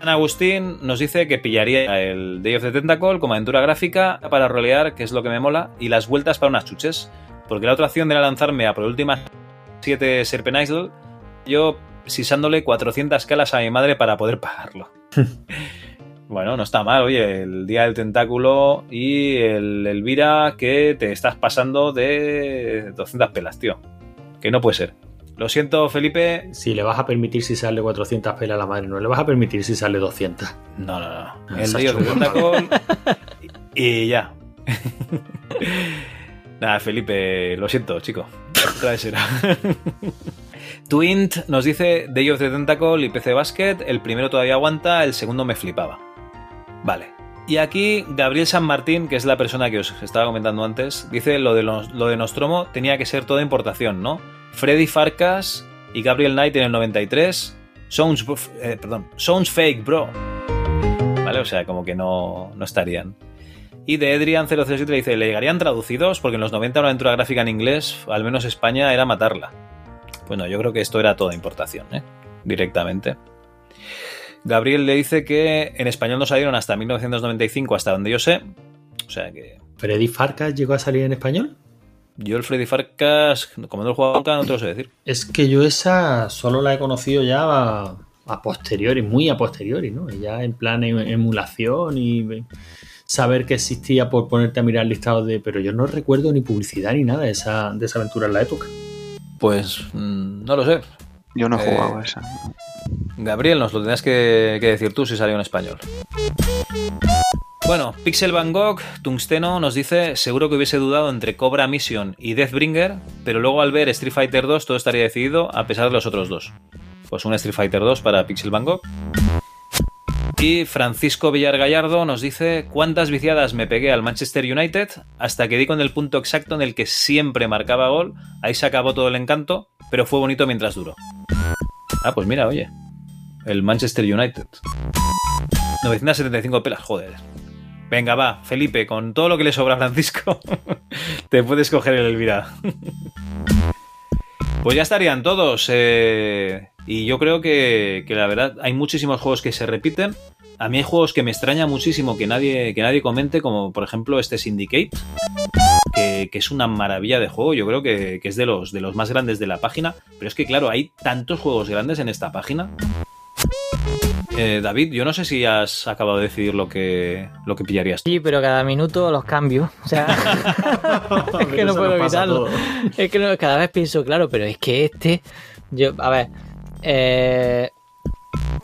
Ana Agustín nos dice que pillaría el Day of the Tentacle como aventura gráfica para rolear, que es lo que me mola, y las vueltas para unas chuches. Porque la otra opción era lanzarme a por últimas 7 Serpent Isle, yo sisándole 400 escalas a mi madre para poder pagarlo. [laughs] Bueno, no está mal, oye, el día del tentáculo y el Elvira que te estás pasando de 200 pelas, tío. Que no puede ser. Lo siento, Felipe. Si le vas a permitir si sale 400 pelas a la madre, no le vas a permitir si sale 200. No, no, no. El se hecho de un Tentacol. [laughs] y ya. [laughs] Nada, Felipe, lo siento, chico. Otra será. [laughs] Twint nos dice Day of the Tentacle y PC Basket. El primero todavía aguanta, el segundo me flipaba. Vale. Y aquí Gabriel San Martín, que es la persona que os estaba comentando antes, dice lo de, lo de Nostromo tenía que ser toda importación, ¿no? Freddy Farkas y Gabriel Knight en el 93. Sounds, eh, perdón, sounds fake, bro. ¿Vale? O sea, como que no, no estarían. Y de Edrian007 le dice, ¿le llegarían traducidos? Porque en los 90 una aventura gráfica en inglés, al menos España, era matarla. Bueno, yo creo que esto era toda importación, ¿eh? Directamente. Gabriel le dice que en español no salieron hasta 1995, hasta donde yo sé. O sea que ¿Freddy Farkas llegó a salir en español? yo el Freddy Farkas, como no lo he jugado nunca, no te lo sé decir. Es que yo esa solo la he conocido ya a, a posteriori, muy a posteriori, ¿no? Ya en plan em- emulación y saber que existía por ponerte a mirar listados de... Pero yo no recuerdo ni publicidad ni nada de esa, de esa aventura en la época. Pues mm, no lo sé. Yo no he Eh, jugado a esa. Gabriel, nos lo tendrás que, que decir tú si salió en español. Bueno, Pixel Van Gogh, Tungsteno, nos dice, seguro que hubiese dudado entre Cobra Mission y Deathbringer, pero luego al ver Street Fighter 2 todo estaría decidido a pesar de los otros dos. Pues un Street Fighter 2 para Pixel Van Gogh. Y Francisco Villar Gallardo nos dice, ¿cuántas viciadas me pegué al Manchester United hasta que di con el punto exacto en el que siempre marcaba gol? Ahí se acabó todo el encanto, pero fue bonito mientras duró. Ah, pues mira, oye. El Manchester United. 975 pelas, joder. Venga, va, Felipe, con todo lo que le sobra a Francisco, [laughs] te puedes coger el Elvira. [laughs] Pues ya estarían todos. eh, y yo creo que, que la verdad hay muchísimos juegos que se repiten. A mí hay juegos que me extraña muchísimo que nadie, que nadie comente, como por ejemplo este Syndicate, que, que es una maravilla de juego. Yo creo que, que es de los, de los más grandes de la página. Pero es que, claro, hay tantos juegos grandes en esta página. Eh, David, yo no sé si has acabado de decidir lo que, lo que pillarías. Sí, pero cada minuto los cambio. O sea, [laughs] [laughs] es que no puedo evitarlo. Es que no- cada vez pienso, claro, pero es que este. Yo, a ver. eh,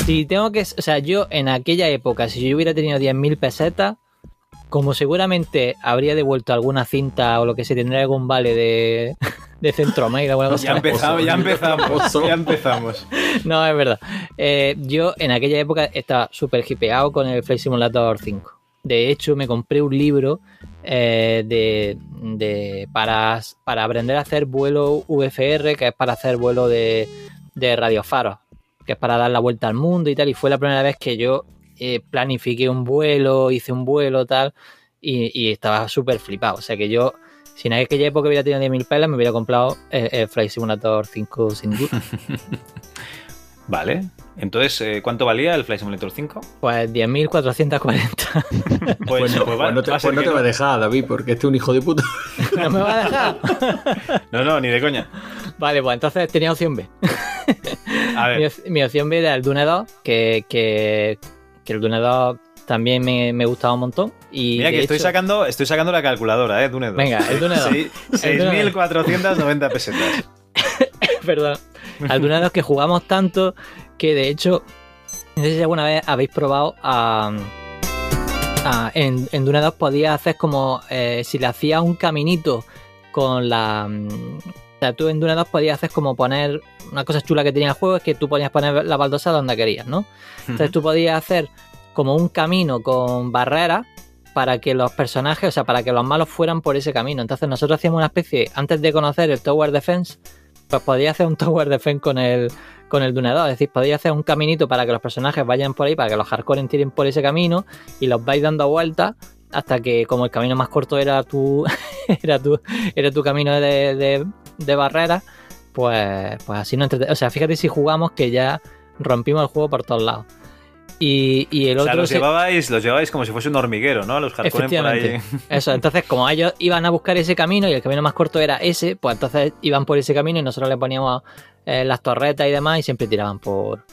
si tengo que. O sea, yo en aquella época, si yo hubiera tenido 10.000 pesetas, como seguramente habría devuelto alguna cinta o lo que se tendría algún vale de, de Centromail o alguna cosa. Ya empezamos, ya empezamos, ya empezamos. No, es verdad. Eh, yo en aquella época estaba súper hipeado con el Flight Simulator 5. De hecho, me compré un libro eh, de, de- para, para aprender a hacer vuelo VFR, que es para hacer vuelo de, de radiofaros, que es para dar la vuelta al mundo y tal. Y fue la primera vez que yo eh, planifiqué un vuelo, hice un vuelo tal, y, y estaba súper flipado. O sea que yo, si en aquella época hubiera tenido 10.000 pelas, me hubiera comprado el, el Flight Simulator 5 sin duda. [laughs] Vale. Entonces, eh, ¿cuánto valía el Flight Simulator 5? Pues 10.440. [laughs] Pues, Pues no, pues va- pues no te, va pues no que te va a dejar, David, porque este es un hijo de puta. [laughs] ¿No me va a dejar? No, no, ni de coña. Vale, pues entonces tenía opción B. A Mi, ver, op- mi opción B era el Dune 2, que, que, que el Dune 2 también me, me gustaba un montón. Y mira que estoy hecho- sacando, estoy sacando la calculadora, ¿eh? Dune 2. Venga, el Dune 2. Seis- El Dune 2. 6.490 pesetas. [laughs] Perdón. Al Dune 2 que jugamos tanto que de hecho, no sé si alguna vez habéis probado a. a- en, en Dune 2 podías hacer como eh, si le hacías un caminito con la. O sea, tú en Dune 2 podías hacer como poner. Una cosa chula que tenía el juego es que tú podías poner la baldosa donde querías, ¿no? Entonces tú podías hacer como un camino con barreras para que los personajes, o sea, para que los malos fueran por ese camino. Entonces nosotros hacíamos una especie, antes de conocer el Tower Defense, pues podía hacer un Tower Defense con el, con el Dune 2. Es decir, podía hacer un caminito para que los personajes vayan por ahí, para que los hardcore tiren por ese camino y los vais dando vueltas hasta que como el camino más corto era tu, [laughs] era tu, era tu camino de, de, de barrera, pues, pues así no entrete- O sea, fíjate si jugamos que ya rompimos el juego por todos lados. Y, y el O sea, otro los se- llevabais, los llevabais como si fuese un hormiguero, ¿no? Los hardcore por ahí. Efectivamente. [laughs] Eso, entonces como ellos iban a buscar ese camino y el camino más corto era ese, pues entonces iban por ese camino y nosotros le poníamos eh, las torretas y demás y siempre tiraban por...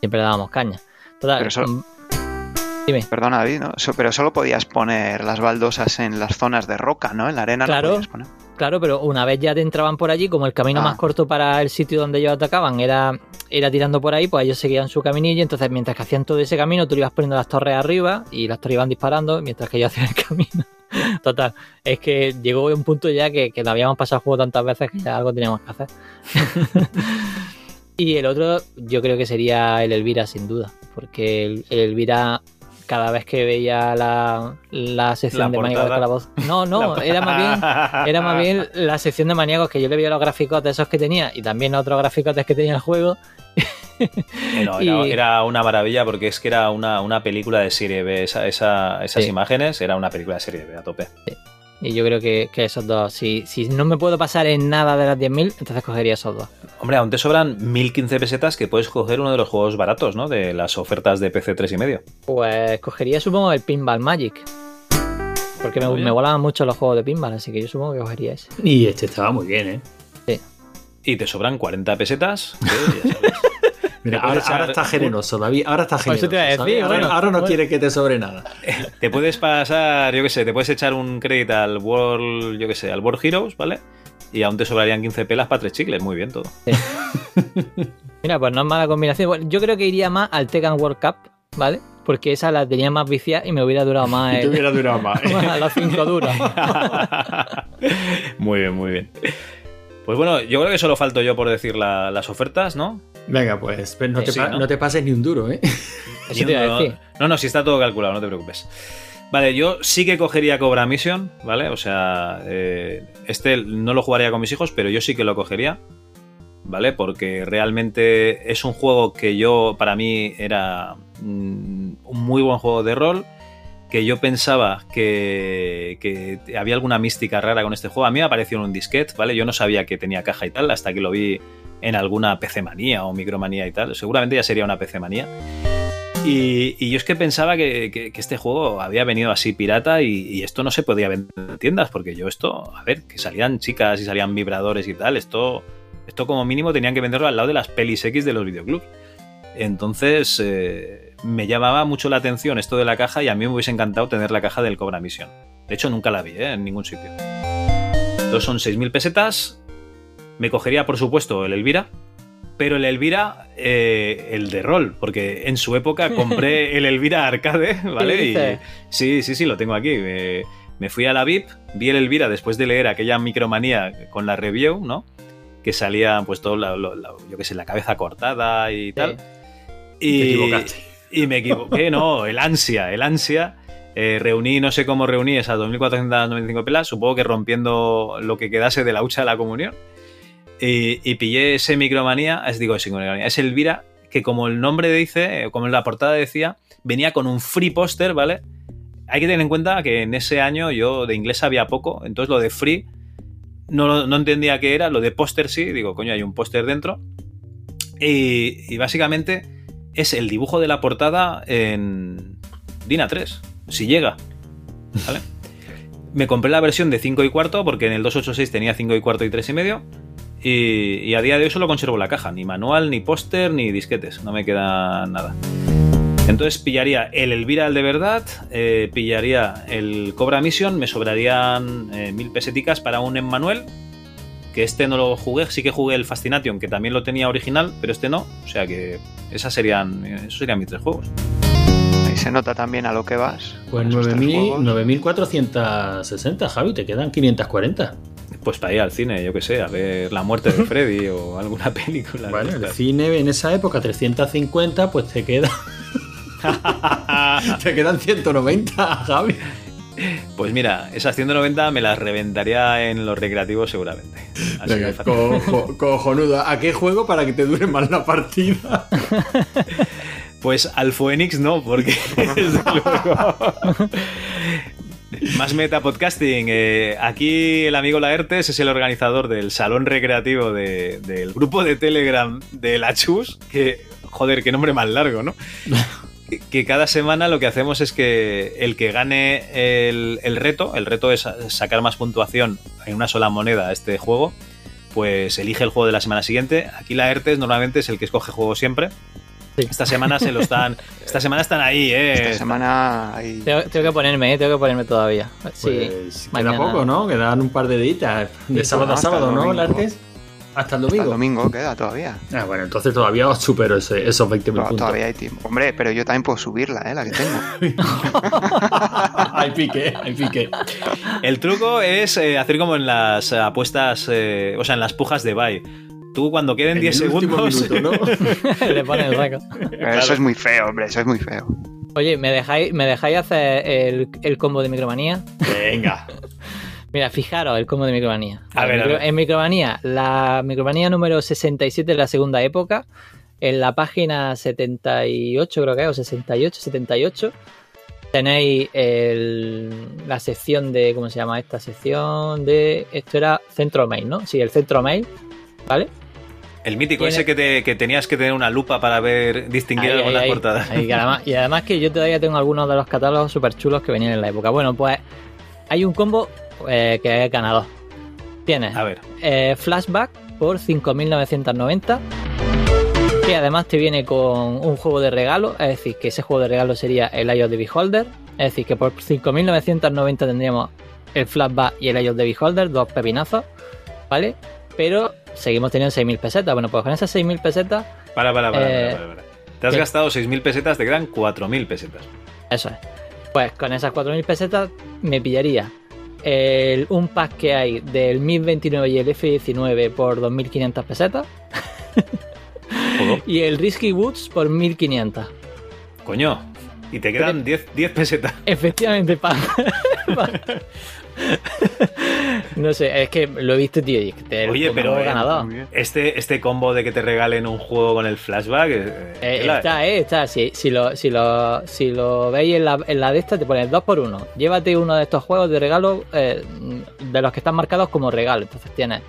Siempre le dábamos caña. Total, Pero eso- mm, Dime. Perdona, David, ¿no? Pero solo podías poner las baldosas en las zonas de roca, ¿no? En la arena Claro. no podías poner. Claro, pero una vez ya te entraban por allí, como el camino Ah. más corto para el sitio donde ellos atacaban era, era tirando por ahí, pues ellos seguían su caminillo. Entonces, mientras que hacían todo ese camino, tú le ibas poniendo las torres arriba y las torres iban disparando mientras que ellos [laughs] hacían el camino. Total, es que llegó un punto ya que, que habíamos pasado el juego tantas veces que ya algo teníamos que hacer. [laughs] y el otro, yo creo que sería el Elvira, sin duda, porque el, el Elvira. Cada vez que veía la, la sección La de Maníacos de portada. Calabozo. No, no, era más bien era más bien la sección de maníacos que yo le veía los gráficos de esos que tenía y también otros gráficos que tenía el juego. [laughs] No, era, Y- era una maravilla porque es que era una, una película de serie B. Esa- esa- esas Sí. imágenes era una película de serie B a tope. Y yo creo que, que esos dos, si, si no me puedo pasar en nada de las 10.000, entonces cogería esos dos. Hombre, aún te sobran 1015 pesetas que puedes coger uno de los juegos baratos, ¿no? De las ofertas de PC 3 y medio. Pues cogería supongo el Pinball Magic. Porque me, me volaban mucho los juegos de pinball, así que yo supongo que cogería ese. Y este estaba muy bien, ¿eh? Y te sobran 40 pesetas. [laughs] que ya sabes. Mira, ahora, echar ahora está generoso, David. Ahora está Pues generoso. eso te iba a decir, ¿sabes? ahora, bueno, ahora no bueno. quiere que te sobre nada. [laughs] Te puedes pasar, yo qué sé, te puedes echar un crédito al World, yo qué sé, al World Heroes, ¿vale? Y aún te sobrarían 15 pelas para tres chicles, muy bien todo. [laughs] Mira, pues no es mala combinación. Bueno, yo creo que iría más al Tekken World Cup, ¿vale? Porque esa la tenía más viciada y me hubiera durado más. [laughs] Y te el- hubiera durado más. ¿eh? a los 5 duros. muy bien, muy bien. Pues bueno, yo creo que solo falto yo por decir la- las ofertas, ¿no? Venga, pues pero no, te Sí, pa- ¿no? no te pases ni un duro, ¿eh? [laughs] Eso te iba a no, decir. no, no, si está todo calculado, no te preocupes. Vale, yo sí que cogería Cobra Mission, ¿vale? O sea, eh, este no lo jugaría con mis hijos, pero yo sí que lo cogería, ¿vale? Porque realmente es un juego que yo, para mí, era mm, un muy buen juego de rol, que yo pensaba que, había alguna mística rara con este juego. A mí me apareció en un disquete, ¿vale? Yo no sabía que tenía caja y tal, hasta que lo vi en alguna PC manía o micromanía y tal. Seguramente ya sería una PC manía. Y, y yo es que pensaba que, que- este juego había venido así pirata y, y esto no se podía vender en tiendas, porque yo esto, a ver, que salían chicas y salían vibradores y tal, esto, esto como mínimo tenían que venderlo al lado de las pelis X de los videoclubs. Entonces eh, me llamaba mucho la atención esto de la caja y a mí me hubiese encantado tener la caja del Cobra Mission. De hecho, nunca la vi ¿eh? en ningún sitio. Entonces son 6.000 pesetas. Me cogería, por supuesto, el Elvira. Pero el Elvira, eh, el de rol, porque en su época [laughs] compré el Elvira arcade, ¿vale? ¿Qué Y, sí, sí, sí, lo tengo aquí. Me, me fui a la VIP, vi el Elvira después de leer aquella micromanía con la review, ¿no? Que salía, pues, todo, la- lo- la- yo qué sé, la cabeza cortada y tal. Y, Te equivocaste. Y me equivoqué, no, el ansia, el ansia. Eh, reuní, no sé cómo reuní esas 2.495 pelas, supongo que rompiendo lo que quedase de la hucha de la comunión. Y, y pillé ese micromanía, es digo, ese micromanía, es Elvira, que como el nombre dice, eh, como en la portada decía, venía con un free póster, ¿vale? Hay que tener en cuenta que en ese año yo de inglés sabía poco, entonces lo de free no, no entendía qué era, lo de póster sí, digo, coño, hay un póster dentro. Y básicamente es el dibujo de la portada en Dina 3, si llega. ¿Vale? [laughs] Me compré la versión de 5 y cuarto porque en el 286 tenía 5 y cuarto y 3 y medio. Y, y a día de hoy solo conservo la caja, ni manual, ni póster, ni disquetes, no me queda nada. Entonces pillaría el Elvira el de verdad, eh, pillaría el Cobra Mission, me sobrarían eh, mil peseticas para un Emmanuel, que este no lo jugué, sí que jugué el Fascination, que también lo tenía original, pero este no, o sea que esas serían, esos serían mis tres juegos. Ahí se nota también a lo que vas. Pues con esos tres 9.000 juegos. 9.460, Javi, te quedan 540. Pues para ir al cine, yo qué sé, a ver la muerte de Freddy o alguna [laughs] película. Bueno, el cine en esa época 350, pues te queda. [laughs] [laughs] te quedan 190, Javi. Pues mira, esas 190 me las reventaría en los recreativos seguramente. Así Venga, cojo- cojonudo. ¿A qué juego para que te dure más la partida? [laughs] Pues al Phoenix no, porque [laughs] desde luego. Más meta podcasting. eh, aquí el amigo Laertes es el organizador del salón recreativo de- del grupo de Telegram de la Chus. Que, joder, qué nombre más largo, ¿no? Que- cada semana lo que hacemos es que el que gane el, el reto, el reto es sa- sacar más puntuación en una sola moneda a este juego, pues elige el juego de la semana siguiente. Aquí la ERTES normalmente es el que escoge juego siempre. Esta semana se lo están. [laughs] Esta semana están ahí, ¿eh? Esta semana ahí. Tengo, tengo que ponerme, ¿eh? tengo que ponerme todavía. Sí, Pues queda poco, ¿no? Quedan un par de días. De Sí, sábado a el sábado, ¿no, domingo. Lartes? Hasta el Hasta domingo. el domingo queda todavía. Ah, bueno, entonces todavía os supero ese- esos 20.000 To- puntos. Todavía hay tiempo. Hombre, pero yo también puedo subirla, ¿eh? La que tengo. [laughs] hay pique, hay pique. El truco es eh, hacer como en las apuestas, eh, o sea, en las pujas de bye. Tú cuando queden En 10 el último segundos. minuto, ¿no? [laughs] Le pone el saco. Pero Eso es muy feo, hombre. Eso es muy feo. Oye, ¿me dejáis, ¿me dejáis hacer el, el combo de micromanía? Venga. Mira, fijaros el combo de micromanía. A ver, a Micro- ver. En micromanía, la micromanía número 67 de la segunda época, en la página 78 creo que es, o 68, 78, tenéis el- la sección de, ¿cómo se llama esta sección? De, esto era centro mail, ¿no? Sí, el centro mail, ¿vale? El mítico ese que, te- que tenías que tener una lupa para ver, distinguir Ahí, algunas ahí. portadas. Ahí, que además- y además que yo todavía tengo algunos de los catálogos súper chulos que venían en la época. Bueno, pues hay un combo eh, que es ganador. Tienes A ver, eh, Flashback por 5.990. Que además te viene con un juego de regalo. Es decir, que ese juego de regalo sería el of the Beholder. Es decir, que por 5.990 tendríamos el Flashback y el of the Beholder, dos pepinazos. ¿Vale? Pero seguimos teniendo 6.000 pesetas. Bueno, pues con esas 6.000 pesetas, para, para, para. Eh, para, para, para. Te has ¿qué? gastado 6.000 pesetas, te quedan 4.000 pesetas. eso es. Pues con esas 4.000 pesetas me pillaría el- un pack que hay del 1029 y el F19 por 2.500 pesetas. [laughs] Y el Risky Woods por 1500. Coño, y te quedan 10, 10 pesetas. Efectivamente, pa. [laughs] pa- no sé, es que lo he visto, tío. Y te Oye, pero, eh. Este, este combo de que te regalen un juego con el flashback. eh, Eh, está, eh, está. Si, si, lo, si, lo, si lo veis en la, en la de esta, te pones 2 por 1 Llévate uno de estos juegos de regalo eh, de los que están marcados como regalo. Entonces tienes.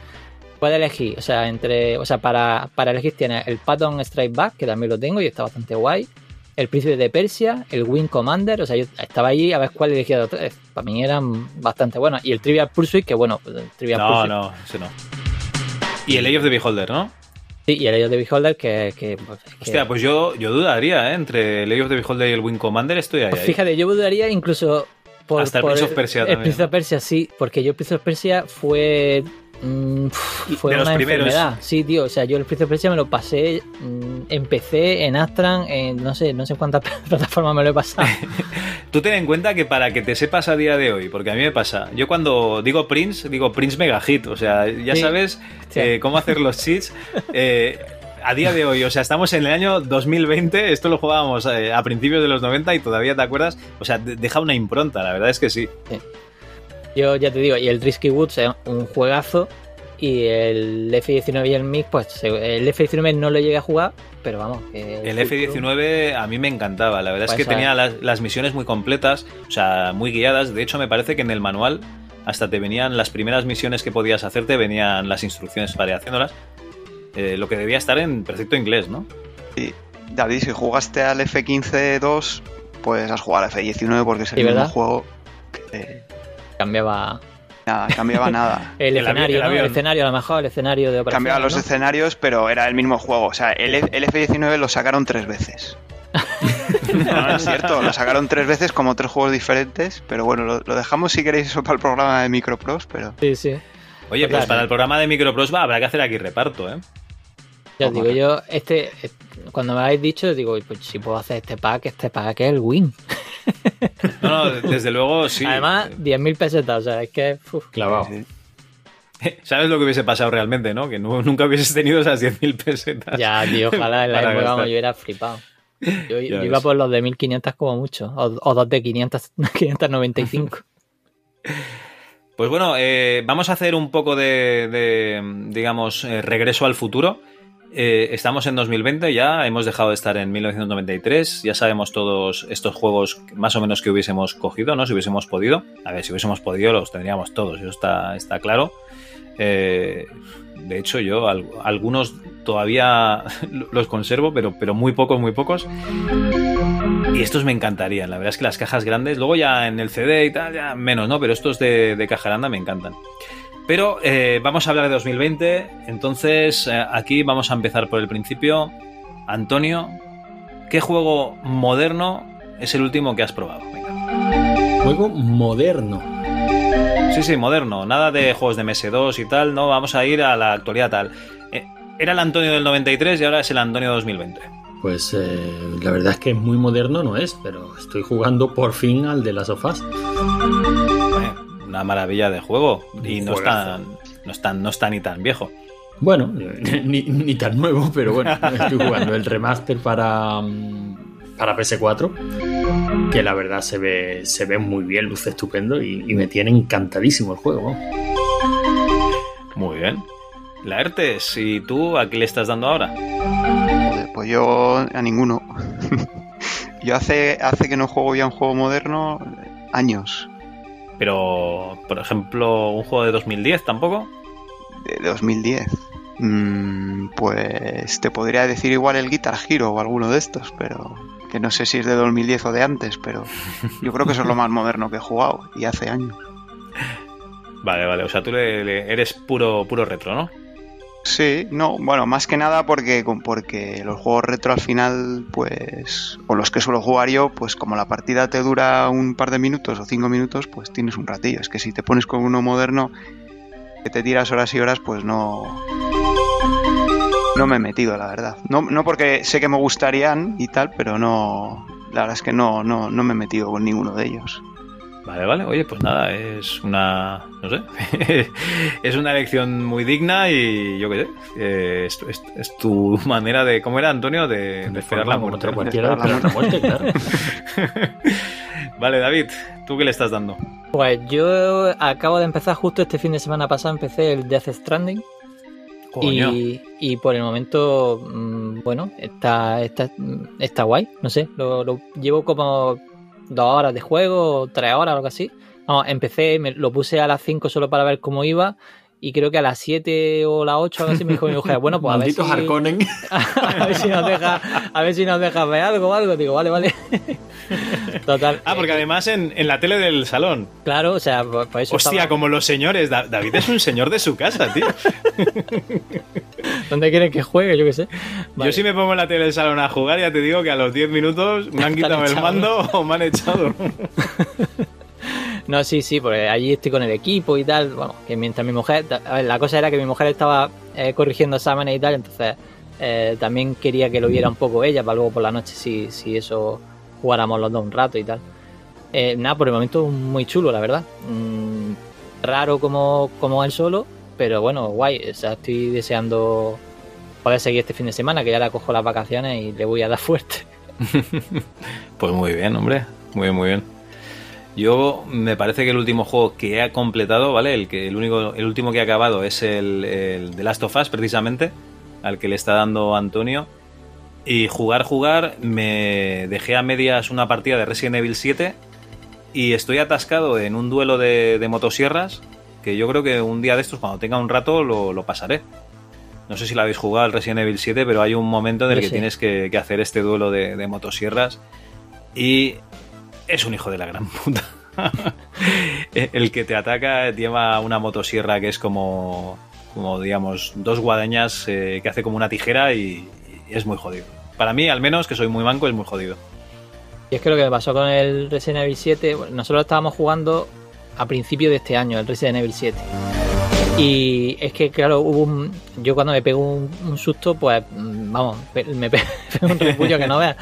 Puedes elegir, o sea, entre. O sea, para, para elegir tienes el Patton Strike Back, que también lo tengo y está bastante guay. El Príncipe de Persia, el Wing Commander, o sea, yo estaba allí a ver cuál elegía de los tres. Para mí eran bastante buenos. Y el Trivial Pursuit, que bueno, el Trivial No, Pursuit. no, ese no. Y el Age of the Beholder, ¿no? Sí, y el Eye of the Beholder, que. que, pues, que- Hostia, pues yo, yo dudaría, ¿eh? Entre el Age of the Beholder y el Wing Commander estoy ahí. Pues ahí. fíjate, yo dudaría incluso por, Hasta el Prince of Persia el también, Prince of. Persia, sí, porque yo el Prince of Persia fue mm, fue De los una primeros. enfermedad. Sí, tío, o sea, yo el Prince of Persia me lo pasé mm, empecé en Astran, en no sé, no sé cuántas [laughs] plataformas me lo he pasado. [laughs] Tú ten en cuenta que para que te sepas a día de hoy, porque a mí me pasa, yo cuando digo Prince, digo Prince Mega Hit, o sea, ya Sí. sabes eh, cómo hacer los cheats. [laughs] eh, a día de hoy, o sea, estamos en el año 2020, esto lo jugábamos eh, a principios de los 90 y todavía te acuerdas, o sea, de- deja una impronta, la verdad es que sí. Yo ya te digo, y el Risky Woods es un juegazo y el F19 y el MIG, pues el F19 no lo llegué a jugar, pero vamos, El F-19 a mí me encantaba, la verdad es Pues, que tenía eh. las, las misiones muy completas, o sea, muy guiadas, de hecho me parece que en el manual hasta te venían las primeras misiones que podías hacerte, venían las instrucciones para ir haciéndolas, eh, lo que debía estar en perfecto inglés, ¿no? Y, David, si jugaste al F15-2, pues has jugado al F19 porque es el Sí, mismo ¿verdad? juego que cambiaba nada, cambiaba nada. [laughs] el, escenario, el ¿no? avión. El escenario, a lo mejor, el escenario de operación. Cambiaba los ¿no? escenarios, pero era el mismo juego. O sea, el, el F19 lo sacaron tres veces. [laughs] No, no, es cierto, lo sacaron tres veces como tres juegos diferentes, pero bueno, lo, lo dejamos si queréis eso para el programa de Micropros, pero Sí, sí. Oye, pues Claro. para el programa de Micropros va, habrá que hacer aquí reparto, ¿eh? Ya os digo, yo, este, cuando me habéis dicho, digo, pues si puedo hacer este pack, este pack es el win. No, no, desde luego sí. Además, 10.000 pesetas, o sea, es que. uf. Clavado. sí, [laughs] ¿Sabes lo que hubiese pasado realmente, no? Que nu- nunca hubieses tenido esas 10.000 pesetas. Ya, tío, ojalá en la [laughs] época gastar. yo era flipado. Yo, iba por los de 1500 como mucho, o, o dos de 500, 595. [laughs] Pues bueno, eh, vamos a hacer un poco de, de, digamos, eh, regreso al futuro. Eh, estamos en 2020 ya, hemos dejado de estar en 1993, ya sabemos todos estos juegos más o menos que hubiésemos cogido, ¿no? Si hubiésemos podido. A ver, si hubiésemos podido los tendríamos todos, eso está, está claro. Eh, de hecho, yo al- algunos todavía [laughs] los conservo, pero, pero muy pocos, muy pocos. Y estos me encantarían, la verdad es que las cajas grandes, luego ya en el CD y tal, ya menos, ¿no? Pero estos de, de caja grande me encantan. Pero eh, vamos a hablar de 2020, entonces eh, aquí vamos a empezar por el principio. Antonio, ¿qué juego moderno es el último que has probado? Venga. Juego moderno. Sí, sí, moderno. Nada de juegos de MS2 y tal. No, vamos a ir a la actualidad tal. Eh, era el Antonio del 93 y ahora es el Antonio 2020. Pues la verdad es que muy moderno no es, pero estoy jugando por fin al de las sofás. Eh, una maravilla de juego. Y no Juegazo. está, no, está, no está ni tan viejo. Bueno, ni, ni tan nuevo, pero bueno, estoy jugando el remaster para, mm, para PS4, que la verdad se ve, se ve muy bien, luce estupendo y, y me tiene encantadísimo el juego. Muy bien. Laertes, ¿y tú a qué le estás dando ahora? Pues yo a ninguno. [laughs] yo hace, hace que no juego ya un juego moderno años. Pero, por ejemplo, un juego de 2010 tampoco. De 2010. Mm, pues te podría decir igual el Guitar Hero o alguno de estos, pero que no sé si es de 2010 o de antes, pero yo creo que eso es lo más moderno que he jugado y hace años. [laughs] Vale, vale. O sea, tú le- le- eres puro, puro retro, ¿no? Sí, no, bueno, más que nada porque, porque los juegos retro al final, pues, o los que suelo jugar yo, pues como la partida te dura un par de minutos o cinco minutos, pues tienes un ratillo. Es que si te pones con uno moderno, que te tiras horas y horas, pues no... No me he metido, la verdad. No, no porque sé que me gustarían y tal, pero no... La verdad es que no, no, no me he metido con ninguno de ellos. Vale, vale. Oye, pues nada, es una. No sé. [laughs] es una elección muy digna y yo qué sé. eh, es, es- es tu manera de. ¿Cómo era, Antonio? De, de [laughs] esperar la muerte. otra cualquiera de esperar la muerte, claro. [laughs] vale, David, ¿tú qué le estás dando? Pues yo acabo de empezar justo este fin de semana pasado, empecé el Death Stranding. Y, y por el momento, mm, bueno, está, está, está guay, no sé, lo, lo- llevo como dos horas de juego, tres horas, algo así. Empecé, me, lo puse a las 5 solo para ver cómo iba y creo que a las 7 o las 8 algo así me dijo mi mujer, bueno, pues a ver, si, [laughs] a ver si nos deja, a ver si nos deja ver algo o algo. Digo, vale, vale. [laughs] Total. Ah, porque además en, en la tele del salón. Claro, o sea, pues, pues eso Hostia, estaba- como los señores. Da- David es un señor de su casa, tío. [laughs] ¿Dónde quieren que juegue? Yo qué sé. Vale. Yo si me pongo en la tele del salón a jugar, ya te digo que a los 10 minutos me han quitado el mando o me han echado. [laughs] No, sí, sí, porque allí estoy con el equipo y tal. Bueno, que mientras mi mujer. A ver, la cosa era que mi mujer estaba eh, corrigiendo exámenes y tal, entonces eh, también quería que lo viera un poco ella para luego por la noche, si, si eso jugáramos los dos un rato y tal. Eh, nada, por el momento muy chulo, la verdad. Mm, raro como, como él solo, pero bueno, guay. O sea, estoy deseando poder seguir este fin de semana, que ya le cojo las vacaciones y le voy a dar [laughs] fuerte. Pues muy bien, hombre. Muy bien, muy bien. Yo me parece que el último juego que he completado, ¿vale? El que el único, el último que he acabado es el, el The Last of Us, precisamente, al que le está dando Antonio. Y jugar, jugar, me dejé a medias una partida de Resident Evil 7 y estoy atascado en un duelo de, de motosierras que yo creo que un día de estos, cuando tenga un rato, lo, lo pasaré. No sé si la habéis jugado al Resident Evil 7, pero hay un momento en el que sí. tienes que, que hacer este duelo de, de motosierras y es un hijo de la gran puta. [laughs] el que te ataca lleva una motosierra que es como, como digamos, dos guadañas eh, que hace como una tijera y, es muy jodido. Para mí, al menos, que soy muy manco, es muy jodido. Y es que lo que me pasó con el Resident Evil 7, bueno, nosotros estábamos jugando a principio de este año, el Resident Evil 7. Y es que, claro, hubo un, yo cuando me pego un, susto, pues, mm, vamos, me pe- [laughs] pego un repullo que no veas.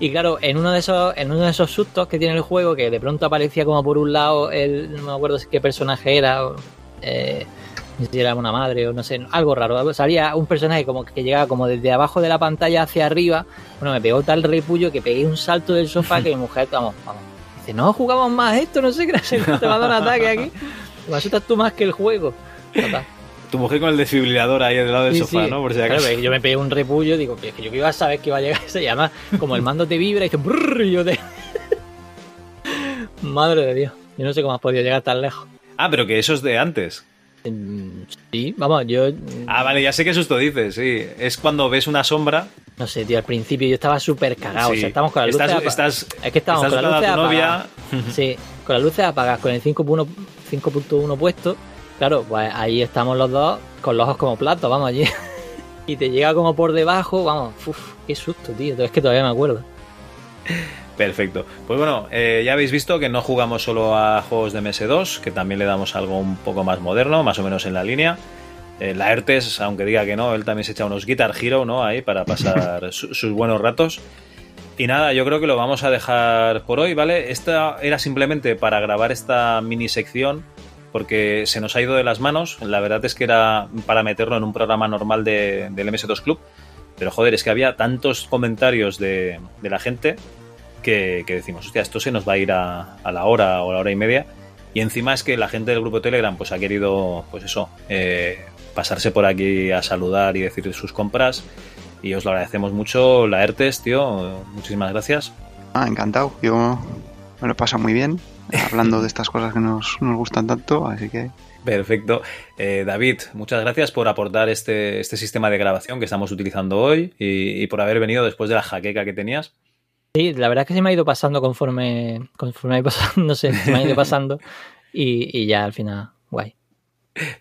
Y claro, en uno de esos, en uno de esos sustos que tiene el juego, que de pronto aparecía como por un lado, el, no me acuerdo qué personaje era, eh, no sé si era una madre o no sé, algo raro. Salía un personaje como que llegaba como desde abajo de la pantalla hacia arriba. Bueno, me pegó tal repullo que pegué un salto del sofá que mi [laughs] mujer, vamos, vamos. Dice, no jugamos más esto, no sé qué, no sé qué, te va a dar un ataque aquí. Me asustas tú más que el juego. Total. Tu mujer con el desfibrilador ahí del lado del Sí, sofá, sí. ¿no? Por si acaso. yo me pegué un repullo, digo, es que yo iba a saber que iba a llegar ese. Y además, como el mando te vibra y brrr, y yo te. [laughs] Madre de Dios. Yo no sé cómo has podido llegar tan lejos. Ah, pero que eso es de antes. Mm, Sí, vamos, yo. Ah, vale, ya sé qué susto dices, sí. Es cuando ves una sombra. No sé, tío, al principio yo estaba súper cagado. Sí. O sea, estamos con las luces. Estás- es que estábamos estás con las luces apagadas. [laughs] Sí, con las luces apagadas, con el 5.1 5.1 puesto. Claro, pues ahí estamos los dos con los ojos como platos, vamos allí. [laughs] y te llega como por debajo, vamos, uf, qué susto, tío. Es que todavía me acuerdo. Perfecto. Pues bueno, eh, ya habéis visto que no jugamos solo a juegos de MS2, que también le damos algo un poco más moderno, más o menos en la línea. Eh, la ERTES, aunque diga que no, él también se echa unos Guitar Hero, ¿no? Ahí para pasar [laughs] sus buenos ratos. Y nada, yo creo que lo vamos a dejar por hoy, ¿vale? Esta era simplemente para grabar esta mini sección porque se nos ha ido de las manos. La verdad es que era para meterlo en un programa normal de, del MS2 Club. Pero joder, es que había tantos comentarios de, de la gente que, que, decimos, hostia, esto se nos va a ir a, a, la hora o la hora y media. Y encima es que la gente del grupo Telegram pues ha querido, pues eso, eh, pasarse por aquí a saludar y decir sus compras y os lo agradecemos mucho. La ERTES, tío, muchísimas gracias. Ah, encantado. Yo me lo paso muy bien hablando de [laughs] estas cosas que nos, nos gustan tanto, así que... Perfecto. Eh, David, muchas gracias por aportar este, este, sistema de grabación que estamos utilizando hoy y, y, por haber venido después de la jaqueca que tenías. Sí, la verdad es que se me ha ido pasando conforme, conforme ha ido pasando, no sé, se me ha ido pasando y, y ya al final, guay.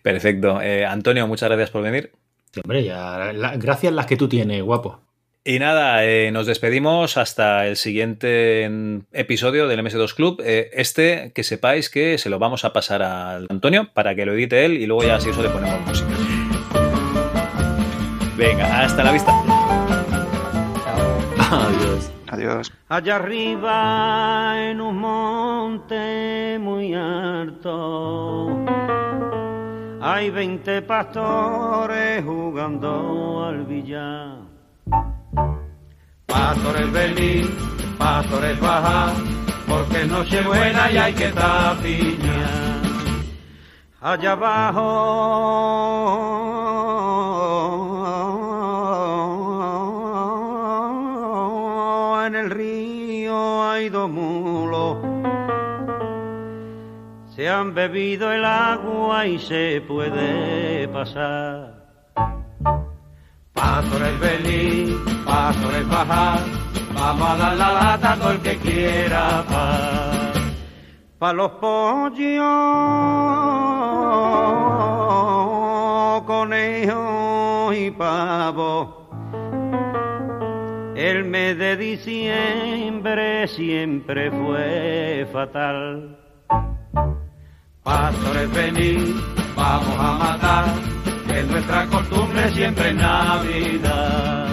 Perfecto. Eh, Antonio, muchas gracias por venir. Sí, hombre, ya, la, gracias las que tú tienes, guapo. Y nada, eh, nos despedimos hasta el siguiente episodio del MS2 Club. Eh, este, que sepáis que se lo vamos a pasar al Antonio para que lo edite él y luego ya si eso le ponemos música. Venga, hasta la vista. Adiós. Adiós. Allá arriba en un monte muy alto hay 20 pastores jugando al billar. Pastores venir, pastores bajar, porque es noche buena y hay que tapiñar. Allá abajo, en el río hay dos mulos. Se han bebido el agua y se puede pasar. Pastores venir, pastores bajar, vamos a dar la lata a todo el que quiera pa. Pa los pollos, conejos y pavos. El mes de diciembre siempre fue fatal. Pastores venir, vamos a matar es nuestra costumbre siempre en Navidad.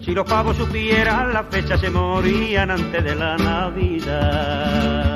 Si los pavos supieran la fecha se morían antes de la Navidad.